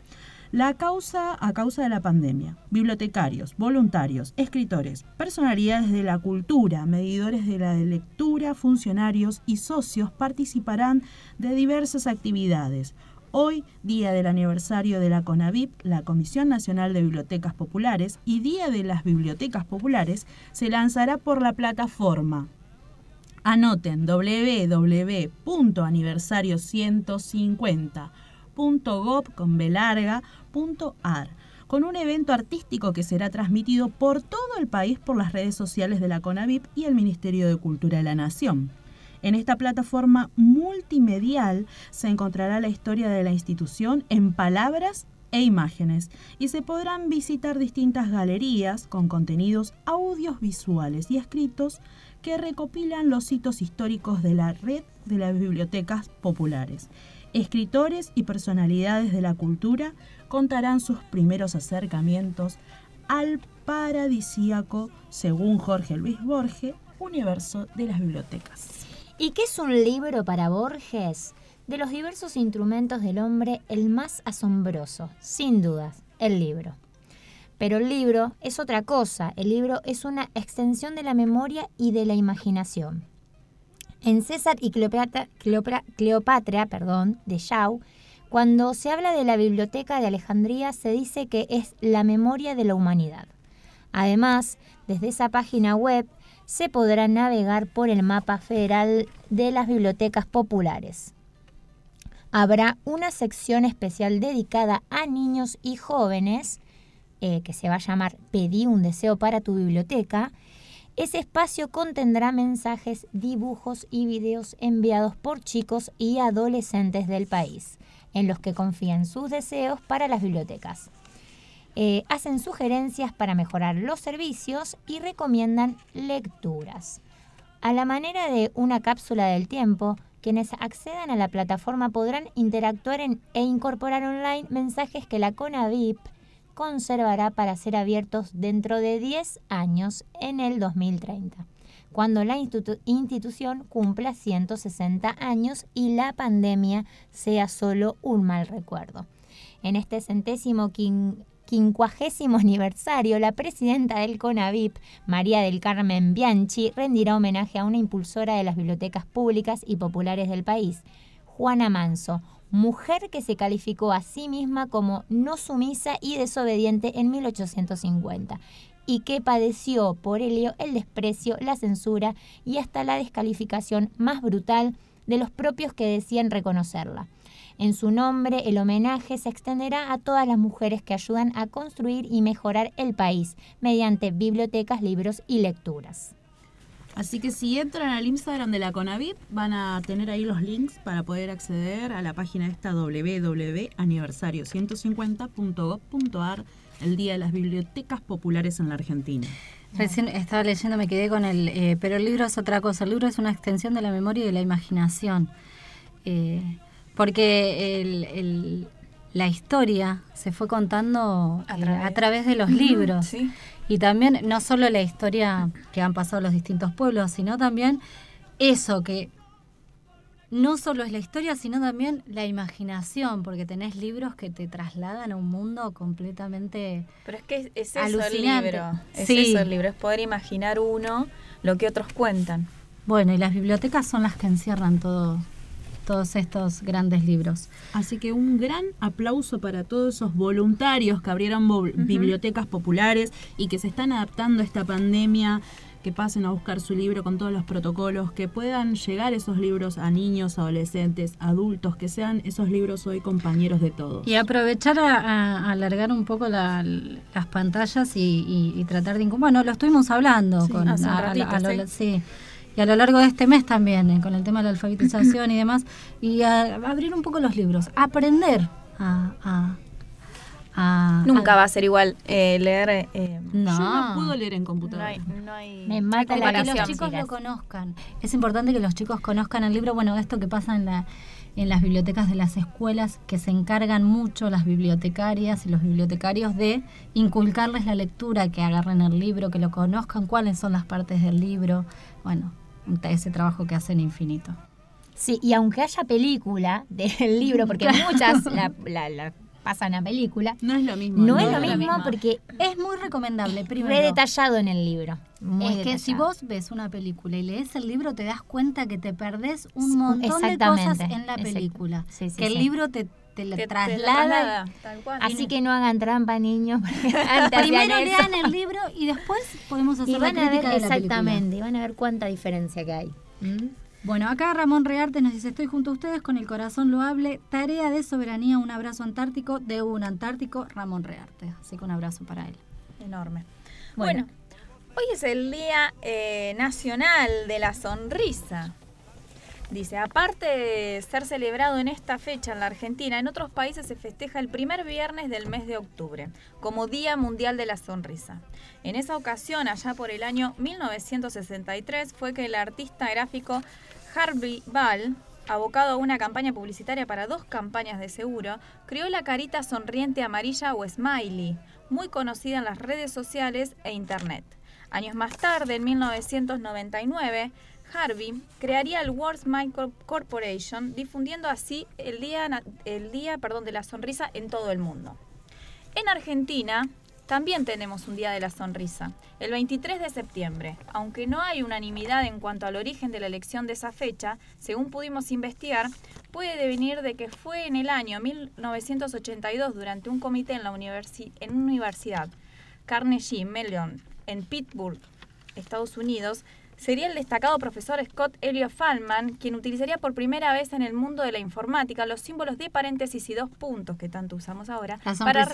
Speaker 4: La causa a causa de la pandemia. Bibliotecarios, voluntarios, escritores, personalidades de la cultura, medidores de la lectura, funcionarios y socios participarán de diversas actividades. Hoy, día del aniversario de la CONAVIP, la Comisión Nacional de Bibliotecas Populares, y Día de las Bibliotecas Populares, se lanzará por la plataforma Anoten www.aniversario150.gov con B larga, punto ar, con un evento artístico que será transmitido por todo el país por las redes sociales de la CONAVIP y el Ministerio de Cultura de la Nación. En esta plataforma multimedial se encontrará la historia de la institución en palabras e imágenes y se podrán visitar distintas galerías con contenidos audiovisuales y escritos que recopilan los hitos históricos de la red de las bibliotecas populares. Escritores y personalidades de la cultura contarán sus primeros acercamientos al paradisíaco, según Jorge Luis Borges, universo de las bibliotecas.
Speaker 1: ¿Y qué es un libro para Borges? De los diversos instrumentos del hombre, el más asombroso, sin dudas, el libro. Pero el libro es otra cosa, el libro es una extensión de la memoria y de la imaginación. En César y Cleopatra, perdón, de Shaw, cuando se habla de la biblioteca de Alejandría se dice que es la memoria de la humanidad. Además, desde esa página web se podrá navegar por el mapa federal de las bibliotecas populares. Habrá una sección especial dedicada a niños y jóvenes, eh, que se va a llamar Pedí un deseo para tu biblioteca. Ese espacio contendrá mensajes, dibujos y videos enviados por chicos y adolescentes del país, en los que confían sus deseos para las bibliotecas. Eh, hacen sugerencias para mejorar los servicios y recomiendan lecturas. A la manera de una cápsula del tiempo, quienes accedan a la plataforma podrán interactuar en- e incorporar online mensajes que la CONAVIP conservará para ser abiertos dentro de 10 años en el 2030, cuando la institu- institución cumpla 160 años y la pandemia sea solo un mal recuerdo. En este centésimo quin- quincuagésimo aniversario, la presidenta del CONAVIP, María del Carmen Bianchi, rendirá homenaje a una impulsora de las bibliotecas públicas y populares del país, Juana Manso, mujer que se calificó a sí misma como no sumisa y desobediente en 1850 y que padeció por ello el desprecio, la censura y hasta la descalificación más brutal de los propios que decían reconocerla. En su nombre, el homenaje se extenderá a todas las mujeres que ayudan a construir y mejorar el país mediante bibliotecas, libros y lecturas.
Speaker 4: Así que si entran al Instagram de la Conavip van a tener ahí los links para poder acceder a la página esta www.aniversario150.gov.ar, el Día de las Bibliotecas Populares en la Argentina.
Speaker 2: Recién estaba leyendo, me quedé con el... eh, pero el libro es otra cosa, el libro es una extensión de la memoria y de la imaginación. Eh, porque el- el- la historia se fue contando
Speaker 3: A
Speaker 2: eh,
Speaker 3: través-
Speaker 2: a través de los libros.
Speaker 3: sí.
Speaker 2: Y también no solo la historia que han pasado los distintos pueblos, sino también eso que no solo es la historia, sino también la imaginación, porque tenés libros que te trasladan a un mundo completamente
Speaker 3: Pero es que es, es eso
Speaker 2: alucinante.
Speaker 3: el libro. Es
Speaker 2: Sí.
Speaker 3: eso el libro, es poder imaginar uno lo que otros cuentan.
Speaker 2: Bueno, y las bibliotecas son las que encierran todo, todos estos grandes libros.
Speaker 4: Así que un gran aplauso para todos esos voluntarios que abrieron bibliotecas populares y que se están adaptando a esta pandemia, que pasen a buscar su libro con todos los protocolos, que puedan llegar esos libros a niños, adolescentes, adultos, que sean esos libros hoy compañeros de todos.
Speaker 2: Y aprovechar a, alargar un poco la- las pantallas y, y- y tratar de... Bueno, lo estuvimos hablando
Speaker 3: Sí,
Speaker 2: con,
Speaker 3: hace un
Speaker 2: a- a-
Speaker 3: ratito,
Speaker 2: a lo-
Speaker 3: sí.
Speaker 2: sí. Y a lo largo de este mes también, eh, con el tema de la alfabetización y demás, y a, a abrir un poco los libros, aprender a... a-
Speaker 3: Nunca va a ser igual eh, leer. eh,
Speaker 2: No.
Speaker 4: Yo no puedo leer en computadora.
Speaker 3: No hay, no hay
Speaker 1: Me mata la
Speaker 2: que los chicos lo conozcan. Es importante que los chicos conozcan el libro. Bueno, esto que pasa en, la, en las bibliotecas de las escuelas, que se encargan mucho las bibliotecarias y los bibliotecarios de inculcarles la lectura, que agarren el libro, que lo conozcan, cuáles son las partes del libro. Bueno, ese trabajo que hacen infinito.
Speaker 1: Sí, y aunque haya película *laughs* del libro, porque
Speaker 2: Claro.
Speaker 1: muchas la, la- la pasan a película,
Speaker 4: No es lo mismo.
Speaker 1: no,
Speaker 2: no
Speaker 1: es
Speaker 2: es
Speaker 1: lo mismo
Speaker 2: misma.
Speaker 1: porque
Speaker 2: Es muy recomendable, primero.
Speaker 1: re detallado en el libro. muy
Speaker 2: es que si vos ves una película y lees el libro, te das cuenta que te perdés un montón de cosas en la película.
Speaker 1: Sí, sí,
Speaker 2: que el libro te, te la
Speaker 3: Te- te lo tal cual.
Speaker 1: Así que no hagan trampa, niños. *laughs* *laughs*
Speaker 2: Primero lean el libro y después podemos hacer
Speaker 1: y van
Speaker 2: la
Speaker 1: a ver
Speaker 2: de la
Speaker 1: exactamente, y van a ver cuánta diferencia que hay.
Speaker 2: Bueno, acá Ramón Rearte nos dice, estoy junto a ustedes con el corazón loable, tarea de soberanía, un abrazo antártico de un antártico, Ramón Rearte. Así que un abrazo para él.
Speaker 3: Enorme.
Speaker 2: Bueno.
Speaker 3: Bueno, hoy es el Día eh, Nacional de la Sonrisa. Dice, aparte de ser celebrado en esta fecha en la Argentina, en otros países se festeja el primer viernes del mes de octubre, como Día Mundial de la Sonrisa. En esa ocasión, allá por el año 1963, fue que el artista gráfico Harvey Ball, abocado a una campaña publicitaria para dos campañas de seguro, creó la carita sonriente amarilla o smiley, muy conocida en las redes sociales e internet. Años más tarde, en 1999, Harvey crearía el World Corp- Corporation, difundiendo así el día, el día perdón, de la sonrisa en todo el mundo. En Argentina también tenemos un Día de la Sonrisa, el 23 de septiembre. Aunque no hay unanimidad en cuanto al origen de la elección de esa fecha, según pudimos investigar, puede devenir de que fue en el año 1982 durante un comité en la universi- en una universidad, Carnegie Mellon, en Pittsburgh, Estados Unidos, sería el destacado profesor Scott Elliot Fallman quien utilizaría por primera vez en el mundo de la informática los símbolos de paréntesis y dos puntos que tanto usamos ahora
Speaker 2: La
Speaker 3: para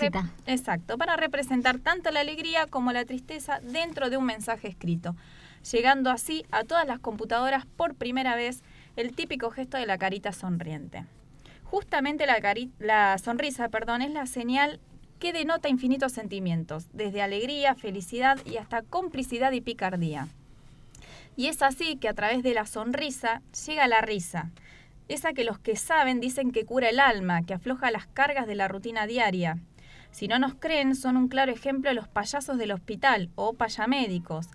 Speaker 3: exacto, para representar tanto la alegría como la tristeza dentro de un mensaje escrito, llegando así a todas las computadoras por primera vez el típico gesto de la carita sonriente. Justamente la, cari- la sonrisa, perdón, es la señal que denota infinitos sentimientos, desde alegría, felicidad y hasta complicidad y picardía. Y es así que a través de la sonrisa llega la risa, esa que los que saben dicen que cura el alma, que afloja las cargas de la rutina diaria. Si no nos creen, son un claro ejemplo los payasos del hospital o payamédicos,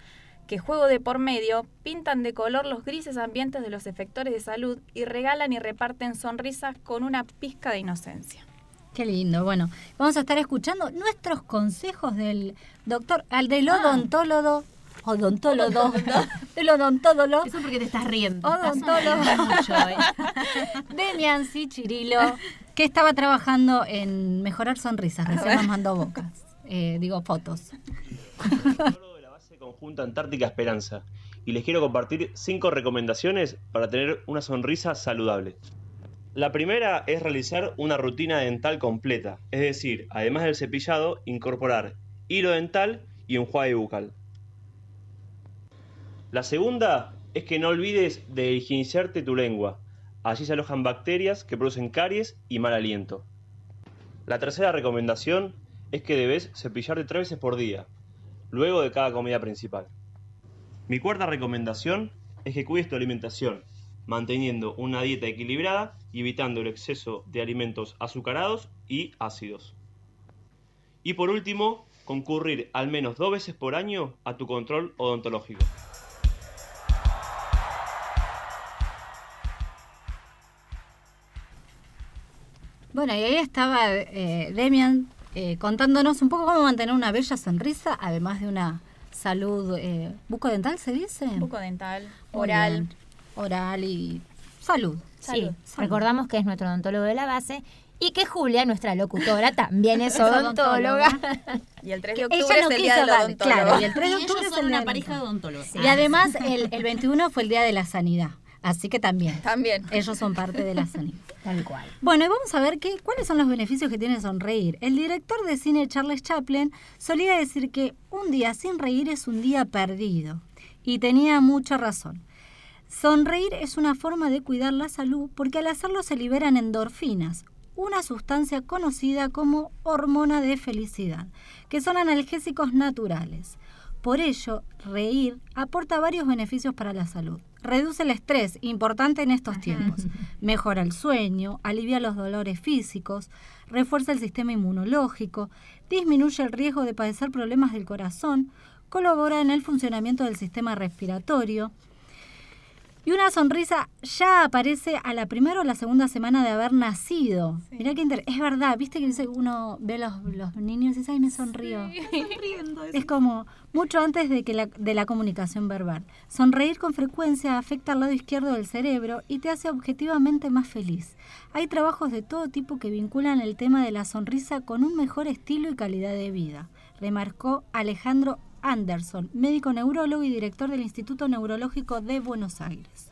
Speaker 3: que juego de por medio pintan de color los grises ambientes de los efectores de salud y regalan y reparten sonrisas con una pizca de inocencia.
Speaker 2: Qué lindo. Bueno, vamos a estar escuchando nuestros consejos del doctor, al del
Speaker 3: Ah.
Speaker 2: Odontólogo. *laughs* Del odontólogo.
Speaker 4: Eso porque te estás riendo.
Speaker 2: Odontólogo. *laughs* Demian Chirilo, que estaba trabajando en mejorar sonrisas. Recién nos mandó bocas. Eh, digo, fotos.
Speaker 13: Conjunta Antártica Esperanza y les quiero compartir cinco recomendaciones para tener una sonrisa saludable. La primera es realizar una rutina dental completa, es decir, además del cepillado, incorporar hilo dental y enjuague bucal. La segunda es que no olvides de higienizarte tu lengua. Allí se alojan bacterias que producen caries y mal aliento. La tercera recomendación es que debes cepillarte tres veces por día, luego de cada comida principal. Mi cuarta recomendación es que cuides tu alimentación, manteniendo una dieta equilibrada y evitando el exceso de alimentos azucarados y ácidos. Y por último, concurrir al menos dos veces por año a tu control odontológico.
Speaker 2: Bueno, y ahí estaba eh, Demian eh, contándonos un poco cómo mantener una bella sonrisa, además de una salud eh, bucodental, ¿se dice?
Speaker 3: Bucodental, oral.
Speaker 2: Oral y salud.
Speaker 1: Sí, recordamos que es nuestro odontólogo de la base y que Julia, nuestra locutora, también es *laughs* odontóloga.
Speaker 3: Y el 3 de
Speaker 2: Ella
Speaker 3: octubre
Speaker 2: no
Speaker 3: es el día
Speaker 2: quiso
Speaker 3: del
Speaker 2: dar-
Speaker 3: odontólogo.
Speaker 2: Claro, y el *laughs* 3 de
Speaker 4: Y ellos
Speaker 2: octubre es el
Speaker 4: una pareja de.
Speaker 2: Y además *laughs* el, el 21 fue el día de la sanidad, así que también.
Speaker 3: También.
Speaker 2: Ellos son parte de la sanidad. *laughs*
Speaker 1: Tal cual.
Speaker 2: Bueno, y vamos a ver qué, cuáles son los beneficios que tiene sonreír. El director de cine Charles Chaplin solía decir que un día sin reír es un día perdido. Y tenía mucha razón. Sonreír es una forma de cuidar la salud porque al hacerlo se liberan endorfinas, una sustancia conocida como hormona de felicidad, que son analgésicos naturales. Por ello, reír aporta varios beneficios para la salud. Reduce el estrés, importante en estos tiempos. Mejora el sueño, alivia los dolores físicos, refuerza el sistema inmunológico, disminuye el riesgo de padecer problemas del corazón, colabora en el funcionamiento del sistema respiratorio, y una sonrisa ya aparece a la primera o la segunda semana de haber nacido. Mirá que inter- es verdad, viste que uno ve los, los niños y dice, ay, me sonrío. Es como mucho antes de, que la, de la comunicación verbal. Sonreír con frecuencia afecta al lado izquierdo del cerebro y te hace objetivamente más feliz. Hay trabajos de todo tipo que vinculan el tema de la sonrisa con un mejor estilo y calidad de vida, remarcó Alejandro Anderson, médico neurólogo y director del Instituto Neurológico de Buenos Aires.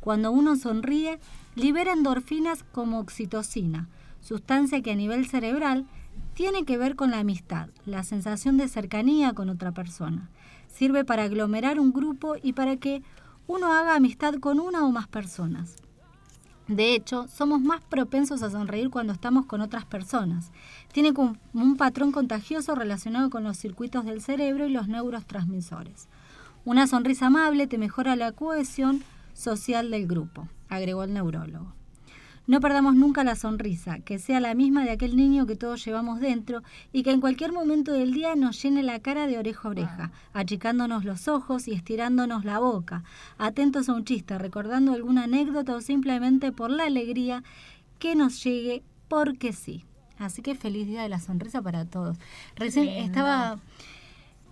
Speaker 2: Cuando uno sonríe, libera endorfinas como oxitocina, sustancia que a nivel cerebral tiene que ver con la amistad, la sensación de cercanía con otra persona. Sirve para aglomerar un grupo y para que uno haga amistad con una o más personas. De hecho, somos más propensos a sonreír cuando estamos con otras personas. Tiene un patrón contagioso relacionado con los circuitos del cerebro y los neurotransmisores. Una sonrisa amable te mejora la cohesión social del grupo, agregó el neurólogo. No perdamos nunca la sonrisa, que sea la misma de aquel niño que todos llevamos dentro y que en cualquier momento del día nos llene la cara de oreja a oreja, achicándonos los ojos y estirándonos la boca, atentos a un chiste, recordando alguna anécdota o simplemente por la alegría que nos llegue porque sí. Así que feliz día de la sonrisa para todos. Recién estaba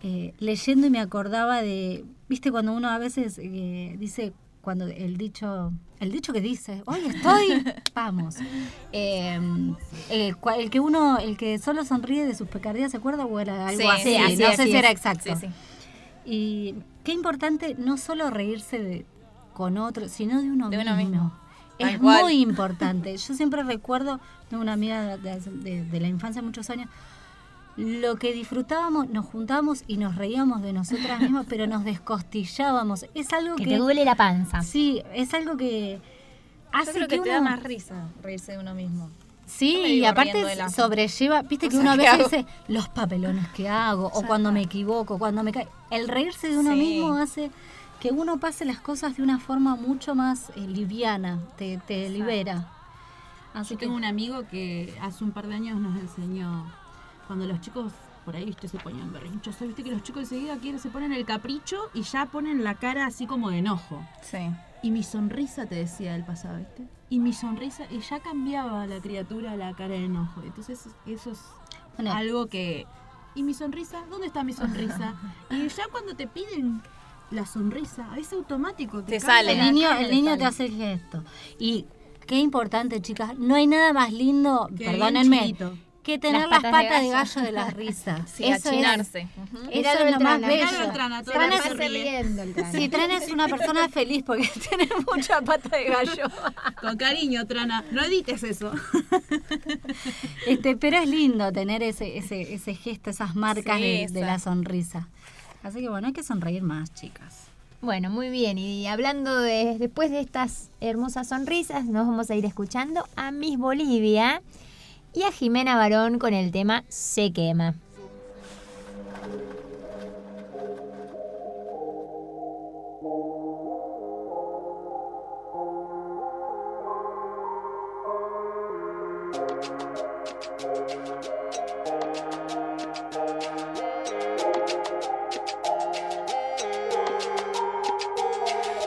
Speaker 2: eh, leyendo y me acordaba de, viste, cuando uno a veces eh, dice, cuando el dicho, el dicho que dice, hoy estoy, *laughs* vamos. Eh, el, el que uno, el que solo sonríe de sus pecardías, ¿se acuerda? O era algo
Speaker 3: Sí,
Speaker 2: así,
Speaker 3: sí, así
Speaker 2: no sé si era exacto.
Speaker 3: Sí.
Speaker 2: Y qué importante no solo reírse de, con otro, sino de uno
Speaker 3: De
Speaker 2: mismo.
Speaker 3: uno mismo.
Speaker 2: Es muy importante. Yo siempre recuerdo de una amiga de, de- de la infancia muchos años, lo que disfrutábamos, nos juntábamos y nos reíamos de nosotras mismas, pero nos descostillábamos. Es algo
Speaker 1: Que
Speaker 2: que...
Speaker 1: te duele la panza.
Speaker 2: Sí, es algo que hace
Speaker 3: Yo creo que,
Speaker 2: que
Speaker 3: te
Speaker 2: uno-
Speaker 3: da más risa reírse de uno mismo.
Speaker 2: Sí, y aparte sobrelleva, viste que uno a veces dice los papelones que hago, o cuando me equivoco, cuando me cae. El reírse de uno
Speaker 3: Sí.
Speaker 2: mismo hace que uno pase las cosas de una forma mucho más eh, liviana, te, te libera. Así
Speaker 4: Yo
Speaker 2: que
Speaker 4: tengo un amigo que hace un par de años nos enseñó, cuando los chicos por ahí viste se ponían berrinchosos, viste que los chicos enseguida quieren, se ponen el capricho y ya ponen la cara así como de enojo.
Speaker 3: Sí.
Speaker 4: Y mi sonrisa, te decía él pasado, ¿viste? Y mi sonrisa, y ya cambiaba la criatura la cara de enojo. Entonces eso es algo que... ¿Y mi sonrisa? ¿Dónde está mi sonrisa? *laughs* y ya cuando te piden la sonrisa, es automático. Te, cambia
Speaker 2: El niño, el
Speaker 4: te
Speaker 2: niño
Speaker 4: sale.
Speaker 2: te hace el gesto. Y qué importante, chicas, no hay nada más lindo,
Speaker 4: Que
Speaker 2: perdónenme, que tener las patas, de, gallo. de la risa. *laughs*
Speaker 3: Sí,
Speaker 2: Eso es-
Speaker 3: achinarse.
Speaker 2: Eso
Speaker 1: Míralo
Speaker 2: es
Speaker 1: el
Speaker 2: lo más bello.
Speaker 1: el
Speaker 2: es-. Sí, es una persona feliz porque *laughs* tiene mucha pata de gallo. *laughs*
Speaker 4: Con cariño, Trana. No edites eso.
Speaker 2: Este, pero es lindo tener ese, ese, ese gesto, esas marcas
Speaker 1: Sí,
Speaker 2: de,
Speaker 1: esa.
Speaker 2: de la sonrisa. Así que bueno, hay que sonreír más, chicas.
Speaker 1: Bueno, muy bien. Y hablando de después de estas hermosas sonrisas, nos vamos a ir escuchando a Miss Bolivia y a Jimena Barón con el tema Se quema.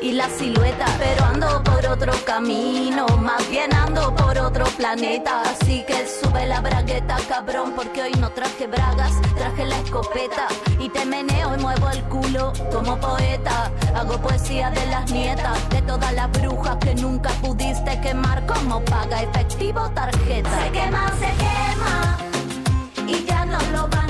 Speaker 14: y la silueta, pero ando por otro camino, más bien ando por otro planeta. Así que sube la bragueta, cabrón, porque hoy no traje bragas, traje la escopeta y te meneo y muevo el culo como poeta. Hago poesía de las nietas, de todas las brujas que nunca pudiste quemar como paga efectivo tarjeta. Se quema, se quema y ya no lo van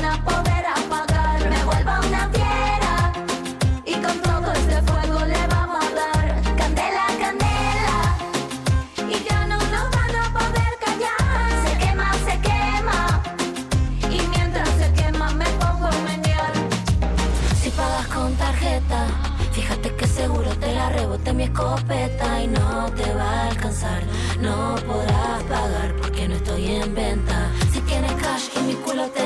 Speaker 14: No podrás pagar porque no estoy en venta. Si tienes cash y mi culo te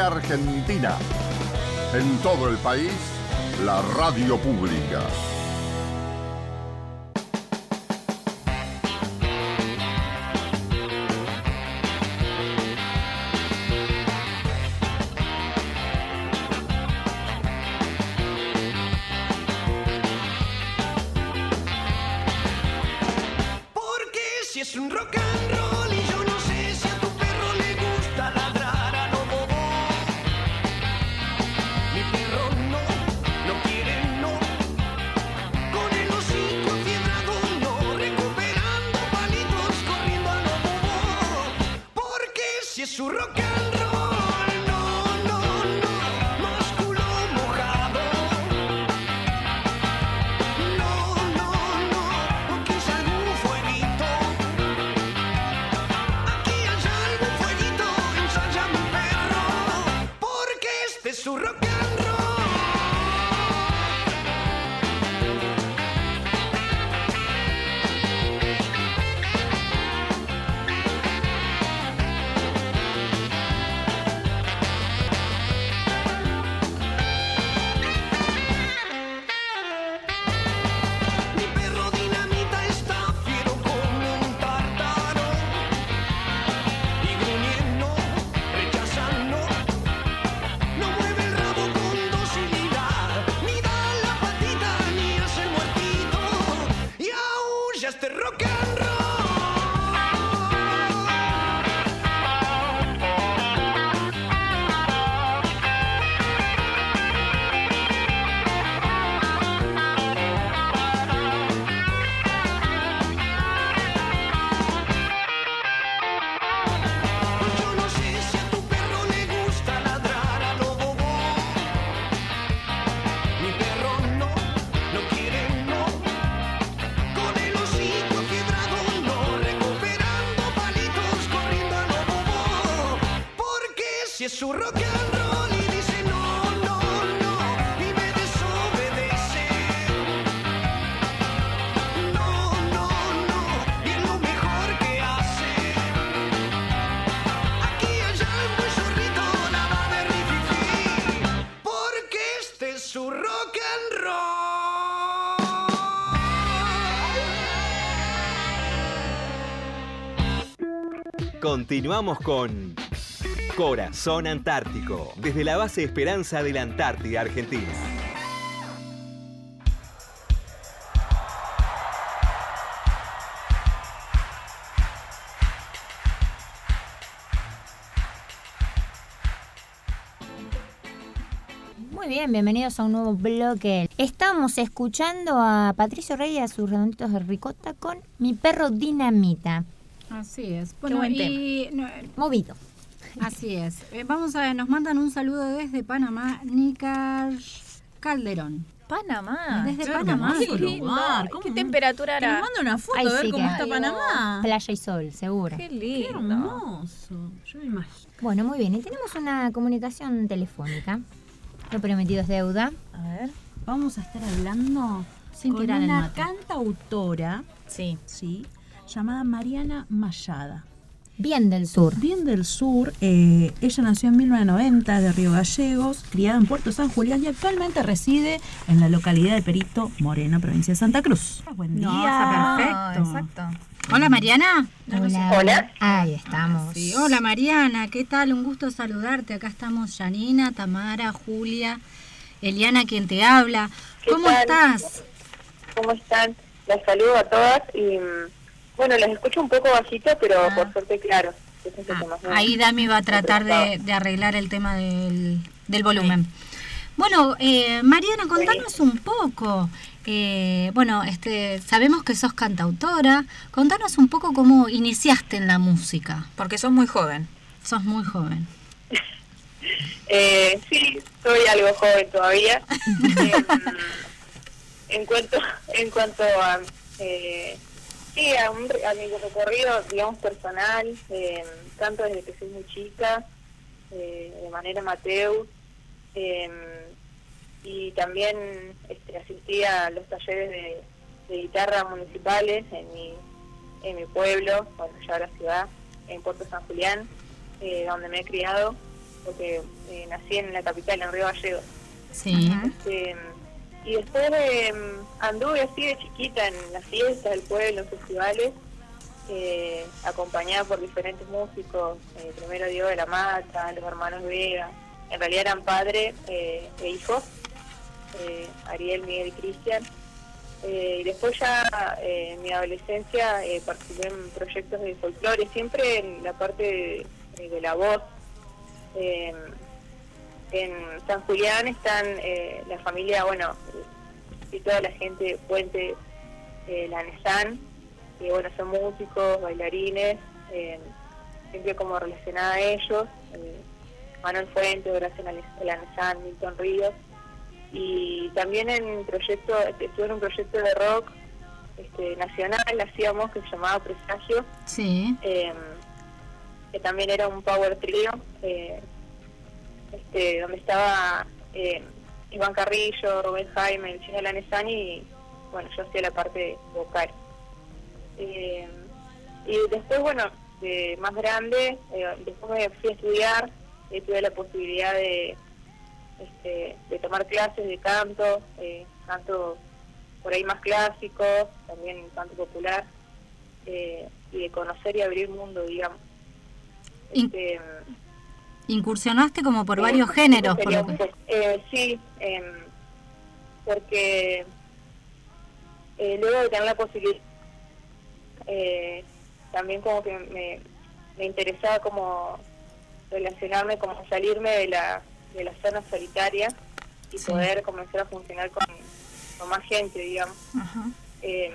Speaker 8: Argentina. En todo el país, la radio pública.
Speaker 12: Si es su rock and roll y dice no, no, no y me desobedece. No, no, no y es lo mejor que hace. Aquí hay algo zorrito, nada de rififi, porque este es su rock and
Speaker 6: Continuamos con Corazón Antártico, desde la base Esperanza de la Antártida Argentina.
Speaker 1: Muy bien, bienvenidos a un nuevo bloque. Estamos escuchando a Patricio Rey y a sus redonditos de ricota con Mi perro Dinamita.
Speaker 2: Así es.
Speaker 1: Qué
Speaker 2: Bueno,
Speaker 1: buen
Speaker 2: y no,
Speaker 1: Movido.
Speaker 2: Así es. Eh, vamos a ver, nos mandan un saludo desde Panamá, Nícar Calderón.
Speaker 3: Panamá.
Speaker 2: Desde
Speaker 3: Qué
Speaker 2: Panamá.
Speaker 3: lugar. ¿Qué temperatura hará?
Speaker 4: nos mande una foto
Speaker 1: Ay,
Speaker 4: a ver
Speaker 1: sí,
Speaker 4: cómo está Panamá.
Speaker 1: Playa y sol, seguro.
Speaker 3: Qué
Speaker 4: Qué
Speaker 3: lindo.
Speaker 4: hermoso. Yo me imagino.
Speaker 1: Bueno, muy bien. Y tenemos una comunicación telefónica. Lo prometido es deuda.
Speaker 3: A ver.
Speaker 4: Vamos a estar hablando
Speaker 2: Sin
Speaker 4: con una cantautora
Speaker 3: Sí.
Speaker 4: sí, llamada Mariana Mayada.
Speaker 1: Bien del Sur.
Speaker 4: Bien del Sur. eh, ella nació en 1990 de Río Gallegos, criada en Puerto San Julián y actualmente reside en la localidad de Perito Moreno, provincia de Santa Cruz. Buen día.
Speaker 3: No, está perfecto.
Speaker 4: Exacto.
Speaker 3: Hola Mariana.
Speaker 1: Hola.
Speaker 3: Hola.
Speaker 1: Ahí estamos.
Speaker 3: Sí, hola Mariana, ¿qué tal? Un gusto saludarte. Acá estamos Janina, Tamara, Julia, Eliana quien te habla. ¿Cómo
Speaker 10: tal?
Speaker 3: estás?
Speaker 10: ¿Cómo están? Las saludo a todas y bueno, las escucho un poco bajito, pero por suerte claro. Me-
Speaker 3: Ahí Dami va a tratar de, de arreglar el tema del, del volumen. Bueno, eh, Mariana, contanos un poco. eh, bueno, este, sabemos que sos cantautora. Contanos un poco cómo iniciaste en la música. Porque sos muy joven. Sos muy joven. *laughs*
Speaker 10: Eh, sí, soy algo joven todavía. *laughs* Em, en cuanto en cuanto a eh, sí, a, un a mi recorrido, digamos, personal, eh, canto desde que soy muy chica, eh, de manera amateur, eh, y también este, asistí a los talleres de, de guitarra municipales en mi, en mi pueblo, bueno, ya la ciudad, en Puerto San Julián, eh, donde me he criado, porque nací en la capital, en Río Gallegos.
Speaker 3: Sí.
Speaker 10: Este, y después eh, anduve así de chiquita en las fiestas del pueblo, en festivales, eh, acompañada por diferentes músicos, eh, primero Diego de la Mata, los hermanos Vega, en realidad eran padre eh, e hijos, eh, Ariel, Miguel y Cristian. Y después ya en mi adolescencia participé en proyectos de folclore, siempre en la parte de la voz. En San Julián están eh, la familia, bueno, y toda la gente de Puente, eh, que bueno, son músicos, bailarines, eh, siempre como relacionada a ellos, eh, Manuel Fuentes, Horacio la Nesan, Milton Ríos, y también en proyecto, estuve en un proyecto de rock este, nacional, hacíamos, que se llamaba Presagio,
Speaker 3: Sí.
Speaker 10: que también era un power trio, este, donde estaba eh, Iván Carrillo, Rubén Jaime, el chino Lanesani y bueno, yo hacía la parte vocal. Eh, y después, bueno, de más grande, eh, después me fui a estudiar, eh, tuve la posibilidad de, este, de tomar clases de canto, eh, canto por ahí más clásico, también canto popular, eh, y de conocer y abrir mundo, digamos. Este,
Speaker 3: Incursionaste como por varios géneros. Por lo que...
Speaker 10: poco. Eh, sí, em, porque eh, luego de tener la posibilidad, eh, también como que me, me interesaba como relacionarme, como salirme de la, de la zona solitaria y
Speaker 3: Sí.
Speaker 10: poder comenzar a funcionar con, con más gente, digamos.
Speaker 3: Ajá.
Speaker 10: Eh,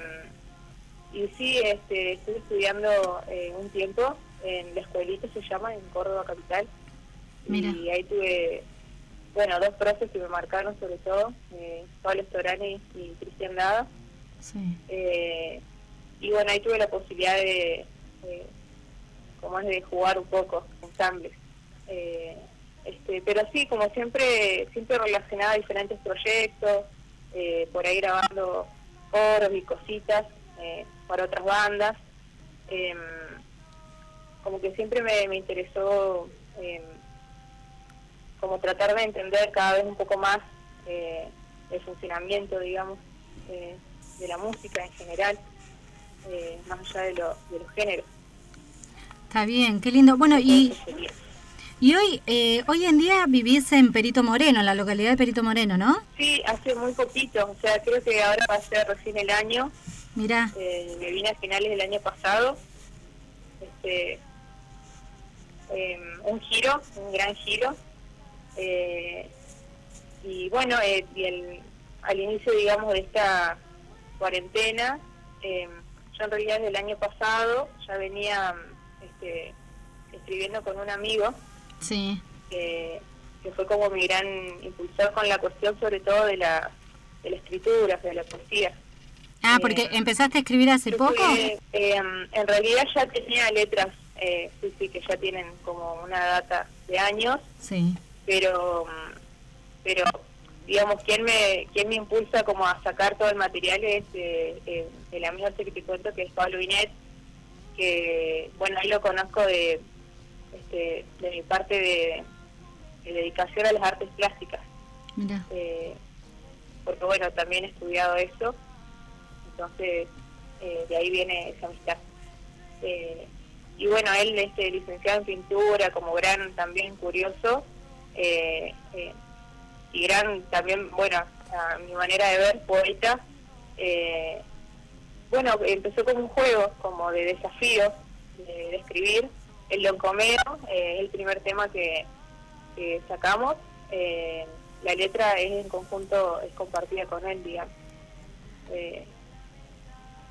Speaker 10: y sí, este, estuve estudiando eh, un tiempo en la escuelita, se llama, en Córdoba Capital.
Speaker 3: Mira.
Speaker 10: Y ahí tuve, bueno, dos profes que me marcaron sobre todo, eh, Pablo Storani y Cristian Dada.
Speaker 3: Sí.
Speaker 10: Eh, y bueno, ahí tuve la posibilidad de, de- como es de jugar un poco, ensambles. Eh, este, pero sí, como siempre, siempre relacionada a diferentes proyectos, eh, por ahí grabando coros y cositas eh, para otras bandas. Em, como que siempre me, me interesó em, como tratar de entender cada vez un poco más eh, el funcionamiento, digamos, eh, de la música en general, eh, más allá de, lo- de los géneros.
Speaker 3: Está bien, qué lindo. Bueno, y, y hoy, eh, hoy en día vivís en Perito Moreno, en la localidad de Perito Moreno, ¿no?
Speaker 10: Sí, hace muy poquito, o sea, creo que ahora va a ser recién el año.
Speaker 3: Mira.
Speaker 10: Eh, me vine a finales del año pasado. Este, em, un giro, un gran giro. Eh, y bueno, eh, y el- al inicio, digamos, de esta cuarentena, em, yo en realidad desde el año pasado ya venía este, escribiendo con un amigo
Speaker 3: Sí.
Speaker 10: que, fue como mi gran impulsor con la cuestión sobre todo de la, de la escritura, de la poesía.
Speaker 3: Ah, porque empezaste a escribir hace poco.
Speaker 10: eh, en realidad ya tenía letras, eh, sí, sí, que ya tienen como una data de años,
Speaker 3: Sí.
Speaker 10: Pero pero digamos, quien me quien me impulsa como a sacar todo el material es eh, eh, el amigo este que te cuento, que es Pablo Binet, que, bueno, ahí lo conozco de, este, de mi parte de, de dedicación a las artes plásticas.
Speaker 15: Mira.
Speaker 10: Eh, porque bueno, también he estudiado eso, entonces eh, de ahí viene esa amistad. Eh, y bueno, él este, licenciado en pintura, como gran también curioso, eh, eh, y gran también, bueno, a mi manera de ver, poeta, eh, bueno, empezó como un juego, como de desafío, de, de escribir. El Loncomeo eh, es el primer tema que, que sacamos. Eh, la letra es en conjunto, es compartida con él, digamos.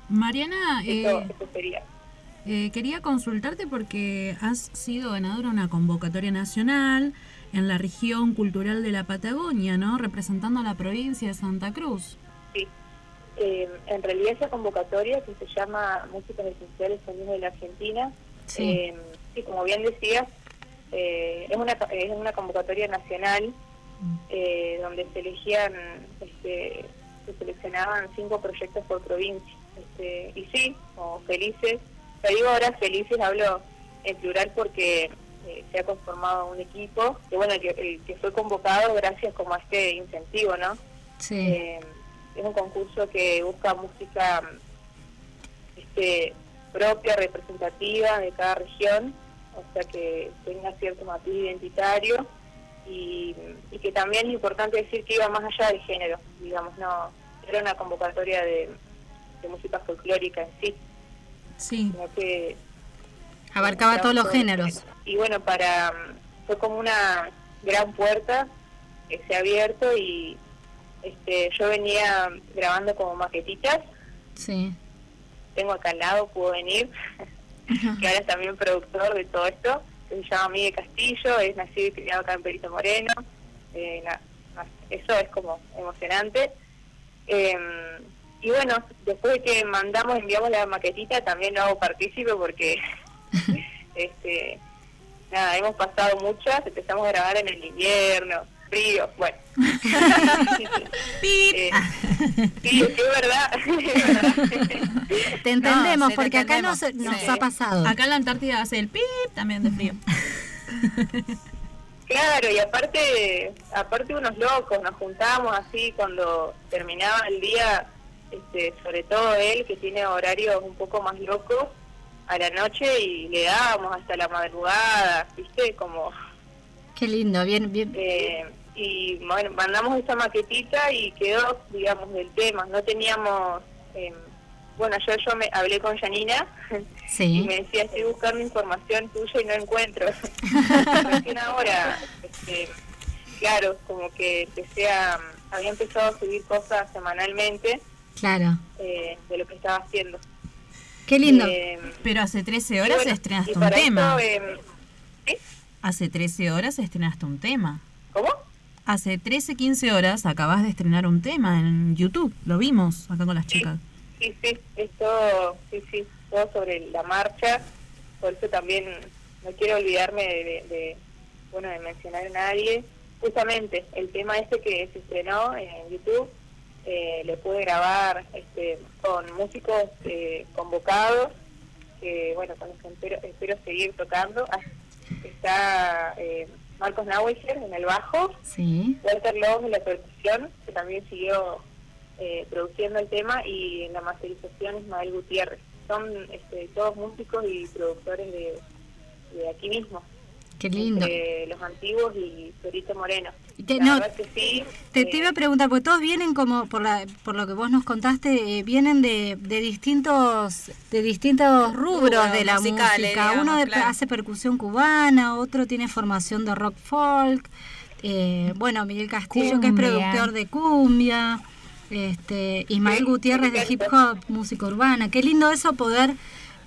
Speaker 4: Mariana,
Speaker 10: eso, eso sería.
Speaker 4: eh, quería consultarte porque has sido ganadora de una convocatoria nacional en la región cultural de la Patagonia, ¿no? Representando a la provincia de Santa Cruz.
Speaker 10: Sí. Eh, en realidad esa convocatoria que se llama Músicas Esenciales Sonidos de la Argentina,
Speaker 15: Sí.
Speaker 10: eh, sí, como bien decías, eh, es, una, es una convocatoria nacional eh, donde se elegían, este, se seleccionaban cinco proyectos por provincia. Este, y sí, como felices, te digo ahora felices, hablo en plural porque eh, se ha conformado un equipo que bueno que, que fue convocado gracias como a este incentivo, ¿no?
Speaker 15: Sí.
Speaker 10: Eh, es un concurso que busca música este, propia, representativa de cada región, o sea que tenga cierto matiz identitario y, y que también es importante decir que iba más allá del género, digamos, no era una convocatoria de, de música folclórica en sí,
Speaker 4: Sí.
Speaker 10: sino que
Speaker 15: Abarcaba todos los géneros.
Speaker 10: y bueno, para fue como una gran puerta que se ha abierto y este yo venía grabando como maquetitas,
Speaker 15: Sí.
Speaker 10: tengo acá al lado, pudo venir, que ahora es también productor de todo esto, que se llama Miguel Castillo, es nacido y criado acá en Perito Moreno, eh, na- eso es como emocionante. Eh, y bueno, después de que mandamos, enviamos la maquetita, también lo hago partícipe porque *laughs* *laughs* este nada, hemos pasado muchas, empezamos a grabar en el invierno, frío, bueno. *laughs* Eh, sí, *laughs* es verdad.
Speaker 15: Te entendemos,
Speaker 4: No, sí, te
Speaker 15: porque acá nos,
Speaker 4: entendemos.
Speaker 15: nos
Speaker 4: Sí.
Speaker 15: ha pasado.
Speaker 4: Acá en la Antártida hace el pip también de frío.
Speaker 10: Claro, y aparte, aparte unos locos, nos juntábamos así cuando terminaba el día, este, sobre todo él que tiene horarios un poco más locos, a la noche y le dábamos hasta la madrugada, viste, como...
Speaker 15: Qué lindo, bien, bien.
Speaker 10: Eh, y bueno, mandamos esa maquetita y quedó, digamos, del tema. No teníamos... eh, bueno, yo, yo me hablé con Janina *laughs*
Speaker 15: Sí.
Speaker 10: y me decía, estoy buscando información tuya y no encuentro. *laughs* Recién ahora, este, claro, como que empecé a... Había empezado a subir cosas semanalmente
Speaker 15: Claro.
Speaker 10: eh, de lo que estaba haciendo.
Speaker 15: Qué lindo.
Speaker 10: Eh,
Speaker 4: Pero hace 13
Speaker 10: y
Speaker 4: horas
Speaker 10: bueno,
Speaker 4: estrenaste un tema.
Speaker 10: eso, eh,
Speaker 4: Hace 13 horas estrenaste un tema.
Speaker 10: ¿Cómo?
Speaker 4: Hace 13, 15 horas acabas de estrenar un tema en YouTube. Lo vimos acá con las chicas.
Speaker 10: Sí, sí, es todo, sí, sí, todo sobre la marcha. Por eso también no quiero olvidarme de, de- de, bueno, de mencionar a nadie. Justamente el tema este que se estrenó en YouTube, eh, lo pude grabar este, con músicos eh, convocados, que bueno, con los que espero, espero seguir tocando. Está eh, Marcos Nauwiger en el bajo,
Speaker 15: Sí.
Speaker 10: Walter Long en la percusión, que también siguió eh, produciendo el tema, y en la masterización Ismael Gutiérrez. Son este, todos músicos y productores de, de aquí mismo.
Speaker 15: Qué lindo.
Speaker 10: Entre los antiguos y Perito Moreno.
Speaker 15: te-
Speaker 10: la
Speaker 15: no,
Speaker 10: verdad que sí.
Speaker 15: Te,
Speaker 10: eh,
Speaker 15: te iba a preguntar, porque todos vienen como, por, la, por lo que vos nos contaste, eh, vienen de, de distintos de distintos rubros de la
Speaker 3: musicales,
Speaker 15: música. Uno
Speaker 3: digamos,
Speaker 15: de-
Speaker 3: claro.
Speaker 15: hace percusión cubana, otro tiene formación de rock folk. eh, bueno, Miguel Castillo, que es productor de cumbia. Este, Ismael Gutiérrez de hip hop, música urbana. Qué lindo eso poder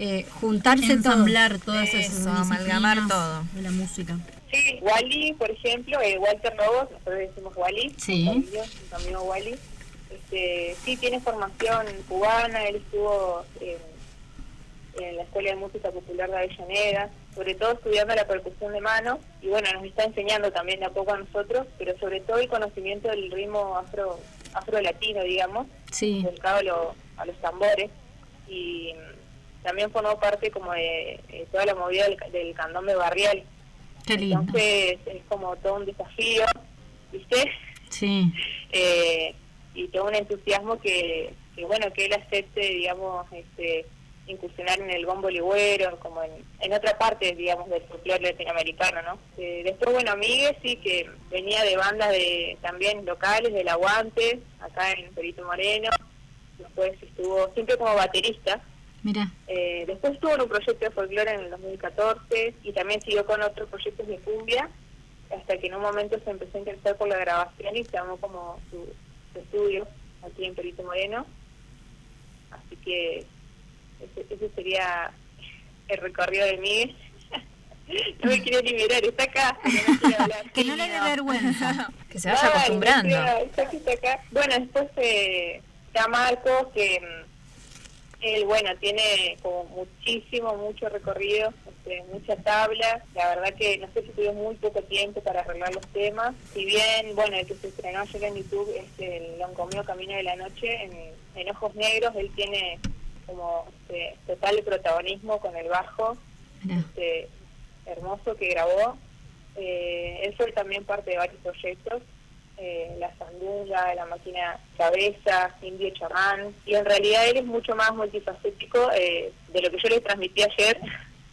Speaker 15: eh, juntarse
Speaker 4: Ensamblar todas esas
Speaker 3: Eso, amalgamar todo.
Speaker 4: de la música.
Speaker 10: Sí, Wally, por ejemplo, eh, Walter Lobos, nosotros decimos Wally,
Speaker 15: Sí.
Speaker 10: amigo Wally. Este, sí, tiene formación cubana, él estuvo en, en la Escuela de Música Popular de Avellaneda, sobre todo estudiando la percusión de mano, y bueno, nos está enseñando también de a poco a nosotros, pero sobre todo el conocimiento del ritmo afro, afro latino, digamos,
Speaker 15: Sí.
Speaker 10: dedicado a, lo- a los tambores. Y, también formó parte como de, toda la movida del, del candombe barrial.
Speaker 15: Qué lindo.
Speaker 10: Entonces es como todo un desafío, ¿viste?
Speaker 15: Sí. *laughs*
Speaker 10: Eh, y todo un entusiasmo que, que, bueno, que él acepte, digamos, este incursionar en el bombo ligüero, como en, en otra parte, digamos, del folclore latinoamericano, ¿no? Eh, después, bueno, Miguel sí que venía de bandas de también locales, del Aguante, acá en Perito Moreno, después estuvo siempre como baterista.
Speaker 15: Mira.
Speaker 10: Eh, después estuvo en un proyecto de folclore en el 2014 y también siguió con otros proyectos de cumbia, hasta que en un momento se empezó a interesar por la grabación y se llamó como su, su estudio aquí en Perito Moreno. Así que ese, ese sería el recorrido de Miguel. *laughs* no me quiere liberar, está acá. *laughs*
Speaker 15: que no le dé vergüenza.
Speaker 3: que se vaya acostumbrando.
Speaker 10: Está, está acá. Bueno, después eh, está Marco, que mm, él, bueno, tiene como muchísimo, mucho recorrido, este, mucha tabla. La verdad que no sé si tuvimos muy poco tiempo para arreglar los temas. Si bien, bueno, el que se estrenó ayer en YouTube es el Loncomio Camino de la Noche, en, en Ojos Negros, él tiene como este, total protagonismo con el bajo este, hermoso que grabó. Eh, él fue también parte de varios proyectos, eh, La Sandunga, La Máquina Cabeza, Indio Chamán, y en realidad él es mucho más multifacético eh, de lo que yo le transmití ayer,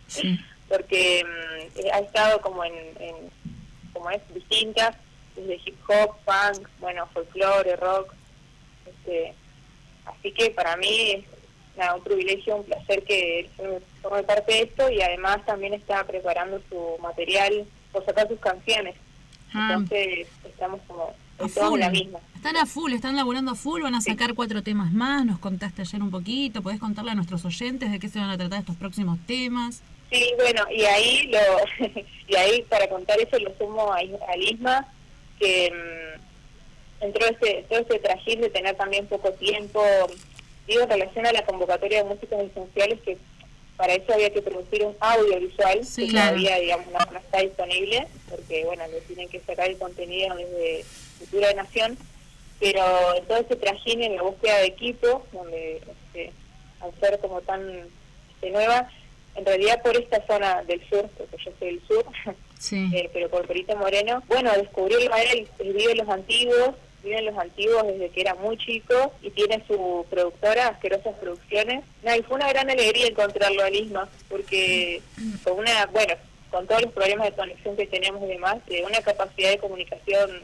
Speaker 10: *laughs* porque mm, ha estado como en, en, como es, distintas, desde hip hop, punk, bueno, folclore, rock, este, así que para mí es nada, un privilegio, un placer que él forme parte de esto y además también está preparando su material por sacar sus canciones.
Speaker 15: Ah.
Speaker 10: Entonces estamos como
Speaker 15: A
Speaker 10: estamos
Speaker 15: full.
Speaker 10: en la misma.
Speaker 15: Están a full, están laburando a full, van a sacar cuatro temas más, nos contaste ayer un poquito, podés contarle a nuestros oyentes de qué se van a tratar estos próximos temas.
Speaker 10: Sí, bueno, y ahí lo *laughs* y ahí para contar eso lo sumo a, a Lisma, que mm, entró ese, todo ese trajín de tener también poco tiempo, digo, en relación a la convocatoria de músicos esenciales, que para eso había que producir un audiovisual,
Speaker 15: Sí,
Speaker 10: que
Speaker 15: claro.
Speaker 10: todavía, digamos, no, no está disponible, porque, bueno, le tienen que sacar el contenido desde Cultura de Nación, pero ese trajín en la búsqueda de equipo, donde este, al ser como tan este, nueva, en realidad por esta zona del sur, porque yo soy del sur,
Speaker 15: Sí. *laughs*
Speaker 10: eh, pero por Perito Moreno, bueno, descubrirlo a él, él vive en los antiguos, vive en los antiguos desde que era muy chico y tiene su productora, Asquerosas Producciones. No, y fue una gran alegría encontrarlo a Lisma, porque con una, bueno, con todos los problemas de conexión que tenemos y demás, de una capacidad de comunicación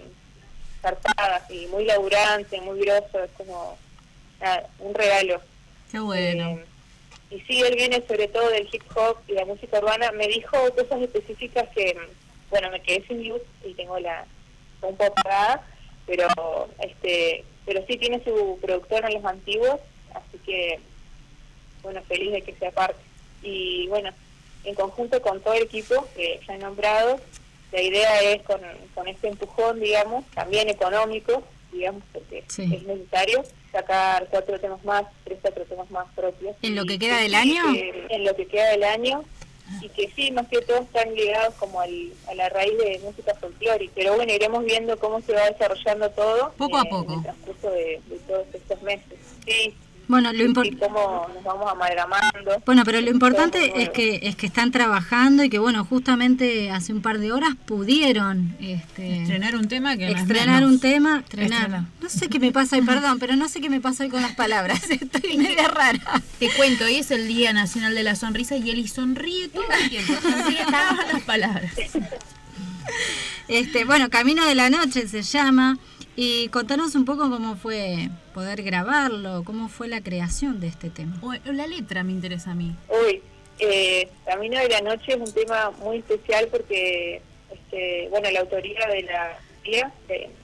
Speaker 10: zarpada y muy laburante, muy grosso, es como nada, un regalo.
Speaker 15: Qué bueno.
Speaker 10: Eh, y sí, él viene sobre todo del hip hop y la música urbana. Me dijo cosas específicas que, bueno, me quedé sin luz y tengo la un poco apagada, pero este pero sí tiene su productor en los antiguos, así que, bueno, feliz de que sea parte. Y bueno, en conjunto con todo el equipo que ya he nombrado, la idea es con, con este empujón, digamos, también económico, digamos, porque es necesario sacar cuatro temas más, tres, cuatro temas más propios.
Speaker 15: ¿En lo que queda del año?
Speaker 10: que- en lo que queda del año, y que sí, más que todo están ligados como al, a la raíz de música folclórica. Pero bueno, iremos viendo cómo se va desarrollando todo.
Speaker 15: Poco a
Speaker 10: eh,
Speaker 15: poco.
Speaker 10: En el transcurso de, de todos estos meses. Sí.
Speaker 15: Bueno, lo
Speaker 10: y
Speaker 15: impor-
Speaker 10: cómo nos vamos amalgamando.
Speaker 15: Bueno, pero lo importante es que es que están trabajando y que bueno, justamente hace un par de horas pudieron este,
Speaker 4: Estrenar un tema que
Speaker 15: estrenar
Speaker 4: menos.
Speaker 15: un tema, estrenar.
Speaker 4: Estrenar.
Speaker 15: No sé qué me pasa hoy, perdón, pero no sé qué me pasa hoy con las palabras. *laughs* Estoy media rara.
Speaker 4: Te cuento, hoy es el Día Nacional de la Sonrisa y Eli sonríe todo el tiempo. Sonríe todas las palabras.
Speaker 15: Este, bueno, Camino de la Noche se llama. Y contanos un poco cómo fue poder grabarlo, cómo fue la creación de este tema.
Speaker 4: O- La letra me interesa a mí.
Speaker 10: Uy, eh, Camino de la Noche es un tema muy especial porque, este, bueno, la autoría de la guía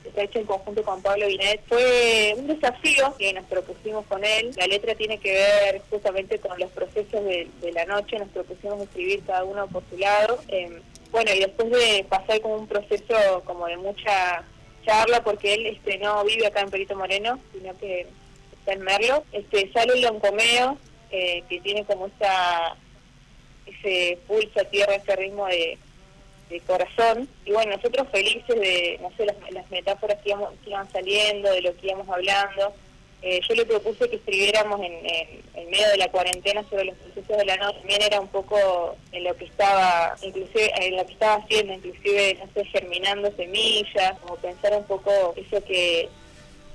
Speaker 10: está hecha en conjunto con Pablo Binet. Fue un desafío que nos propusimos con él. La letra tiene que ver justamente con los procesos de, de la noche. Nos propusimos escribir cada uno por su lado. Eh, bueno, y después de pasar como un proceso como de mucha charla, porque él este no vive acá en Perito Moreno, sino que está en Merlo, este sale el loncomeo, eh, que tiene como esa ese pulso a tierra, ese ritmo de, corazón. Y bueno, nosotros felices de, no sé, las, las metáforas que, íbamos- que iban saliendo, de lo que íbamos hablando. Eh, yo le propuse que escribiéramos en, en, medio de la cuarentena sobre los procesos de la noche. También era un poco en lo que estaba, inclusive en lo que estaba haciendo, inclusive, no sé, germinando semillas, como pensar un poco eso que,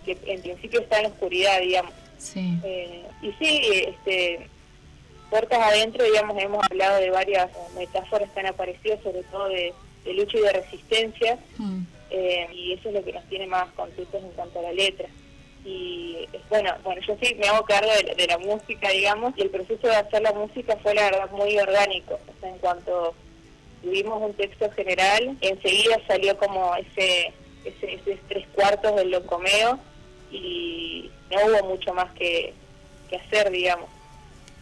Speaker 10: que en principio está en la oscuridad, digamos.
Speaker 2: Sí.
Speaker 10: Eh, y sí, este, puertas adentro, digamos, hemos hablado de varias metáforas que han aparecido, sobre todo de, lucha y de resistencia,
Speaker 2: Mm.
Speaker 10: eh, y eso es lo que nos tiene más contentos en cuanto a la letra y bueno, bueno, yo sí me hago cargo de, la música, digamos, y el proceso de hacer la música fue la verdad muy orgánico. O sea, en cuanto tuvimos un texto general, enseguida salió como ese, ese, tres cuartos del loncomeo y no hubo mucho más que, que hacer, digamos.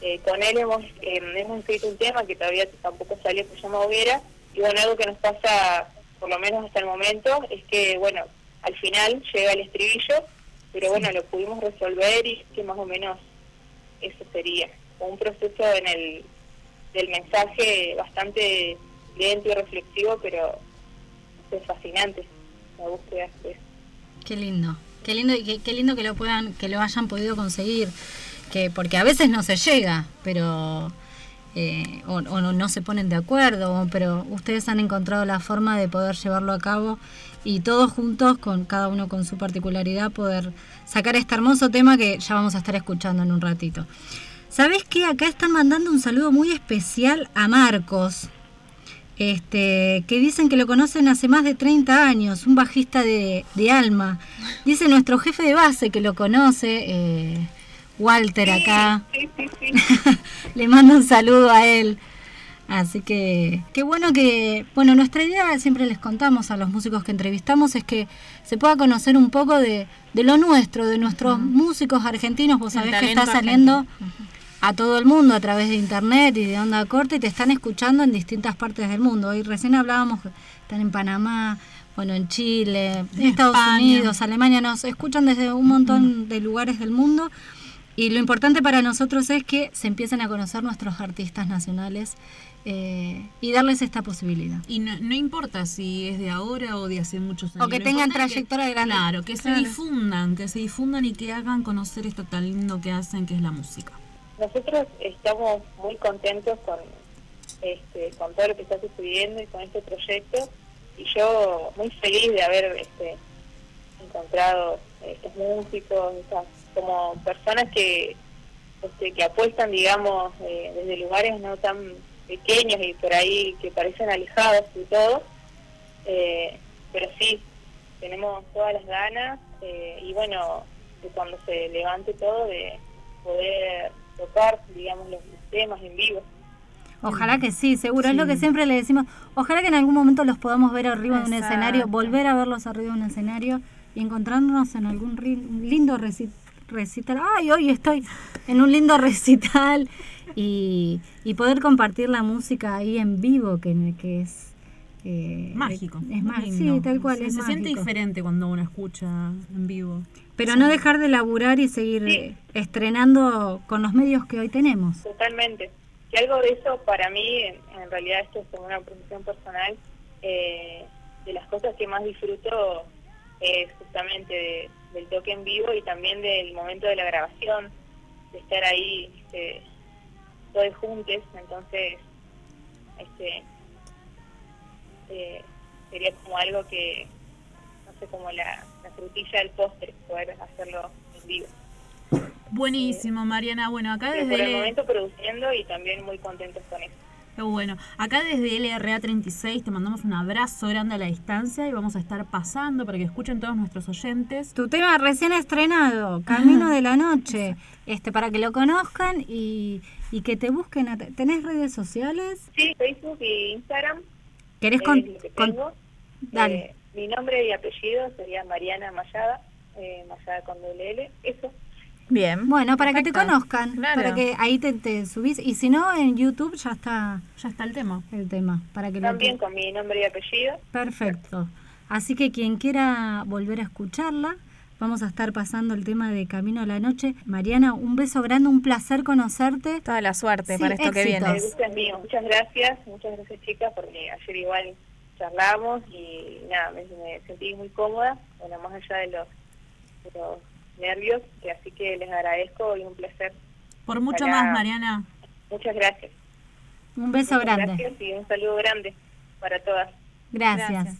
Speaker 10: Eh, con él hemos, eh, hemos escrito un tema que todavía tampoco salió, que se llama Hoguera, y bueno, algo que nos pasa, por lo menos hasta el momento, es que, bueno, al final llega el estribillo pero bueno, lo pudimos resolver y que más o menos eso sería. Un proceso en el del mensaje bastante lento y reflexivo, pero es fascinante la búsqueda
Speaker 2: Qué lindo, qué lindo y qué, lindo que lo puedan, que lo hayan podido conseguir, que porque a veces no se llega, pero eh, o, no, se ponen de acuerdo, pero ustedes han encontrado la forma de poder llevarlo a cabo y todos juntos, con cada uno con su particularidad, poder sacar este hermoso tema que ya vamos a estar escuchando en un ratito. ¿Sabes qué? Acá están mandando un saludo muy especial a Marcos, este, que dicen que lo conocen hace más de 30 años, un bajista de, alma. Dice nuestro jefe de base que lo conoce, eh, Walter acá. *laughs* Le mando un saludo a él. Así que qué bueno que, bueno, nuestra idea siempre les contamos a los músicos que entrevistamos es que se pueda conocer un poco de, lo nuestro, de nuestros músicos argentinos. Vos sabés que está saliendo a todo el mundo a través de internet y de onda corta y te están escuchando en distintas partes del mundo. Hoy recién hablábamos que están en Panamá, bueno, en Chile, en Estados Unidos, Alemania, nos escuchan desde un montón de lugares del mundo. Y lo importante para nosotros es que se empiecen a conocer nuestros artistas nacionales eh, y darles esta posibilidad.
Speaker 4: Y no, importa si es de ahora o de hace muchos años.
Speaker 2: O que tengan trayectoria grande.
Speaker 4: Claro, que se difundan, que se difundan y que hagan conocer esto tan lindo que hacen, que es la música.
Speaker 10: Nosotros estamos muy contentos con, este, con todo lo que está sucediendo y con este proyecto. Y yo muy feliz de haber este, encontrado estos músicos, estas, como personas que, este, que apuestan, digamos, eh, desde lugares no tan pequeños y por ahí que parecen alejados y todo, eh, pero sí, tenemos todas las ganas eh, y bueno, de cuando se levante todo, de poder tocar, digamos, los temas en vivo.
Speaker 2: Ojalá que sí, seguro. Es lo que siempre le decimos. Ojalá que en algún momento los podamos ver arriba de un escenario, volver a verlos arriba de un escenario y encontrarnos en algún lindo recital. Ay, hoy estoy en un lindo recital y, y poder compartir la música ahí en vivo, que, que es...
Speaker 4: Eh, mágico.
Speaker 2: Es más, sí, tal cual.
Speaker 4: Se,
Speaker 2: es
Speaker 4: se siente diferente cuando uno escucha en vivo.
Speaker 2: Pero no dejar de laburar y seguir estrenando con los medios que hoy tenemos.
Speaker 10: Totalmente. Y algo de eso para mí, en, realidad esto es como una profesión personal, eh, de las cosas que más disfruto justamente del toque en vivo y también del momento de la grabación, de estar ahí este, todos juntos, entonces este eh, sería como algo que, no sé, como la, frutilla del postre, poder hacerlo en vivo.
Speaker 4: Buenísimo, Mariana. Bueno, acá desde...
Speaker 10: Por el momento produciendo y también muy contentos con eso.
Speaker 4: Qué bueno. Acá desde LRA 36 te mandamos un abrazo grande a la distancia y vamos a estar pasando para que escuchen todos nuestros oyentes.
Speaker 2: Tu tema recién estrenado, Camino de la Noche, este para que lo conozcan y, y que te busquen. ¿Tenés redes sociales?
Speaker 10: Sí, Facebook y Instagram.
Speaker 2: ¿Querés con, Dale.
Speaker 10: Eh, mi nombre y apellido sería Mariana Mayada, eh, Mayada con doble L, eso.
Speaker 2: Bien. Bueno, para que te conozcan, para que ahí te, subís y si no en YouTube ya está
Speaker 4: ya está el tema,
Speaker 2: el tema, para que
Speaker 10: También con mi nombre y apellido.
Speaker 2: Perfecto. Así que quien quiera volver a escucharla, vamos a estar pasando el tema de Camino a la Noche. Mariana, un beso grande, un placer conocerte.
Speaker 3: Toda la suerte para esto que viene.
Speaker 10: mío. Muchas gracias, muchas gracias chicas, porque ayer igual charlamos y nada, me, sentí muy cómoda, bueno, más allá de los nervios, que así que les agradezco y un placer.
Speaker 4: Por mucho más, Mariana.
Speaker 10: Muchas gracias.
Speaker 16: Un beso
Speaker 10: Muchas
Speaker 16: grande.
Speaker 10: Gracias y un saludo grande para todas.
Speaker 16: Gracias.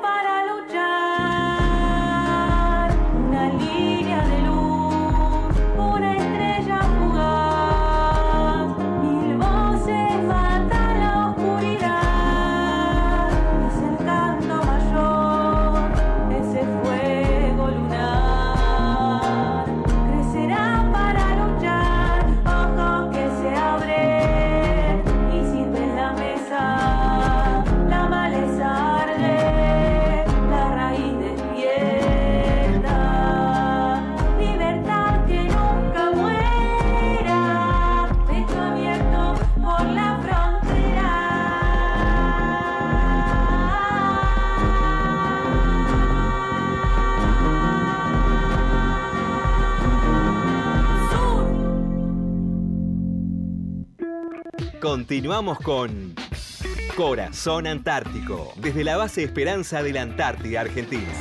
Speaker 17: Para luchar.
Speaker 6: Continuamos con Corazón Antártico, desde la base Esperanza de la Antártida Argentina.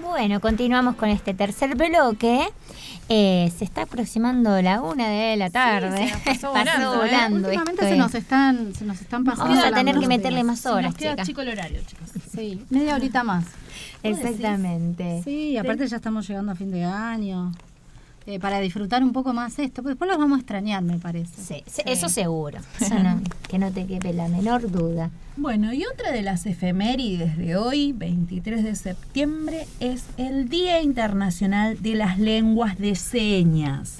Speaker 1: Bueno, continuamos con este tercer bloque. Eh, se está aproximando la una de la tarde.
Speaker 16: se *laughs* pasó volando, ¿eh?
Speaker 1: volando
Speaker 16: Últimamente se nos están, se nos están pasando.
Speaker 1: Vamos a tener que meterle
Speaker 16: días.
Speaker 1: más
Speaker 4: Se
Speaker 1: horas,
Speaker 4: nos queda chico el horario, chicos.
Speaker 16: Sí, media horita más.
Speaker 1: Exactamente.
Speaker 16: Sí, aparte ya estamos llegando a fin de año. Eh, para disfrutar un poco más esto, porque después los vamos a extrañar, me parece.
Speaker 1: Sí, sí, eso seguro. *laughs* Eso no, que no te quepe la menor duda.
Speaker 4: Bueno, y otra de las efemérides de hoy, 23 de septiembre, es el Día Internacional de las Lenguas de Señas,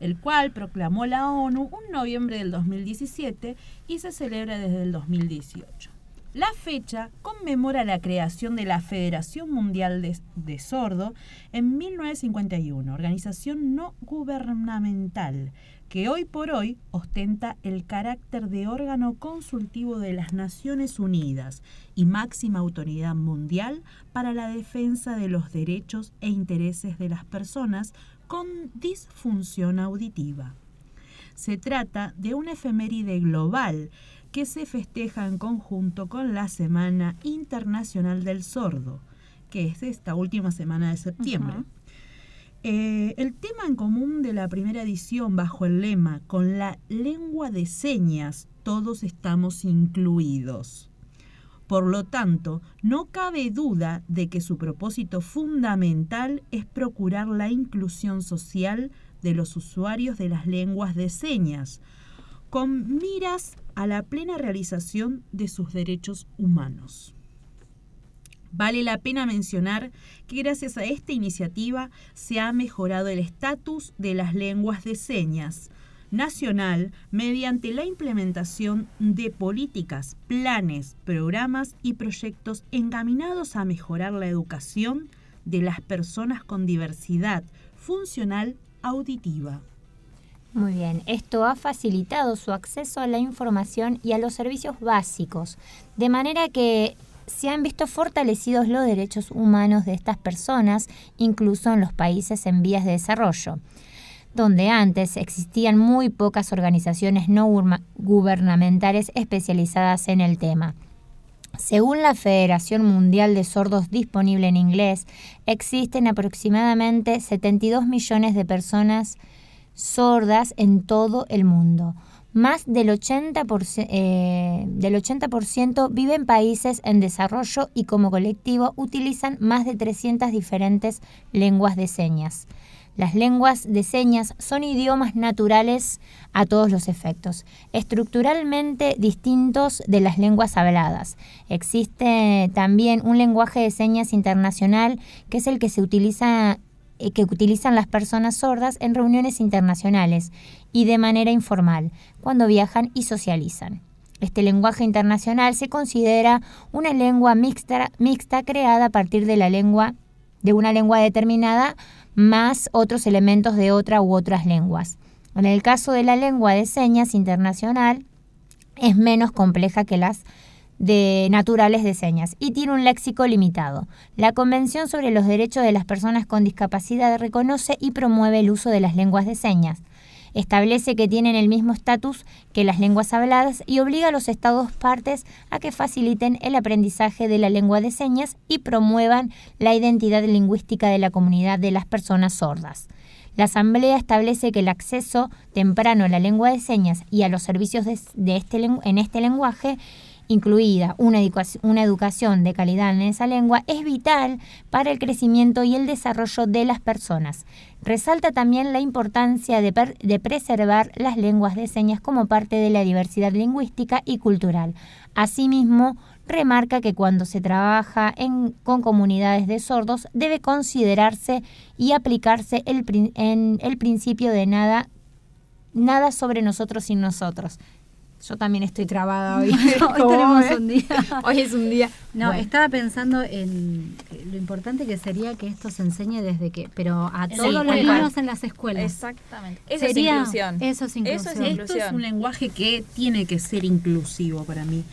Speaker 4: el cual proclamó la ONU un noviembre del 2017 y se celebra desde el 2018. La fecha conmemora la creación de la Federación Mundial de, de Sordo en 1951, organización no gubernamental que hoy por hoy ostenta el carácter de órgano consultivo de las Naciones Unidas y máxima autoridad mundial para la defensa de los derechos e intereses de las personas con disfunción auditiva. Se trata de una efeméride global que se festeja en conjunto con la Semana Internacional del Sordo, que es esta última semana de septiembre. Eh, el tema en común de la primera edición bajo el lema Con la lengua de señas todos estamos incluidos. Por lo tanto, no cabe duda de que su propósito fundamental es procurar la inclusión social de los usuarios de las lenguas de señas, con miras a la plena realización de sus derechos humanos. Vale la pena mencionar que gracias a esta iniciativa se ha mejorado el estatus de las lenguas de señas nacional mediante la implementación de políticas, planes, programas y proyectos encaminados a mejorar la educación de las personas con diversidad funcional auditiva.
Speaker 1: Muy bien, esto ha facilitado su acceso a la información y a los servicios básicos, de manera que se han visto fortalecidos los derechos humanos de estas personas, incluso en los países en vías de desarrollo, donde antes existían muy pocas organizaciones no gubernamentales especializadas en el tema. Según la Federación Mundial de Sordos disponible en inglés, existen aproximadamente 72 millones de personas sordas en todo el mundo más del 80%, eh, del 80 vive en países en desarrollo y como colectivo utilizan más de 300 diferentes lenguas de señas. Las lenguas de señas son idiomas naturales a todos los efectos, estructuralmente distintos de las lenguas habladas. Existe también un lenguaje de señas internacional que es el que se utiliza que utilizan las personas sordas en reuniones internacionales y de manera informal, cuando viajan y socializan. Este lenguaje internacional se considera una lengua mixta, mixta creada a partir de la lengua de una lengua determinada más otros elementos de otra u otras lenguas. En el caso de la lengua de señas internacional es menos compleja que las de naturales de señas y tiene un léxico limitado. La Convención sobre los Derechos de las Personas con Discapacidad reconoce y promueve el uso de las lenguas de señas. Establece que tienen el mismo estatus que las lenguas habladas y obliga a los Estados partes a que faciliten el aprendizaje de la lengua de señas y promuevan la identidad lingüística de la comunidad de las personas sordas. La Asamblea establece que el acceso temprano a la lengua de señas y a los servicios de, este, en este lenguaje incluida una, educación de calidad en esa lengua, es vital para el crecimiento y el desarrollo de las personas. Resalta también la importancia de, preservar las lenguas de señas como parte de la diversidad lingüística y cultural. Asimismo, remarca que cuando se trabaja con comunidades de sordos debe considerarse y aplicarse el, en el principio de nada, nada sobre nosotros sin nosotros. Yo también estoy trabada hoy. *laughs* *laughs*
Speaker 2: hoy tenemos un día. *laughs*
Speaker 1: hoy es un día.
Speaker 2: No, estaba pensando en lo importante que sería que esto se enseñe desde que, pero a todos los niños en las escuelas.
Speaker 3: Exactamente. Eso es inclusión.
Speaker 2: Eso es inclusión.
Speaker 4: Esto es un lenguaje que tiene que ser inclusivo para mí.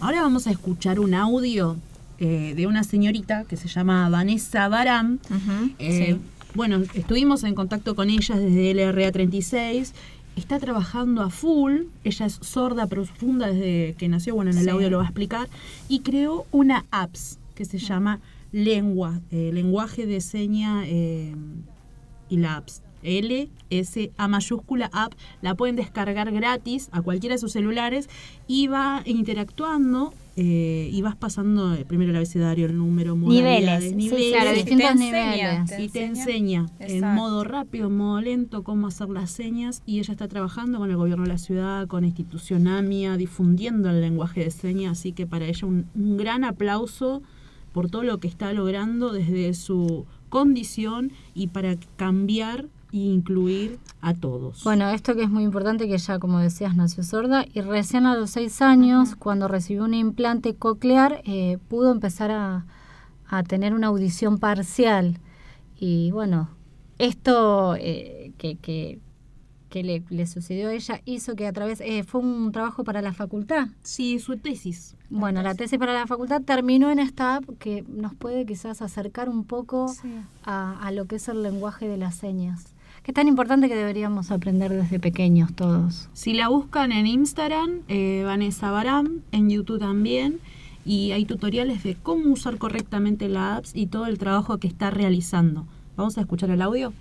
Speaker 4: Ahora vamos a escuchar un audio eh, de una señorita que se llama Vanessa Baram. Eh, bueno, estuvimos en contacto con ella desde LRA 36 está trabajando a full, ella es sorda profunda desde que nació, bueno, en el audio lo va a explicar, y creó una apps que se llama Lengua, eh, lenguaje de seña eh, y la apps. L, S, A mayúscula, app, la pueden descargar gratis a cualquiera de sus celulares y va interactuando eh, y vas pasando eh, primero el abecedario, el número,
Speaker 1: niveles,
Speaker 4: niveles
Speaker 1: distintos
Speaker 4: niveles. y te enseña en modo rápido, en modo lento, cómo hacer las señas. Y ella está trabajando con el gobierno de la ciudad, con la institución AMIA, difundiendo el lenguaje de señas. Así que para ella un, un gran aplauso por todo lo que está logrando desde su condición y para cambiar e incluir a todos.
Speaker 2: Bueno, esto que es muy importante, que ella, como decías, nació sorda y recién a los seis años, cuando recibió un implante coclear, eh, pudo empezar a, a, tener una audición parcial. Y bueno, esto eh, que, que, que le, le, sucedió a ella hizo que a través, eh, fue un trabajo para la facultad.
Speaker 4: Sí, su tesis.
Speaker 2: Bueno, la tesis para la facultad terminó en esta app que nos puede quizás acercar un poco sí. a, a lo que es el lenguaje de las señas que es tan importante que deberíamos aprender desde pequeños todos.
Speaker 4: Si la buscan en Instagram, eh, Vanessa Baram, en YouTube también, y hay tutoriales de cómo usar correctamente la apps y todo el trabajo que está realizando. Vamos a escuchar el audio.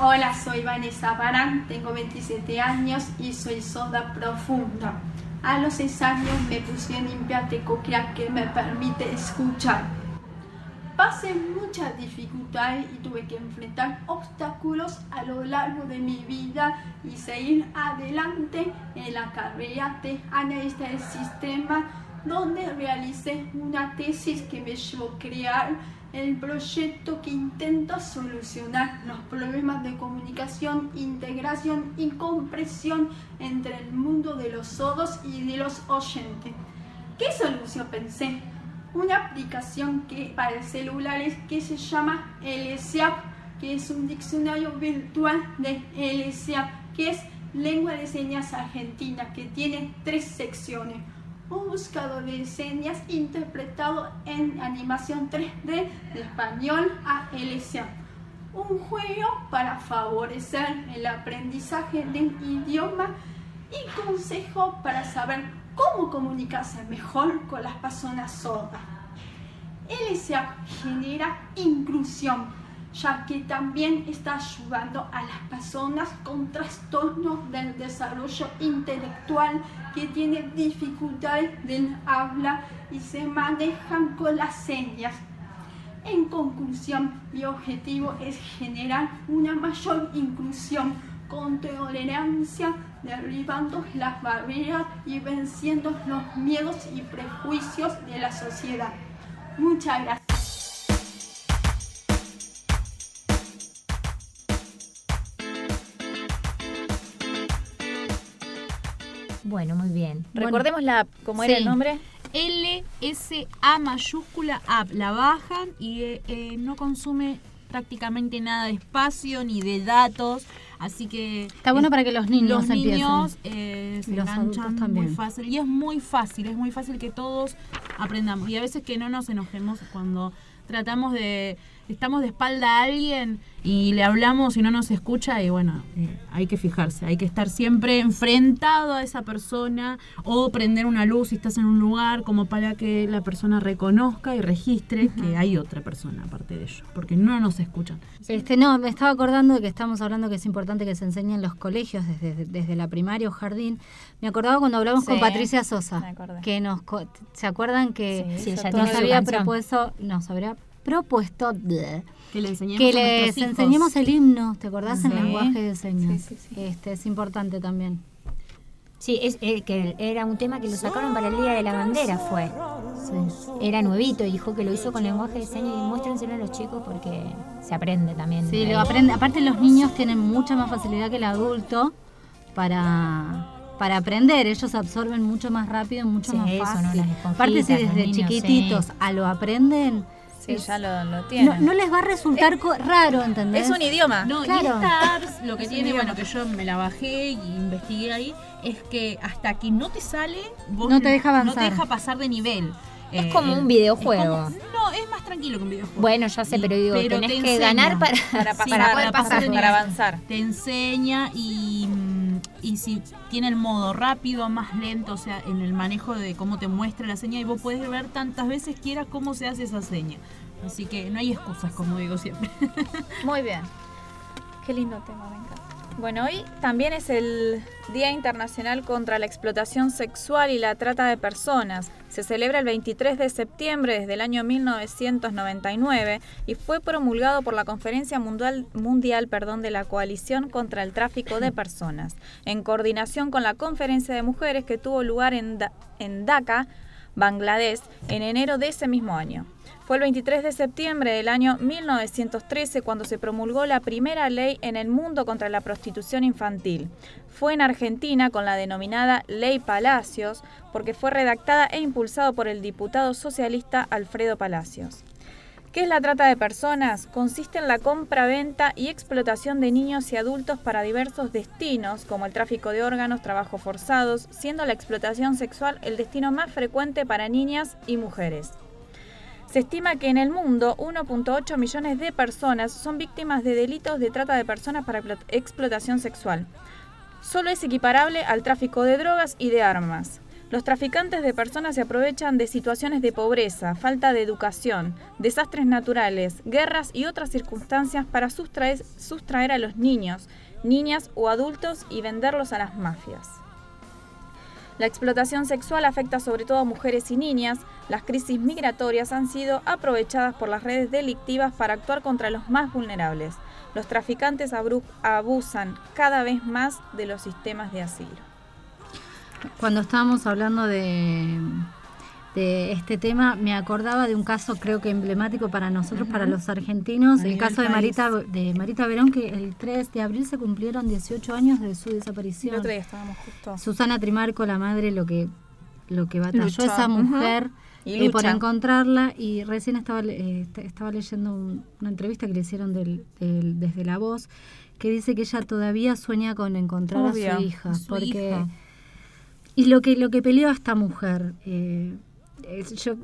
Speaker 18: Hola, soy Vanessa Baram, tengo 27 años y soy sorda profunda. A los 6 años me puse implante coclear que me permite escuchar pasé muchas dificultades y tuve que enfrentar obstáculos a lo largo de mi vida y seguir adelante en la carrera de análisis del sistema donde realicé una tesis que me llevó a crear el proyecto que intenta solucionar los problemas de comunicación, integración y comprensión entre el mundo de los sordos y de los oyentes. ¿Qué solución pensé? Una aplicación que para celulares que se llama LSAP, que es un diccionario virtual de LSAP, que es lengua de señas argentina, que tiene tres secciones. Un buscador de señas interpretado en animación 3D de español a LSAP. Un juego para favorecer el aprendizaje del idioma y consejo para saber cómo comunicarse mejor con las personas sordas. LSA genera inclusión, ya que también está ayudando a las personas con trastornos del desarrollo intelectual que tienen dificultades del habla y se manejan con las señas. En conclusión, mi objetivo es generar una mayor inclusión con tolerancia, derribando las barreras y venciendo los miedos y prejuicios de la sociedad. Muchas gracias.
Speaker 1: Bueno, muy bien.
Speaker 3: Recordemos la, cómo era
Speaker 4: Sí.
Speaker 3: el nombre.
Speaker 4: LSA mayúscula app. La bajan y eh, eh, no consume prácticamente nada de espacio ni de datos. Así que.
Speaker 2: Está bueno para que los niños
Speaker 4: Los
Speaker 2: empiecen.
Speaker 4: niños eh, se
Speaker 2: Y los
Speaker 4: enganchan
Speaker 2: adultos
Speaker 4: muy
Speaker 2: también.
Speaker 4: fácil. Y es muy fácil, es muy fácil que todos aprendamos. Y a veces que no nos enojemos cuando tratamos de. Estamos de espalda a alguien y le hablamos y no nos escucha y bueno, eh, hay que fijarse, hay que estar siempre enfrentado a esa persona o prender una luz si estás en un lugar como para que la persona reconozca y registre que hay otra persona aparte de ellos, porque no nos escuchan.
Speaker 2: Este, no, me estaba acordando de que estamos hablando que es importante que se enseñe en los colegios desde, desde la primaria o jardín. Me acordaba cuando hablamos
Speaker 3: Sí,
Speaker 2: con Patricia Sosa, que nos co- se acuerdan que
Speaker 1: Sí, ella
Speaker 2: nos había propuesto, nos habría propuesto bleh,
Speaker 4: Que le enseñemos
Speaker 2: que les enseñemos el himno, ¿te acordás? En
Speaker 1: Sí.
Speaker 2: lenguaje de señas.
Speaker 1: Sí, sí,
Speaker 2: Este es importante también.
Speaker 1: Sí, es, eh, que era un tema que lo sacaron para el Día de la Bandera, fue. Era nuevito y dijo que lo hizo con lenguaje de señas y muéstrenselo a los chicos porque se aprende también.
Speaker 2: Sí,
Speaker 1: de
Speaker 2: lo aprende. Aparte los niños tienen mucha más facilidad que el adulto para para aprender. Ellos absorben mucho más rápido, mucho
Speaker 1: Sí,
Speaker 2: más
Speaker 1: eso, ¿no?
Speaker 2: fácil. Aparte si desde
Speaker 1: niños,
Speaker 2: chiquititos
Speaker 1: sí.
Speaker 2: a lo aprenden,
Speaker 3: Sí,
Speaker 2: es-
Speaker 3: ya lo, lo
Speaker 2: no,
Speaker 3: tienen.
Speaker 2: no les va a resultar co- raro, ¿entendés?
Speaker 3: es un idioma.
Speaker 4: No, y
Speaker 2: Claro.
Speaker 4: esta apps lo que
Speaker 3: Es
Speaker 4: tiene, bueno, que yo me la bajé y investigué ahí, es que hasta que no te sale, vos
Speaker 2: No te deja
Speaker 4: No
Speaker 2: avanzar.
Speaker 4: te deja pasar de nivel.
Speaker 1: Es
Speaker 4: Eh,
Speaker 1: como un videojuego.
Speaker 4: es como- no, es más tranquilo que un videojuego.
Speaker 1: Bueno, ya sé, pero digo,
Speaker 4: Pero
Speaker 1: tenés
Speaker 4: te
Speaker 1: que ganar para,
Speaker 3: Para
Speaker 4: Sí,
Speaker 3: pasar,
Speaker 1: para poder pasar.
Speaker 3: para avanzar.
Speaker 4: Te enseña y, y si tiene el modo rápido, más lento, o sea, en el manejo de cómo te muestra la seña y vos podés ver tantas veces quieras cómo se hace esa seña. Así que no hay excusas, como digo siempre. *laughs*
Speaker 3: Muy bien. Qué lindo tema, me encanta. Bueno, hoy también es el Día Internacional contra la Explotación Sexual y la Trata de Personas. Se celebra el 23 de septiembre desde el año 1999 y fue promulgado por la Conferencia Mundial, Mundial perdón, de la Coalición contra el Tráfico de Personas, en coordinación con la Conferencia de Mujeres que tuvo lugar en, en Dhaka Bangladesh, en enero de ese mismo año. Fue el 23 de septiembre del año 1913 cuando se promulgó la primera ley en el mundo contra la prostitución infantil. Fue en Argentina con la denominada Ley Palacios, porque fue redactada e impulsado por el diputado socialista Alfredo Palacios. ¿Qué es la trata de personas? Consiste en la compra, venta y explotación de niños y adultos para diversos destinos, como el tráfico de órganos, trabajos forzados, siendo la explotación sexual el destino más frecuente para niñas y mujeres. Se estima que en el mundo 1.8 millones de personas son víctimas de delitos de trata de personas para explotación sexual. Solo es equiparable al tráfico de drogas y de armas. Los traficantes de personas se aprovechan de situaciones de pobreza, falta de educación, desastres naturales, guerras y otras circunstancias para sustraer, a los niños, niñas o adultos y venderlos a las mafias. La explotación sexual afecta sobre todo a mujeres y niñas. Las crisis migratorias han sido aprovechadas por las redes delictivas para actuar contra los más vulnerables. Los traficantes abusan cada vez más de los sistemas de asilo.
Speaker 2: Cuando estábamos hablando de, de este tema, me acordaba de un caso creo que emblemático para nosotros, para los argentinos, el caso de Marita, de Marita Verón, que el 3 de abril se cumplieron 18 años de su desaparición. Susana Trimarco, la madre, lo que, lo que batalló esa mujer. Eh, por encontrarla y recién estaba eh, estaba leyendo una entrevista que le hicieron del, desde la voz que dice que ella todavía sueña con encontrar a su hija porque y lo que lo que peleó a esta mujer eh, yo,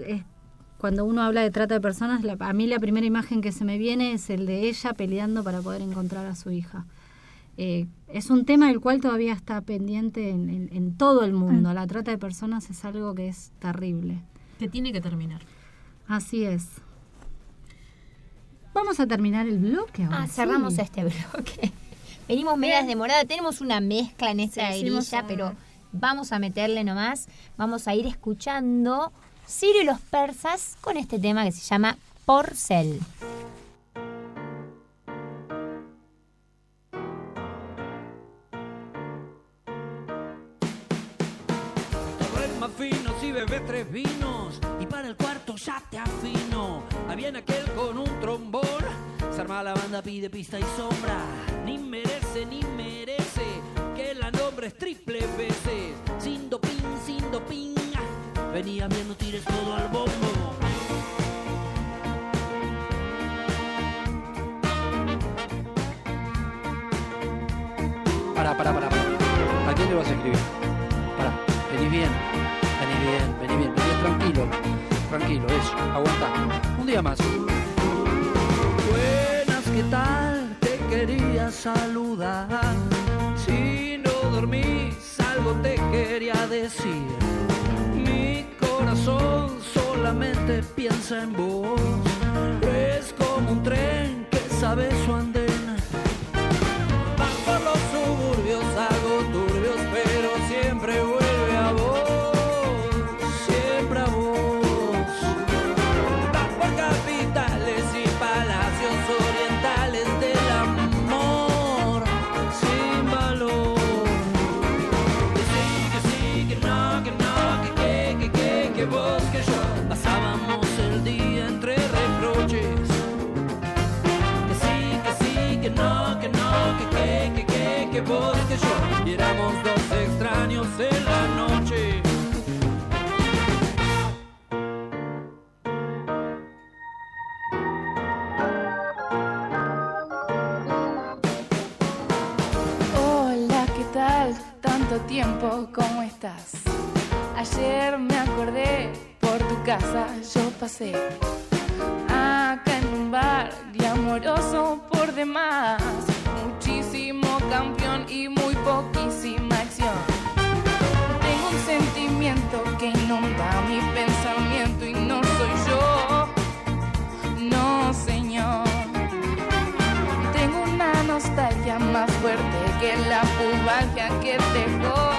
Speaker 2: cuando uno habla de trata de personas, a mí la primera imagen que se me viene es el de ella peleando para poder encontrar a su hija. Eh, es un tema del cual todavía está pendiente en, todo el mundo. Mm. La trata de personas es algo que es terrible.
Speaker 4: Que tiene que terminar.
Speaker 2: Así es. Vamos a terminar el bloque ahora.
Speaker 1: Ah, cerramos este bloque. *laughs* Venimos medias demoradas, tenemos una mezcla en esta sí, pero vamos a meterle nomás. Vamos a ir escuchando Sirio y los persas con este tema que se llama Porcel.
Speaker 5: más fino si bebes tres vinos y para el cuarto ya te afino. Había en aquel con un trombón, se arma la banda, pide pista y sombra. Ni merece, ni merece que la nombre es triple veces. Sin doping, sin doping Venía bien, no tires todo al bombo.
Speaker 19: Para, para, para, para. ¿A quién le vas a escribir? Para, vení bien, vení bien, vení bien, vení tranquilo, tranquilo, eso, aguanta. Un día más.
Speaker 5: Buenas, ¿qué tal? Te quería saludar. Si no dormís, algo te quería decir solamente piensa en vos. Es como un tren que sabe su andén.
Speaker 20: Tiempo, ¿cómo estás? Ayer me acordé, por tu casa yo pasé. Acá en un bar glamoroso por demás. Muchísimo campeón y muy poquísima acción. Tengo un sentimiento que inunda mi pensamiento y no soy yo. No, nostalgia más fuerte que la pubalgia que dejó.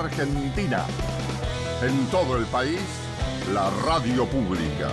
Speaker 5: Argentina. En todo el país, la radio pública.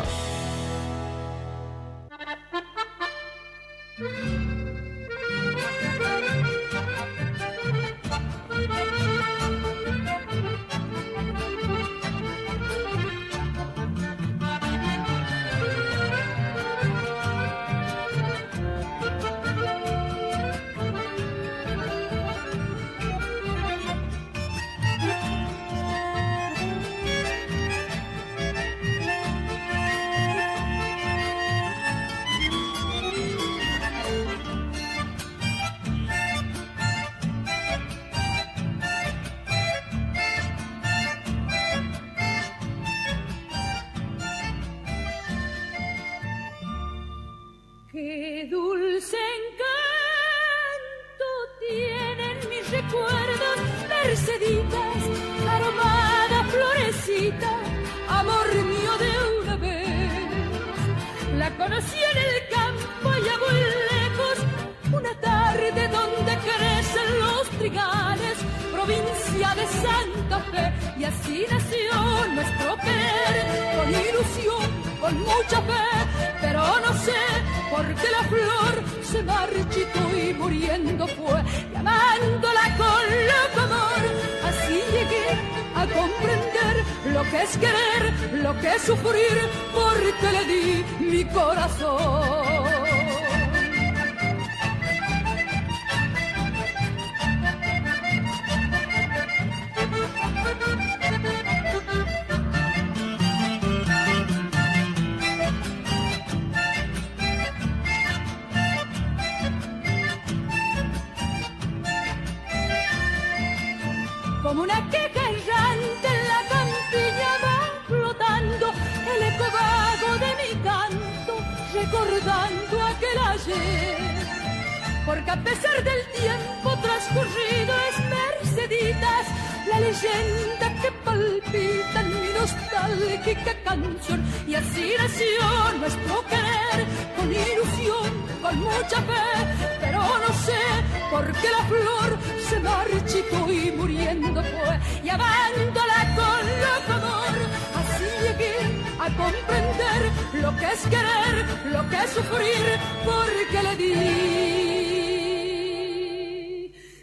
Speaker 21: comprender lo que es querer, lo que es sufrir, porque le di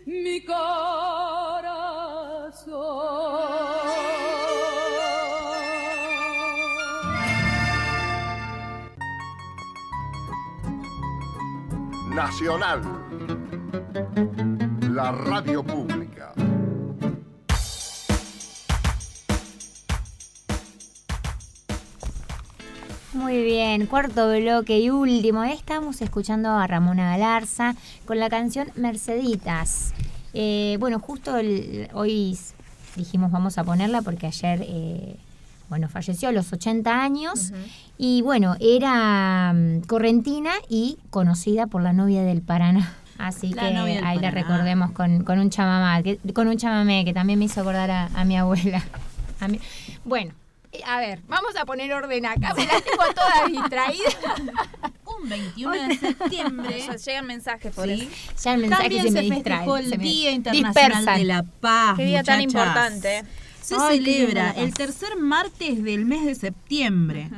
Speaker 21: mi corazón.
Speaker 5: Nacional
Speaker 1: bien, cuarto bloque y último. Estamos escuchando a Ramona Galarza con la canción Merceditas. Eh, bueno, justo el- hoy dijimos vamos a ponerla porque ayer, eh, bueno, falleció a los 80 años y bueno, era mm, correntina y conocida por la novia del Paraná. Así
Speaker 4: La
Speaker 1: que ahí la recordemos con, con un chamamá, que- con un chamamé que también me hizo acordar a, a mi abuela. A mi- bueno, a ver, vamos a poner orden acá, me las tengo todas distraídas. *laughs*
Speaker 4: Un 21 de septiembre.
Speaker 3: Eso, llegan mensajes por
Speaker 4: Sí.
Speaker 3: eso.
Speaker 1: Ya el mensaje
Speaker 4: También
Speaker 1: se
Speaker 4: se,
Speaker 1: me distrae,
Speaker 4: festejó el
Speaker 1: se me
Speaker 4: Día Internacional
Speaker 1: dispersan.
Speaker 4: de la Paz.
Speaker 3: Qué día tan importante.
Speaker 4: Se
Speaker 3: Ay,
Speaker 4: celebra el tercer martes del mes de septiembre.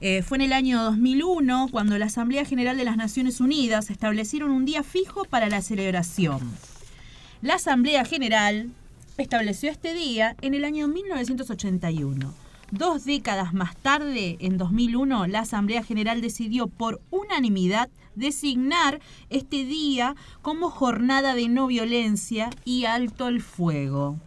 Speaker 4: Eh, fue en el año 2001 cuando la Asamblea General de las Naciones Unidas establecieron un día fijo para la celebración. La Asamblea General estableció este día en el año 1981. Dos décadas más tarde, en 2001, la Asamblea General decidió por unanimidad designar este día como jornada de no violencia y alto el fuego.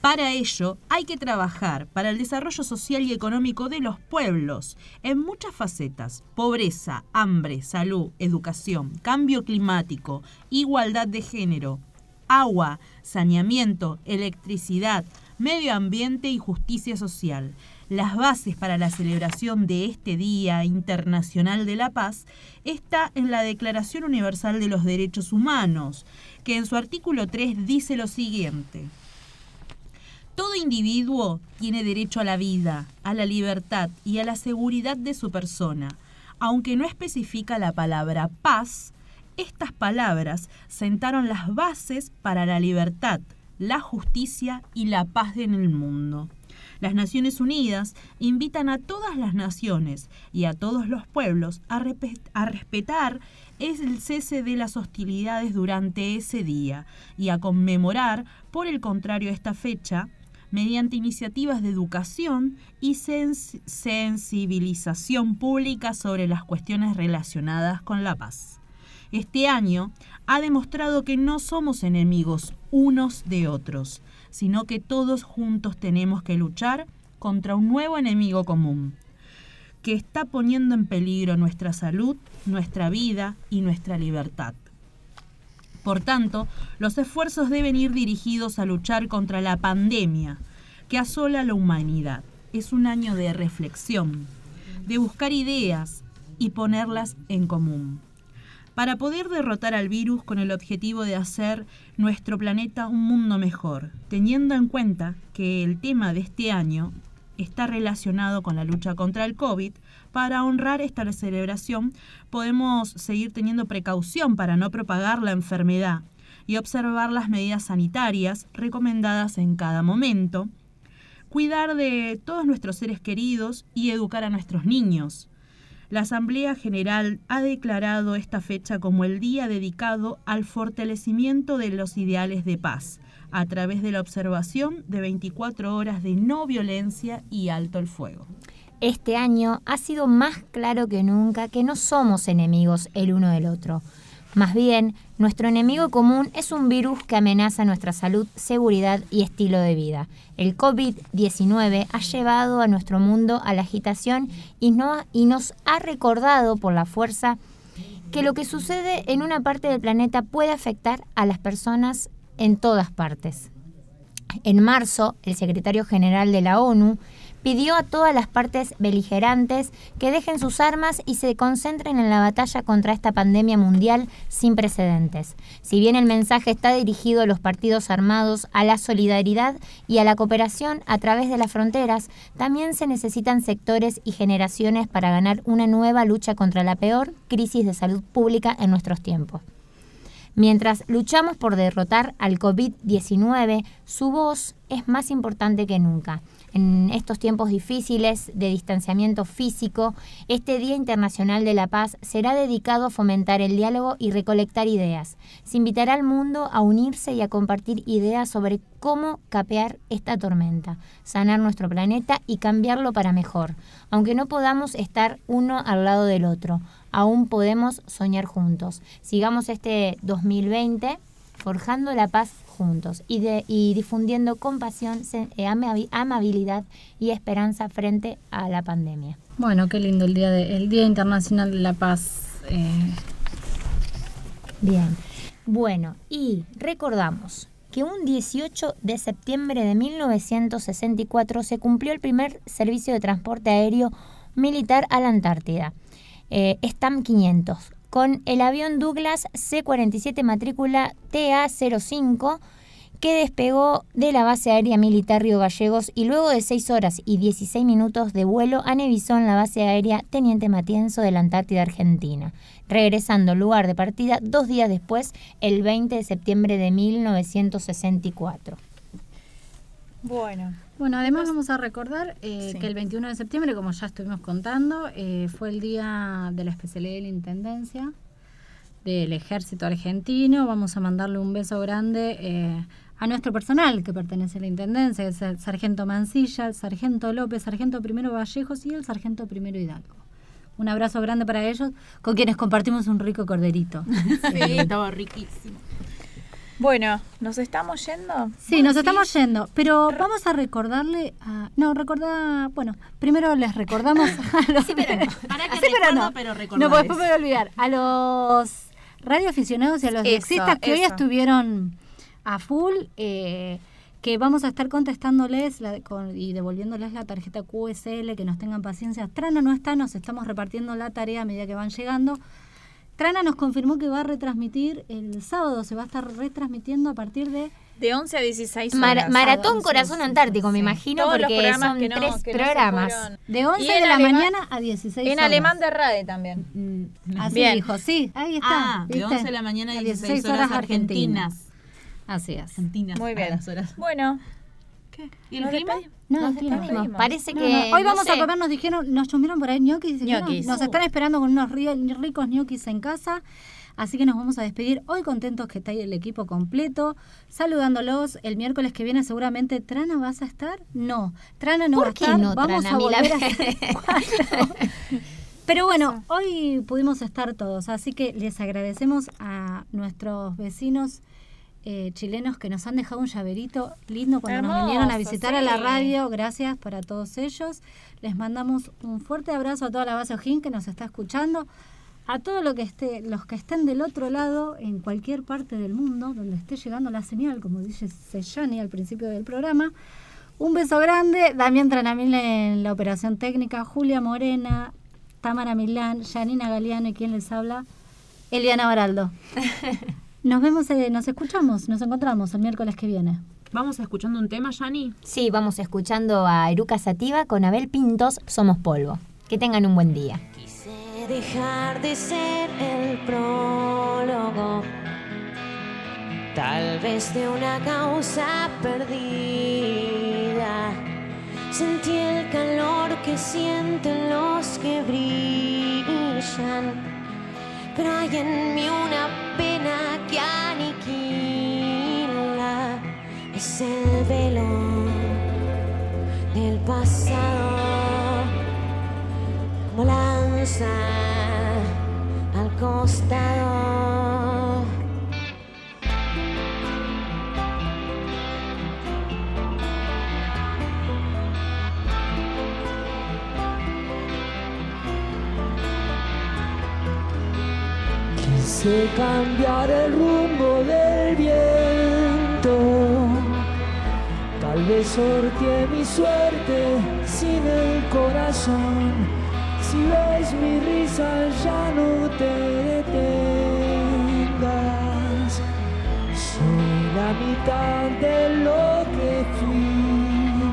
Speaker 4: Para ello, hay que trabajar para el desarrollo social y económico de los pueblos en muchas facetas. Pobreza, hambre, salud, educación, cambio climático, igualdad de género, agua, saneamiento, electricidad, medio ambiente y justicia social. Las bases para la celebración de este Día Internacional de la Paz está en la Declaración Universal de los Derechos Humanos, que en su artículo 3 dice lo siguiente. Todo individuo tiene derecho a la vida, a la libertad y a la seguridad de su persona. Aunque no especifica la palabra paz, estas palabras sentaron las bases para la libertad, la justicia y la paz en el mundo. Las Naciones Unidas invitan a todas las naciones y a todos los pueblos a, respetar el cese de las hostilidades durante ese día y a conmemorar, por el contrario, esta fecha mediante iniciativas de educación y sens- sensibilización pública sobre las cuestiones relacionadas con la paz. Este año ha demostrado que no somos enemigos unos de otros, sino que todos juntos tenemos que luchar contra un nuevo enemigo común, que está poniendo en peligro nuestra salud, nuestra vida y nuestra libertad. Por tanto, los esfuerzos deben ir dirigidos a luchar contra la pandemia que asola a la humanidad. Es un año de reflexión, de buscar ideas y ponerlas en común. Para poder derrotar al virus con el objetivo de hacer nuestro planeta un mundo mejor, teniendo en cuenta que el tema de este año está relacionado con la lucha contra el COVID, para honrar esta celebración podemos seguir teniendo precaución para no propagar la enfermedad y observar las medidas sanitarias recomendadas en cada momento, cuidar de todos nuestros seres queridos y educar a nuestros niños. La Asamblea General ha declarado esta fecha como el día dedicado al fortalecimiento de los ideales de paz, a través de la observación de 24 horas de no violencia y alto el fuego.
Speaker 1: Este año ha sido más claro que nunca que no somos enemigos el uno del otro. Más bien, nuestro enemigo común es un virus que amenaza nuestra salud, seguridad y estilo de vida. El COVID-19 ha llevado a nuestro mundo a la agitación y, no- y nos ha recordado por la fuerza que lo que sucede en una parte del planeta puede afectar a las personas en todas partes. En marzo, el secretario general de la ONU pidió a todas las partes beligerantes que dejen sus armas y se concentren en la batalla contra esta pandemia mundial sin precedentes. Si bien el mensaje está dirigido a los partidos armados, a la solidaridad y a la cooperación a través de las fronteras, también se necesitan sectores y generaciones para ganar una nueva lucha contra la peor crisis de salud pública en nuestros tiempos. Mientras luchamos por derrotar al COVID-19, su voz es más importante que nunca. En estos tiempos difíciles de distanciamiento físico, este Día Internacional de la Paz será dedicado a fomentar el diálogo y recolectar ideas. Se invitará al mundo a unirse y a compartir ideas sobre cómo capear esta tormenta, sanar nuestro planeta y cambiarlo para mejor. Aunque no podamos estar uno al lado del otro, aún podemos soñar juntos. Sigamos este 2020 forjando la paz juntos y, de- y difundiendo compasión, eh, amabi- amabilidad y esperanza frente a la pandemia.
Speaker 2: Bueno, qué lindo el día de, el Día Internacional de la Paz. eh,
Speaker 1: Bien. Bueno, y recordamos que un 18 de septiembre de 1964 se cumplió el primer servicio de transporte aéreo militar a la Antártida, eh, STAM 500, con el avión Douglas C-47 matrícula TA-05 que despegó de la base aérea militar Río Gallegos y luego de 6 horas y 16 minutos de vuelo anevisó en la base aérea Teniente Matienzo de la Antártida Argentina, regresando al lugar de partida dos días después, el 20 de septiembre de 1964.
Speaker 3: Bueno.
Speaker 2: Bueno, además vamos a recordar eh, que el 21 de septiembre, como ya estuvimos contando, eh, fue el día de la especialidad de la Intendencia del Ejército Argentino. Vamos a mandarle un beso grande eh, a nuestro personal que pertenece a la Intendencia, que es el Sargento Mancilla, el Sargento López, Sargento Primero Vallejos y el Sargento Primero Hidalgo. Un abrazo grande para ellos, con quienes compartimos un rico corderito. *laughs*
Speaker 4: Sí, estaba riquísimo.
Speaker 3: Bueno, ¿nos estamos yendo?
Speaker 2: Sí, nos estamos yendo, pero vamos a recordarle a... No, recordar... Bueno, primero les recordamos *laughs* a los...
Speaker 4: Sí, pero para que *laughs*
Speaker 2: Sí, pero no.
Speaker 4: pero
Speaker 2: No, pues después
Speaker 4: es.
Speaker 2: me voy a olvidar. A los radioaficionados y a los
Speaker 3: Eso,
Speaker 2: diexistas que hoy estuvieron a full, eh, que vamos a estar contestándoles la- con- y devolviéndoles la tarjeta QSL, que nos tengan paciencia. Trana no está, nos estamos repartiendo la tarea a medida que van llegando. Trana nos confirmó que va a retransmitir el sábado, se va a estar retransmitiendo a partir de...
Speaker 3: De 11 a 16
Speaker 1: Mar-
Speaker 3: horas.
Speaker 1: Maratón Corazón Antártico, me imagino,
Speaker 3: Todos los
Speaker 1: porque
Speaker 3: programas
Speaker 1: son
Speaker 3: que no-
Speaker 1: tres
Speaker 3: que no
Speaker 1: programas.
Speaker 2: De 11
Speaker 3: Y
Speaker 2: de
Speaker 3: en
Speaker 2: la
Speaker 3: alemán-
Speaker 2: mañana a 16
Speaker 3: En
Speaker 2: horas.
Speaker 3: alemán de RADE también.
Speaker 2: Así
Speaker 3: Bien.
Speaker 2: dijo, sí, ahí está.
Speaker 4: Ah, de
Speaker 2: ¿viste?
Speaker 4: 11 de la mañana a
Speaker 2: A
Speaker 4: 16 horas argentinas.
Speaker 2: Así es.
Speaker 4: Argentinas.
Speaker 3: Muy bien.
Speaker 4: las horas.
Speaker 3: Bueno.
Speaker 4: ¿Y el
Speaker 3: ¿Nos
Speaker 4: clima?
Speaker 2: No,
Speaker 1: Nos
Speaker 2: clima.
Speaker 1: despedimos. Parece
Speaker 2: No,
Speaker 1: que.
Speaker 2: no, Hoy
Speaker 1: no
Speaker 2: vamos a comer, nos dijeron, nos chumieron por ahí ñoquis. dijeron,
Speaker 3: Ñoquis.
Speaker 2: Nos están esperando con unos ri- ricos ñoquis en casa. Así que nos vamos a despedir hoy contentos que está ahí el equipo completo, saludándolos. El miércoles que viene seguramente Trana vas a estar. No, Trana no
Speaker 1: ¿Por
Speaker 2: va a
Speaker 1: qué
Speaker 2: estar.
Speaker 1: no,
Speaker 2: vamos
Speaker 1: Trana?
Speaker 2: a
Speaker 1: A
Speaker 2: volver a. Pero bueno, hoy pudimos estar todos, así que les agradecemos a nuestros vecinos eh, chilenos que nos han dejado un llaverito lindo cuando nos vinieron a
Speaker 3: Hermoso,
Speaker 2: visitar a la
Speaker 3: sí.
Speaker 2: radio. Gracias para todos ellos. Les mandamos un fuerte abrazo a toda la base Ojín que nos está escuchando, a todos lo que esté, los que estén del otro lado, en cualquier parte del mundo, donde esté llegando la señal, como dice Seyani al principio del programa. Un beso grande, Damián Tranamil en la operación técnica, Julia Morena, Tamara Milán, Janina Galeano y quien les habla, Eliana Baraldo. *laughs* Nos vemos, eh, nos escuchamos, nos encontramos el miércoles que viene.
Speaker 4: Vamos escuchando un tema, Yani.
Speaker 1: Sí, vamos escuchando a Eruca Sativa con Abel Pintos, Somos Polvo. Que tengan un buen día.
Speaker 22: dejar de ser el prólogo, tal vez de una causa perdida. Sentí el calor que sienten los que brillan, hay en mí una pena que aniquila. Es el velo del pasado como lanza al costado.
Speaker 5: Quise cambiar el rumbo del viento. Tal vez sorteé mi suerte sin el corazón. Si ves mi risa ya no te detengas. Soy la mitad de lo que fui.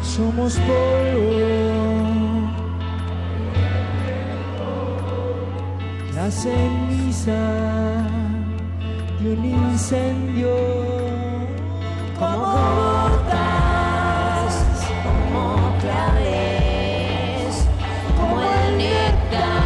Speaker 5: Somos polvo. La ceniza de un incendio.
Speaker 22: Como gotas, como claves, como el néctar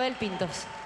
Speaker 23: Mariano Delgado y Abel Pintos.